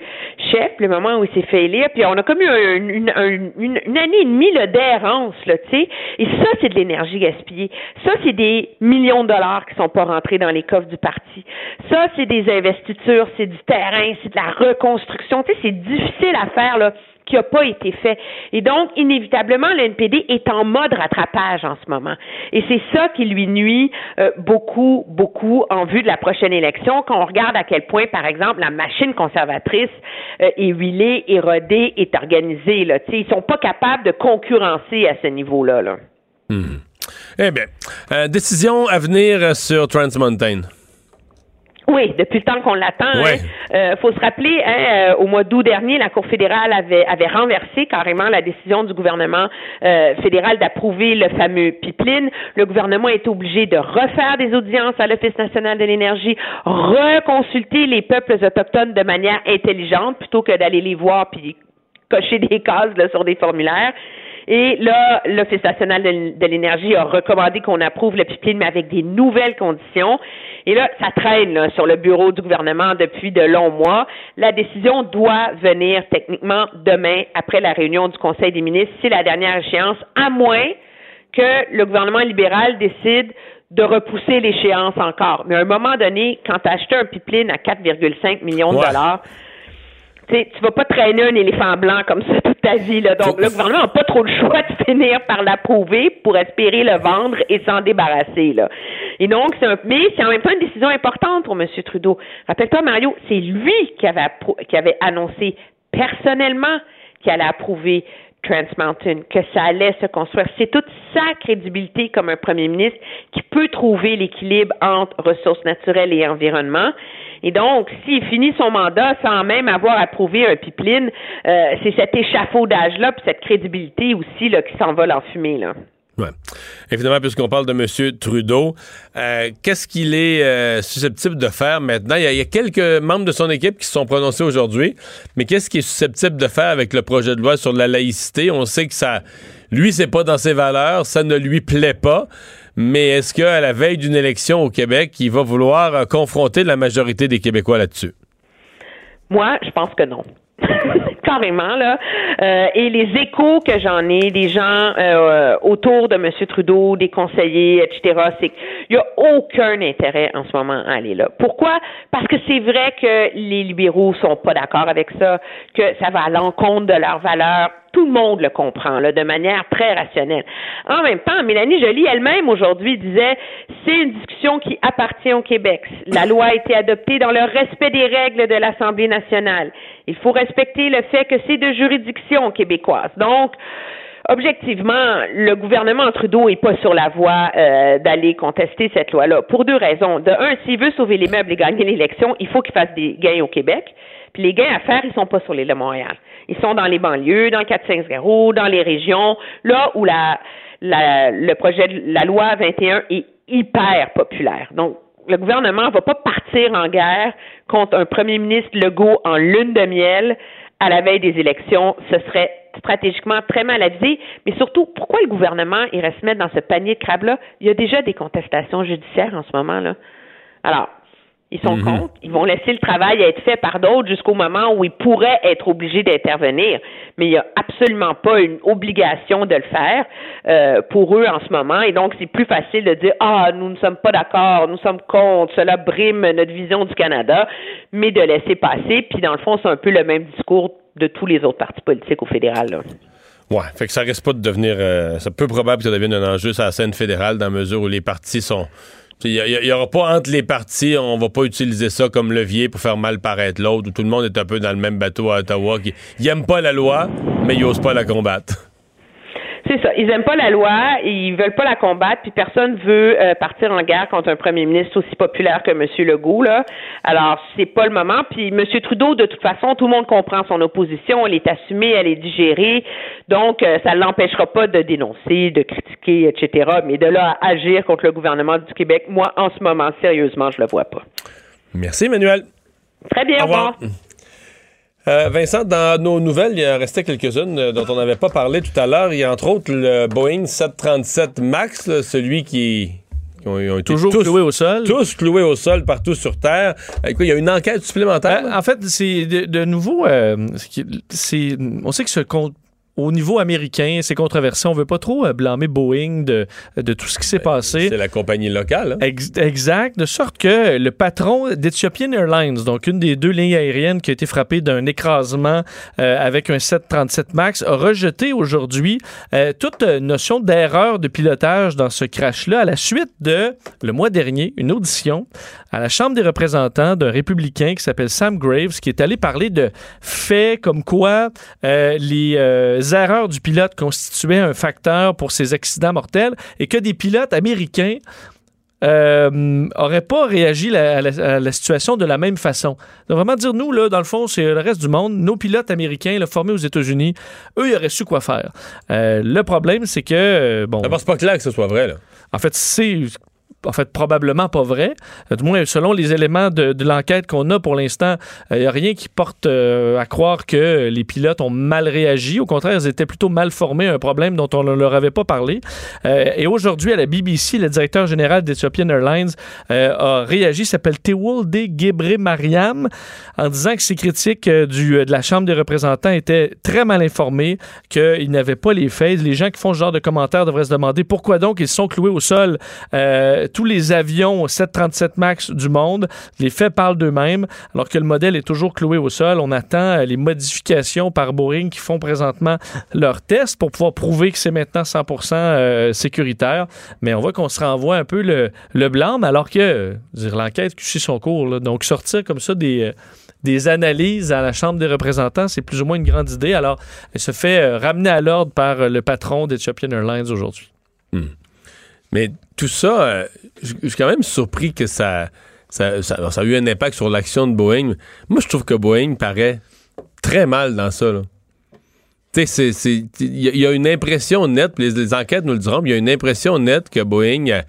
chef, le moment où il s'est fait élire, puis on a comme eu un- une, un- une, une année et demie d'errance, là, tu sais. Et ça, c'est de l'énergie gaspillée. Ça, c'est des millions de dollars qui sont pas rentrés dans les coffres du parti. Ça, c'est des investitures, c'est du terrain, c'est de la reconstruction. Tu sais, c'est difficile à faire, là qui n'a pas été fait. Et donc, inévitablement, le NPD est en mode rattrapage en ce moment. Et c'est ça qui lui nuit euh, beaucoup, beaucoup en vue de la prochaine élection, quand on regarde à quel point, par exemple, la machine conservatrice euh, est huilée, érodée, est organisée. Là. T'sais, ils sont pas capables de concurrencer à ce niveau-là. Là. Hmm. Eh bien, euh, décision à venir sur Trans Mountain. Oui, depuis le temps qu'on l'attend. Il Ouais. hein. faut se rappeler, hein, euh, au mois d'août dernier, la Cour fédérale avait, avait renversé carrément la décision du gouvernement euh, fédéral d'approuver le fameux pipeline. Le gouvernement est obligé de refaire des audiences à l'Office national de l'énergie, reconsulter les peuples autochtones de manière intelligente plutôt que d'aller les voir puis cocher des cases là, sur des formulaires. Et là, l'Office national de l'énergie a recommandé qu'on approuve le pipeline, mais avec des nouvelles conditions. Et là, ça traîne là, sur le bureau du gouvernement depuis de longs mois. La décision doit venir techniquement demain, après la réunion du Conseil des ministres. C'est la dernière échéance, à moins que le gouvernement libéral décide de repousser l'échéance encore. Mais à un moment donné, quand tu as acheté un pipeline à 4,5 millions de Ouais. dollars, tu sais, tu vas pas traîner un éléphant blanc comme ça toute ta vie. Là. Donc, le gouvernement n'a pas trop le choix de finir par l'approuver pour espérer le vendre et s'en débarrasser. Là. Et donc, c'est un, mais c'est en même temps une décision importante pour M. Trudeau. Rappelle-toi, Mario, c'est lui qui avait, qui avait annoncé personnellement qu'il allait approuver Trans Mountain, que ça allait se construire. C'est toute sa crédibilité comme un premier ministre qui peut trouver l'équilibre entre ressources naturelles et environnement. Et donc, s'il finit son mandat sans même avoir approuvé un pipeline, euh, c'est cet échafaudage-là, puis cette crédibilité aussi là, qui s'envole en fumée. Là. Ouais. Évidemment, puisqu'on parle de M. Trudeau, euh, qu'est-ce qu'il est euh, susceptible de faire maintenant? Il y, a, il y a quelques membres de son équipe qui se sont prononcés aujourd'hui, mais qu'est-ce qu'il est susceptible de faire avec le projet de loi sur la laïcité? On sait que ça, lui, c'est pas dans ses valeurs, ça ne lui plaît pas, mais est-ce qu'à la veille d'une élection au Québec, il va vouloir euh, confronter la majorité des Québécois là-dessus? Moi, je pense que non. Carrément, là. Euh, et les échos que j'en ai, des gens euh, autour de M. Trudeau, des conseillers, etc., c'est qu'il n'y a aucun intérêt en ce moment à aller là. Pourquoi? Parce que c'est vrai que les libéraux sont pas d'accord avec ça, que ça va à l'encontre de leurs valeurs. Tout le monde le comprend, là, de manière très rationnelle. En même temps, Mélanie Joly elle-même aujourd'hui disait c'est une discussion qui appartient au Québec. La loi a été adoptée dans le respect des règles de l'Assemblée nationale. Il faut respecter le fait que c'est de juridiction québécoise. Donc, objectivement, le gouvernement Trudeau est pas sur la voie euh, d'aller contester cette loi-là pour deux raisons. De un, s'il veut sauver les meubles et gagner l'élection, il faut qu'il fasse des gains au Québec. Puis les gains à faire, ils sont pas sur l'île de Montréal. Ils sont dans les banlieues, dans le 4-5-0, dans les régions, là où la, la, le projet de la loi 21 est hyper populaire. Donc, le gouvernement va pas partir en guerre contre un premier ministre Legault en lune de miel à la veille des élections. Ce serait stratégiquement très mal avisé, mais surtout, pourquoi le gouvernement irait se mettre dans ce panier de crabes-là? Il y a déjà des contestations judiciaires en ce moment, là. Alors, ils sont Mhm. contre. Ils vont laisser le travail être fait par d'autres jusqu'au moment où ils pourraient être obligés d'intervenir. Mais il n'y a absolument pas une obligation de le faire euh, pour eux en ce moment. Et donc, c'est plus facile de dire Ah, nous ne sommes pas d'accord, nous sommes contre, cela brime notre vision du Canada, mais de laisser passer. Puis, dans le fond, c'est un peu le même discours de tous les autres partis politiques au fédéral. là. Ouais, fait que ça risque pas de devenir. euh, c'est peu probable que ça devienne un enjeu sur la scène fédérale dans la mesure où les partis sont. Il n'y aura pas entre les partis, on va pas utiliser ça comme levier pour faire mal paraître l'autre, tout le monde est un peu dans le même bateau à Ottawa, qui n'aime pas la loi, mais il n'ose pas la combattre. C'est ça. Ils aiment pas la loi, ils veulent pas la combattre, puis personne veut euh, partir en guerre contre un premier ministre aussi populaire que M. Legault. Là. Alors, c'est pas le moment. Puis M. Trudeau, de toute façon, tout le monde comprend son opposition, elle est assumée, elle est digérée. Donc, euh, ça ne l'empêchera pas de dénoncer, de critiquer, etc. Mais de là à agir contre le gouvernement du Québec, moi, en ce moment, sérieusement, je le vois pas. Merci, Emmanuel. Très bien, au revoir. Euh, Vincent, dans nos nouvelles, il en restait quelques-unes euh, dont on n'avait pas parlé tout à l'heure. Il y a entre autres le Boeing 737 MAX, là, celui qui. qui ont- été Toujours tous- cloué au sol. Tous cloués au sol partout sur Terre. Euh, il y a une enquête supplémentaire. Euh, en fait, c'est de, de nouveau, euh, on sait que ce con- au niveau américain, c'est controversé. On veut pas trop euh, blâmer Boeing de, de tout ce qui s'est passé. C'est la compagnie locale. hein? Ex- exact. De sorte que le patron d'Ethiopian Airlines, donc une des deux lignes aériennes qui a été frappée d'un écrasement euh, avec un 737 MAX, a rejeté aujourd'hui euh, toute notion d'erreur de pilotage dans ce crash-là à la suite de, le mois dernier, une audition à la Chambre des représentants d'un républicain qui s'appelle Sam Graves, qui est allé parler de faits comme quoi euh, les euh, erreurs du pilote constituaient un facteur pour ces accidents mortels et que des pilotes américains euh, auraient pas réagi la- à, la, à la situation de la même façon. Donc vraiment dire, nous, là, dans le fond, c'est le reste du monde, nos pilotes américains là, formés aux États-Unis, eux, ils auraient su quoi faire. Euh, le problème, c'est que, euh, bon... D'abord, c'est pas clair que ce soit vrai. Là. En fait, c'est en fait probablement pas vrai. Euh, Du moins, selon les éléments de, l'enquête qu'on a pour l'instant, il n'y a rien qui porte euh, à croire que les pilotes ont mal réagi. Au contraire, ils étaient plutôt mal formés, un problème dont on ne leur avait pas parlé. Euh, et aujourd'hui, à la BBC, le directeur général d'Ethiopian Airlines euh, a réagi, il s'appelle Tewolde Gebre Mariam, en disant que ces critiques euh, euh, de la Chambre des représentants étaient très mal informés, qu'ils n'avaient pas les faits. Les gens qui font ce genre de commentaires devraient se demander pourquoi donc ils sont cloués au sol euh, tous les avions 737 MAX du monde. Les faits parlent d'eux-mêmes, alors que le modèle est toujours cloué au sol. On attend euh, les modifications par Boeing qui font présentement leurs tests pour pouvoir prouver que c'est maintenant 100% euh, sécuritaire. Mais on voit qu'on se renvoie un peu le, blâme, alors que euh, l'enquête suit son cours. là. Donc sortir comme ça des... euh, des analyses à la Chambre des représentants, c'est plus ou moins une grande idée. Alors, elle se fait euh, ramener à l'ordre par le patron d'Ethiopian Airlines aujourd'hui. Mais tout ça, euh, je suis quand même surpris que ça, ça, ça- a eu un impact sur l'action de Boeing. Moi, je trouve que Boeing paraît très mal dans ça. Tu sais, il y, a- une impression nette, les, les enquêtes nous le diront, il y a une impression nette que Boeing a,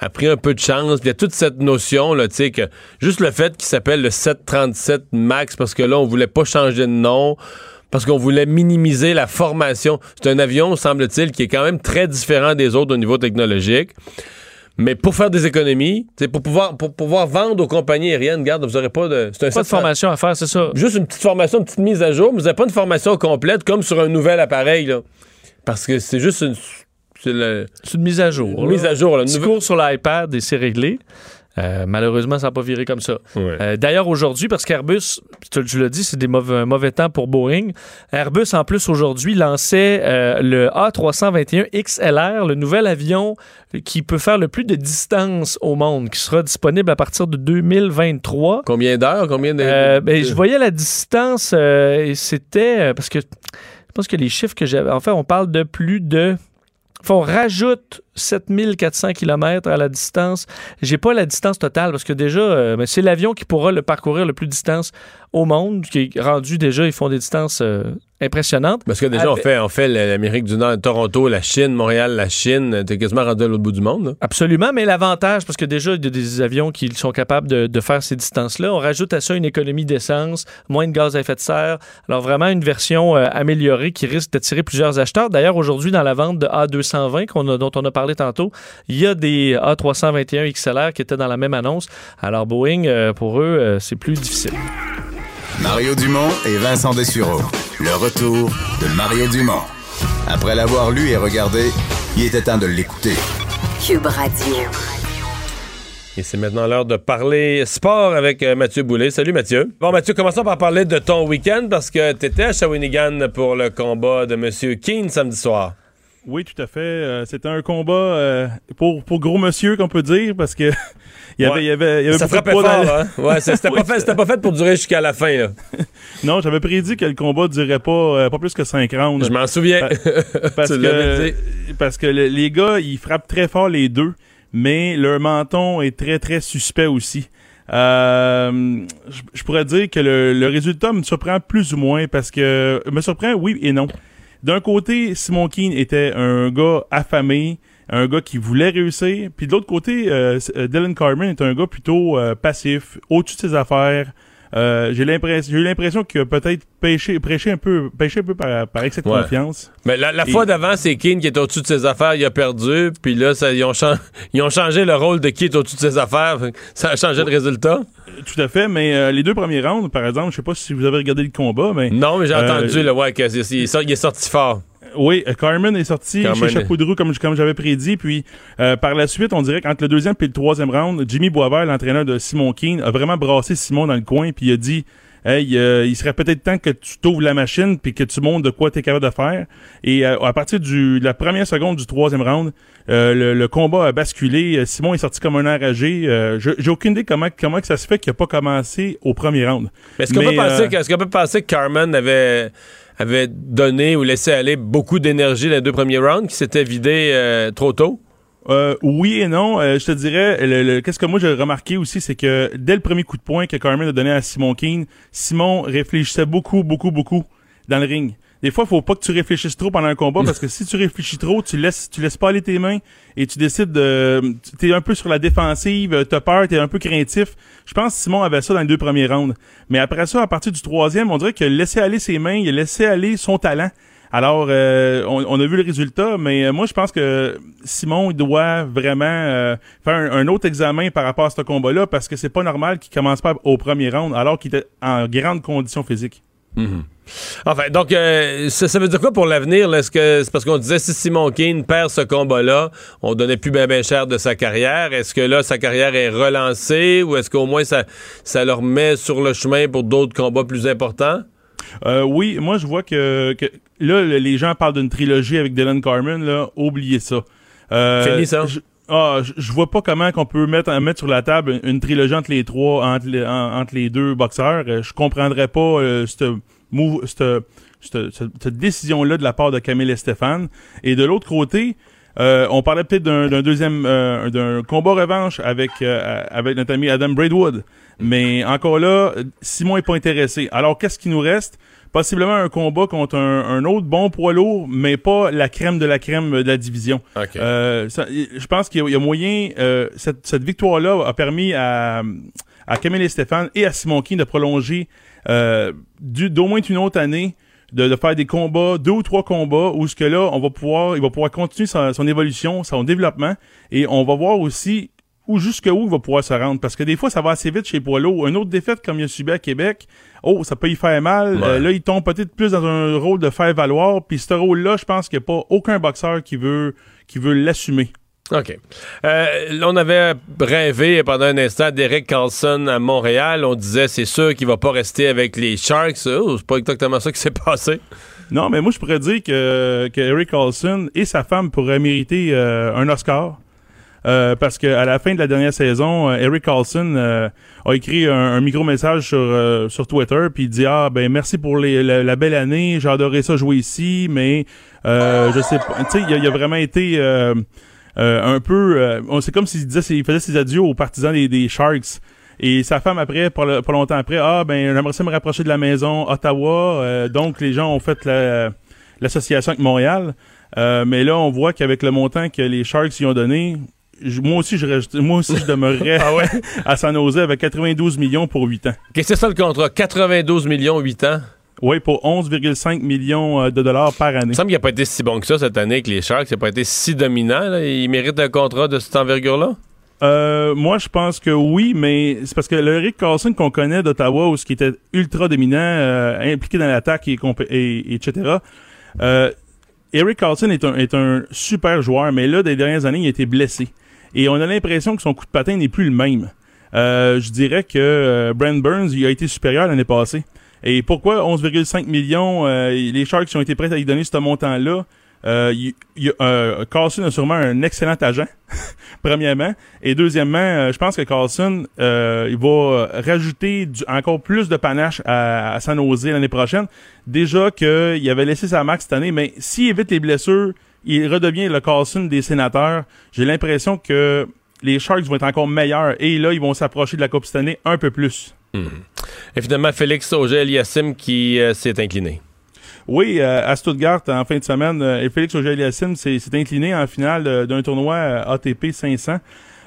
a pris un peu de chance. Il y a toute cette notion, là, tu sais, que juste le fait qu'il s'appelle le 737 MAX, parce que là, on voulait pas changer de nom, parce qu'on voulait minimiser la formation. C'est un avion, semble-t-il, qui est quand même très différent des autres au niveau technologique. Mais pour faire des économies, pour pouvoir, pour pouvoir vendre aux compagnies aériennes, regarde, vous n'aurez pas de. C'est Pas de 737 formation à faire, c'est ça. Juste une petite formation, une petite mise à jour, mais vous n'avez pas une formation complète comme sur un nouvel appareil. Là. Parce que c'est juste une. C'est une mise à jour. Une là. mise à jour. Là, une Petit nouvelle- cours sur l'iPad et c'est réglé. Euh, malheureusement, ça n'a pas viré comme ça. Ouais. Euh, D'ailleurs, aujourd'hui, parce qu'Airbus, tu tu l'as dit, c'est des mauvais, un mauvais temps pour Boeing. Airbus, en plus, aujourd'hui, lançait euh, le A321 XLR, le nouvel avion qui peut faire le plus de distance au monde, qui sera disponible à partir de 2023. Combien d'heures? Combien de. Ben, je voyais la distance et c'était parce que je pense que les chiffres que j'avais. En fait, on parle de plus de. Enfin, on rajoute 7400 km à la distance. J'ai pas la distance totale parce que déjà, euh, mais c'est l'avion qui pourra le parcourir le plus de distance au monde, qui est rendu déjà, ils font des distances euh, impressionnantes. Parce que déjà, on Avec- fait, on fait l'Amérique du Nord, Toronto, la Chine, Montréal, la Chine. T'es quasiment rendu à l'autre bout du monde. là. Absolument, mais l'avantage, parce que déjà, il y a des avions qui sont capables de, de faire ces distances-là. On rajoute à ça une économie d'essence, moins de gaz à effet de serre. Alors, vraiment, une version euh, améliorée qui risque d'attirer plusieurs acheteurs. D'ailleurs, aujourd'hui, dans la vente de A220 qu'on a- dont on a parlé tantôt, il y a des A321 XLR qui étaient dans la même annonce. Alors, Boeing, euh, pour eux, euh, c'est plus difficile. Mario Dumont et Vincent Dessureau. Le retour de Mario Dumont. Après l'avoir lu et regardé, il était temps de l'écouter. Cube Radio. Et c'est maintenant l'heure de parler sport avec euh, Mathieu Boulet. Salut Mathieu. Bon Mathieu, commençons par parler de ton week-end parce que tu étais à Shawinigan pour le combat de M. Keane samedi soir. Oui, tout à fait. Euh, C'était un combat euh, pour, pour gros monsieur, qu'on peut dire, parce que il y avait, Ouais. il y avait, il y avait Ça frappait fort, hein? Ouais, c'était pas, fait- c'était pas fait pour durer jusqu'à la fin, là. Non, j'avais prédit que le combat durerait pas, euh, pas plus que 5 rounds. Je m'en souviens. Pa- parce, que, parce que le- les gars, ils frappent très fort les deux, mais leur menton est très, très suspect aussi. Euh, je je pourrais dire que le, le résultat me surprend plus ou moins parce que me surprend oui et non. D'un côté, Simon Keane était un gars affamé, un gars qui voulait réussir, puis de l'autre côté, euh, euh, Dylan Carmen est un gars plutôt euh, passif, au-dessus de ses affaires, Euh, j'ai l'impression, j'ai eu l'impression qu'il a peut-être pêché, prêché un peu, pêché un peu par, par excès de Ouais. confiance. Mais la, la Et- fois d'avant, c'est Keane qui est au-dessus de ses affaires, il a perdu. Puis là, ça, ils, ont chan- ils ont changé le rôle de qui est au-dessus de ses affaires. Ça a changé le résultat. Tout à fait, mais euh, les deux premiers rounds, par exemple, je sais pas si vous avez regardé le combat, mais Non, mais j'ai Euh, entendu le ouais, que il est sorti fort. Oui, euh, Carmen est sorti Carmen chez Chapeau de roue comme, comme j'avais prédit. Puis euh, par la suite, on dirait qu'entre le deuxième et le troisième round, Jimmy Boisvert, l'entraîneur de Simon Keane, a vraiment brassé Simon dans le coin. Puis il a dit Hey, euh, il serait peut-être temps que tu t'ouvres la machine puis que tu montres de quoi tu es capable de faire. Et euh, à partir du, de la première seconde du troisième round, euh, le, le combat a basculé. Simon est sorti comme un enragé. Euh, J'ai aucune idée comment, comment que ça se fait qu'il n'a pas commencé au premier round. Mais est-ce qu'on peut, est-ce qu'on peut penser que Carmen avait, avait donné ou laissé aller beaucoup d'énergie les deux premiers rounds, qui s'était vidé euh, trop tôt? Euh, oui et non. Euh, je te dirais, le- le- qu'est-ce que moi j'ai remarqué aussi, c'est que dès le premier coup de poing que Carmen a donné à Simon Keane, Simon réfléchissait beaucoup, beaucoup, beaucoup dans le ring. Des fois, faut pas que tu réfléchisses trop pendant un combat parce que si tu réfléchis trop, tu laisses, tu laisses pas aller tes mains et tu décides de, t'es un peu sur la défensive, euh, t'as peur, t'es un peu craintif. Je pense que Simon avait ça dans les deux premiers rounds. Mais après ça, à partir du troisième, on dirait qu'il a laissé aller ses mains, il a laissé aller son talent. Alors, euh, on, on a vu le résultat, mais euh, moi, je pense que Simon doit vraiment euh, faire un, un autre examen par rapport à ce combat-là, parce que c'est pas normal qu'il commence pas au premier round, alors qu'il était en grande condition physique. Enfin, donc, euh, ça, ça veut dire quoi pour l'avenir? Est-ce que c'est parce qu'on disait si Simon Keane perd ce combat-là, on donnait plus bien ben cher de sa carrière? Est-ce que là, sa carrière est relancée ou est-ce qu'au moins ça, ça le remet sur le chemin pour d'autres combats plus importants? Euh, oui, moi je vois que, que là le- les gens parlent d'une trilogie avec Dylan Carmen là, oubliez ça. Euh, Fini ça? je- Ah, je- vois pas comment qu'on peut mettre mettre sur la table une, trilogie entre les trois, entre les, en- entre les deux boxeurs. Euh, Je comprendrais pas euh, cette move, cette, cette, cette- cette décision-là de la part de Camille et Stéphane. Et de l'autre côté, euh, on parlait peut-être d'un d'un deuxième euh, d'un combat revanche avec euh, avec notre ami Adam Braidwood. Mais encore là, Simon est pas intéressé. Alors qu'est-ce qui nous reste? Possiblement un combat contre un, un autre bon poids lourd, mais pas la crème de la crème de la division. Euh, ça- je pense qu'il y a- il y a moyen. euh, cette, cette victoire-là a permis à, à Camille et Stéphane et à Simon King de prolonger euh, du- d'au moins une autre année. De, de faire des combats, deux ou trois combats, où ce que là, on va pouvoir, il va pouvoir continuer son, son évolution, son développement, et on va voir aussi où jusqu'où il va pouvoir se rendre. Parce que des fois, ça va assez vite chez Poilo. Une autre défaite comme il a subi à Québec, oh, ça peut y faire mal. Ouais. Euh, là, il tombe peut-être plus dans un rôle de faire valoir. Puis ce rôle-là, je pense qu'il n'y a pas aucun boxeur qui veut qui veut l'assumer. OK. Euh, là, on avait rêvé pendant un instant d'Eric Carlson à Montréal. On disait, c'est sûr qu'il va pas rester avec les Sharks. Oh, c'est pas exactement ça qui s'est passé. Non, mais moi, je pourrais dire que, que Eric Carlson et sa femme pourraient mériter euh, un Oscar. Euh, parce qu'à la fin de la dernière saison, euh, Eric Carlson euh, a écrit un, un micro-message sur, euh, sur Twitter, puis il dit Ah, ben merci pour les- la, belle année, j'ai adoré ça jouer ici, mais euh, je sais pas. Tu sais, il a, il a vraiment été euh, un peu. c'est comme s'il disait, il faisait ses adieux aux partisans des, des Sharks. Et sa femme après, pas, longtemps après, ah ben j'aimerais ça me rapprocher de la maison, Ottawa. Euh, donc les gens ont fait la- l'association avec Montréal. Euh, mais là, on voit qu'avec le montant que les Sharks y ont donné, moi aussi, je, reste- moi aussi, je demeurerais Ah ouais? à San Jose avec 92 millions pour 8 ans. Qu'est-ce que c'est ça le contrat? 92 millions, 8 ans? Oui, pour 11,5 millions euh, de dollars par année. Il me semble qu'il n'a pas été si bon que ça cette année avec les Sharks. Il n'a pas été si dominant. là. Il mérite un contrat de cette envergure-là? Euh, moi, je pense que oui, mais c'est parce que le Rick Carlson qu'on connaît d'Ottawa, où ce qui était ultra dominant, euh, impliqué dans l'attaque et, et- etc. Euh, Eric Carlson est un, est un super joueur, mais là, des dernières années, il a été blessé. Et on a l'impression que son coup de patin n'est plus le même. Euh, je dirais que euh, Brent Burns, il a été supérieur l'année passée. Et pourquoi 11,5 millions, euh, les Sharks ont été prêts à lui donner ce montant-là? Euh, il- euh, Carlson a sûrement un excellent agent, premièrement. Et deuxièmement, euh, je pense que Carlson, euh, il va rajouter du- encore plus de panache à, à San Jose l'année prochaine. Déjà qu'il avait laissé sa marque cette année, mais s'il évite les blessures, il redevient le Carlson des sénateurs. J'ai l'impression que les Sharks vont être encore meilleurs et là, ils vont s'approcher de la Coupe cette année un peu plus. Et finalement, Félix Auger-Aliassime qui euh, s'est incliné. Oui, euh, à Stuttgart, en fin de semaine, euh, et Félix Auger-Aliassime s'est s'est incliné en finale d'un tournoi ATP 500.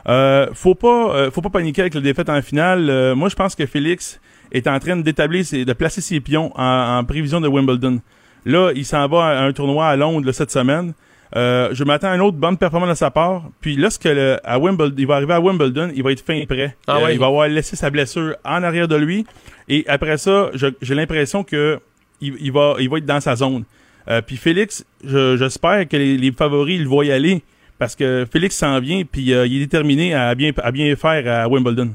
Euh, faut pas, faut pas paniquer avec la défaite en finale. Moi, je pense que Félix est en train d'établir, de placer ses pions en, en prévision de Wimbledon. Là, il s'en va à un tournoi à Londres là, cette semaine. Euh, je m'attends à une autre bonne performance de sa part. Puis lorsque le, à Wimbledon, il va arriver à Wimbledon, il va être fin prêt. Ah Euh, ouais. Il va avoir laissé sa blessure en arrière de lui. Et après ça, j'ai l'impression que il, il va, il va être dans sa zone. Euh, puis Félix, je- j'espère que les, les favoris ils le voient y aller parce que Félix s'en vient puis euh, il est déterminé à bien, à bien faire à Wimbledon.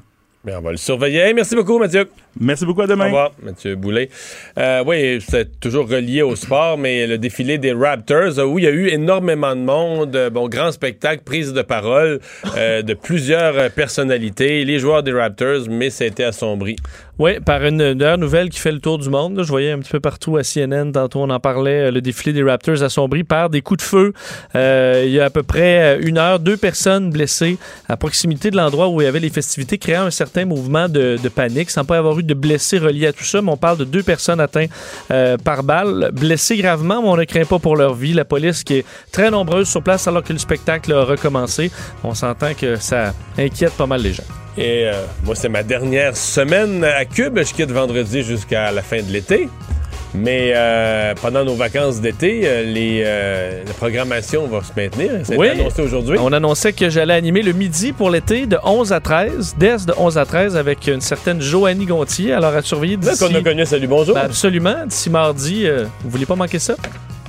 Bien, on va le surveiller. Merci beaucoup, Mathieu. Merci beaucoup, à demain. Au revoir, Mathieu Boulet. Euh, oui, c'est toujours relié au sport, mais le défilé des Raptors, euh, où il y a eu énormément de monde, euh, bon, grand spectacle, prise de parole euh, de plusieurs personnalités, les joueurs des Raptors, mais ça a été assombri. Oui, par une, une dernière nouvelle qui fait le tour du monde. là. je voyais un petit peu partout à CNN, tantôt on en parlait, le défilé des Raptors assombri par des coups de feu. Euh, il y a à peu près une heure, deux personnes blessées à proximité de l'endroit où il y avait les festivités, créant un certain mouvement de, panique, sans pas avoir eu de blessés reliés à tout ça. Mais on parle de deux personnes atteintes euh, par balle, blessées gravement, mais on ne craint pas pour leur vie. La police qui est très nombreuse sur place alors que le spectacle a recommencé. On s'entend que ça inquiète pas mal les gens. Et euh, moi, c'est ma dernière semaine à Cube. Je quitte vendredi jusqu'à la fin de l'été. Mais euh, pendant nos vacances d'été, euh, les, euh, la programmation va se maintenir. Ça a Oui. été annoncé aujourd'hui. On annonçait que j'allais animer le midi pour l'été de 11 à 13, dès de 11 à 13 avec une certaine Joanie Gontier. Alors à surveiller d'ici. qu'on a connu, salut, bonjour. Ben, absolument. D'ici mardi, vous voulez pas manquer ça?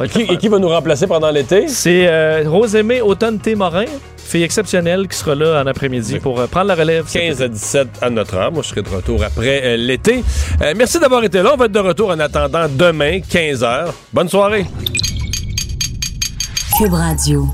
Et qui, et qui va nous remplacer pendant l'été? C'est euh, Rosemée Automne T. Morin, fille exceptionnelle qui sera là en après-midi pour euh, prendre la relève. 15 à 17 à notre heure. Moi, je serai de retour après euh, l'été. Euh, merci d'avoir été là. On va être de retour en attendant demain, 15 h. Bonne soirée. Cube Radio.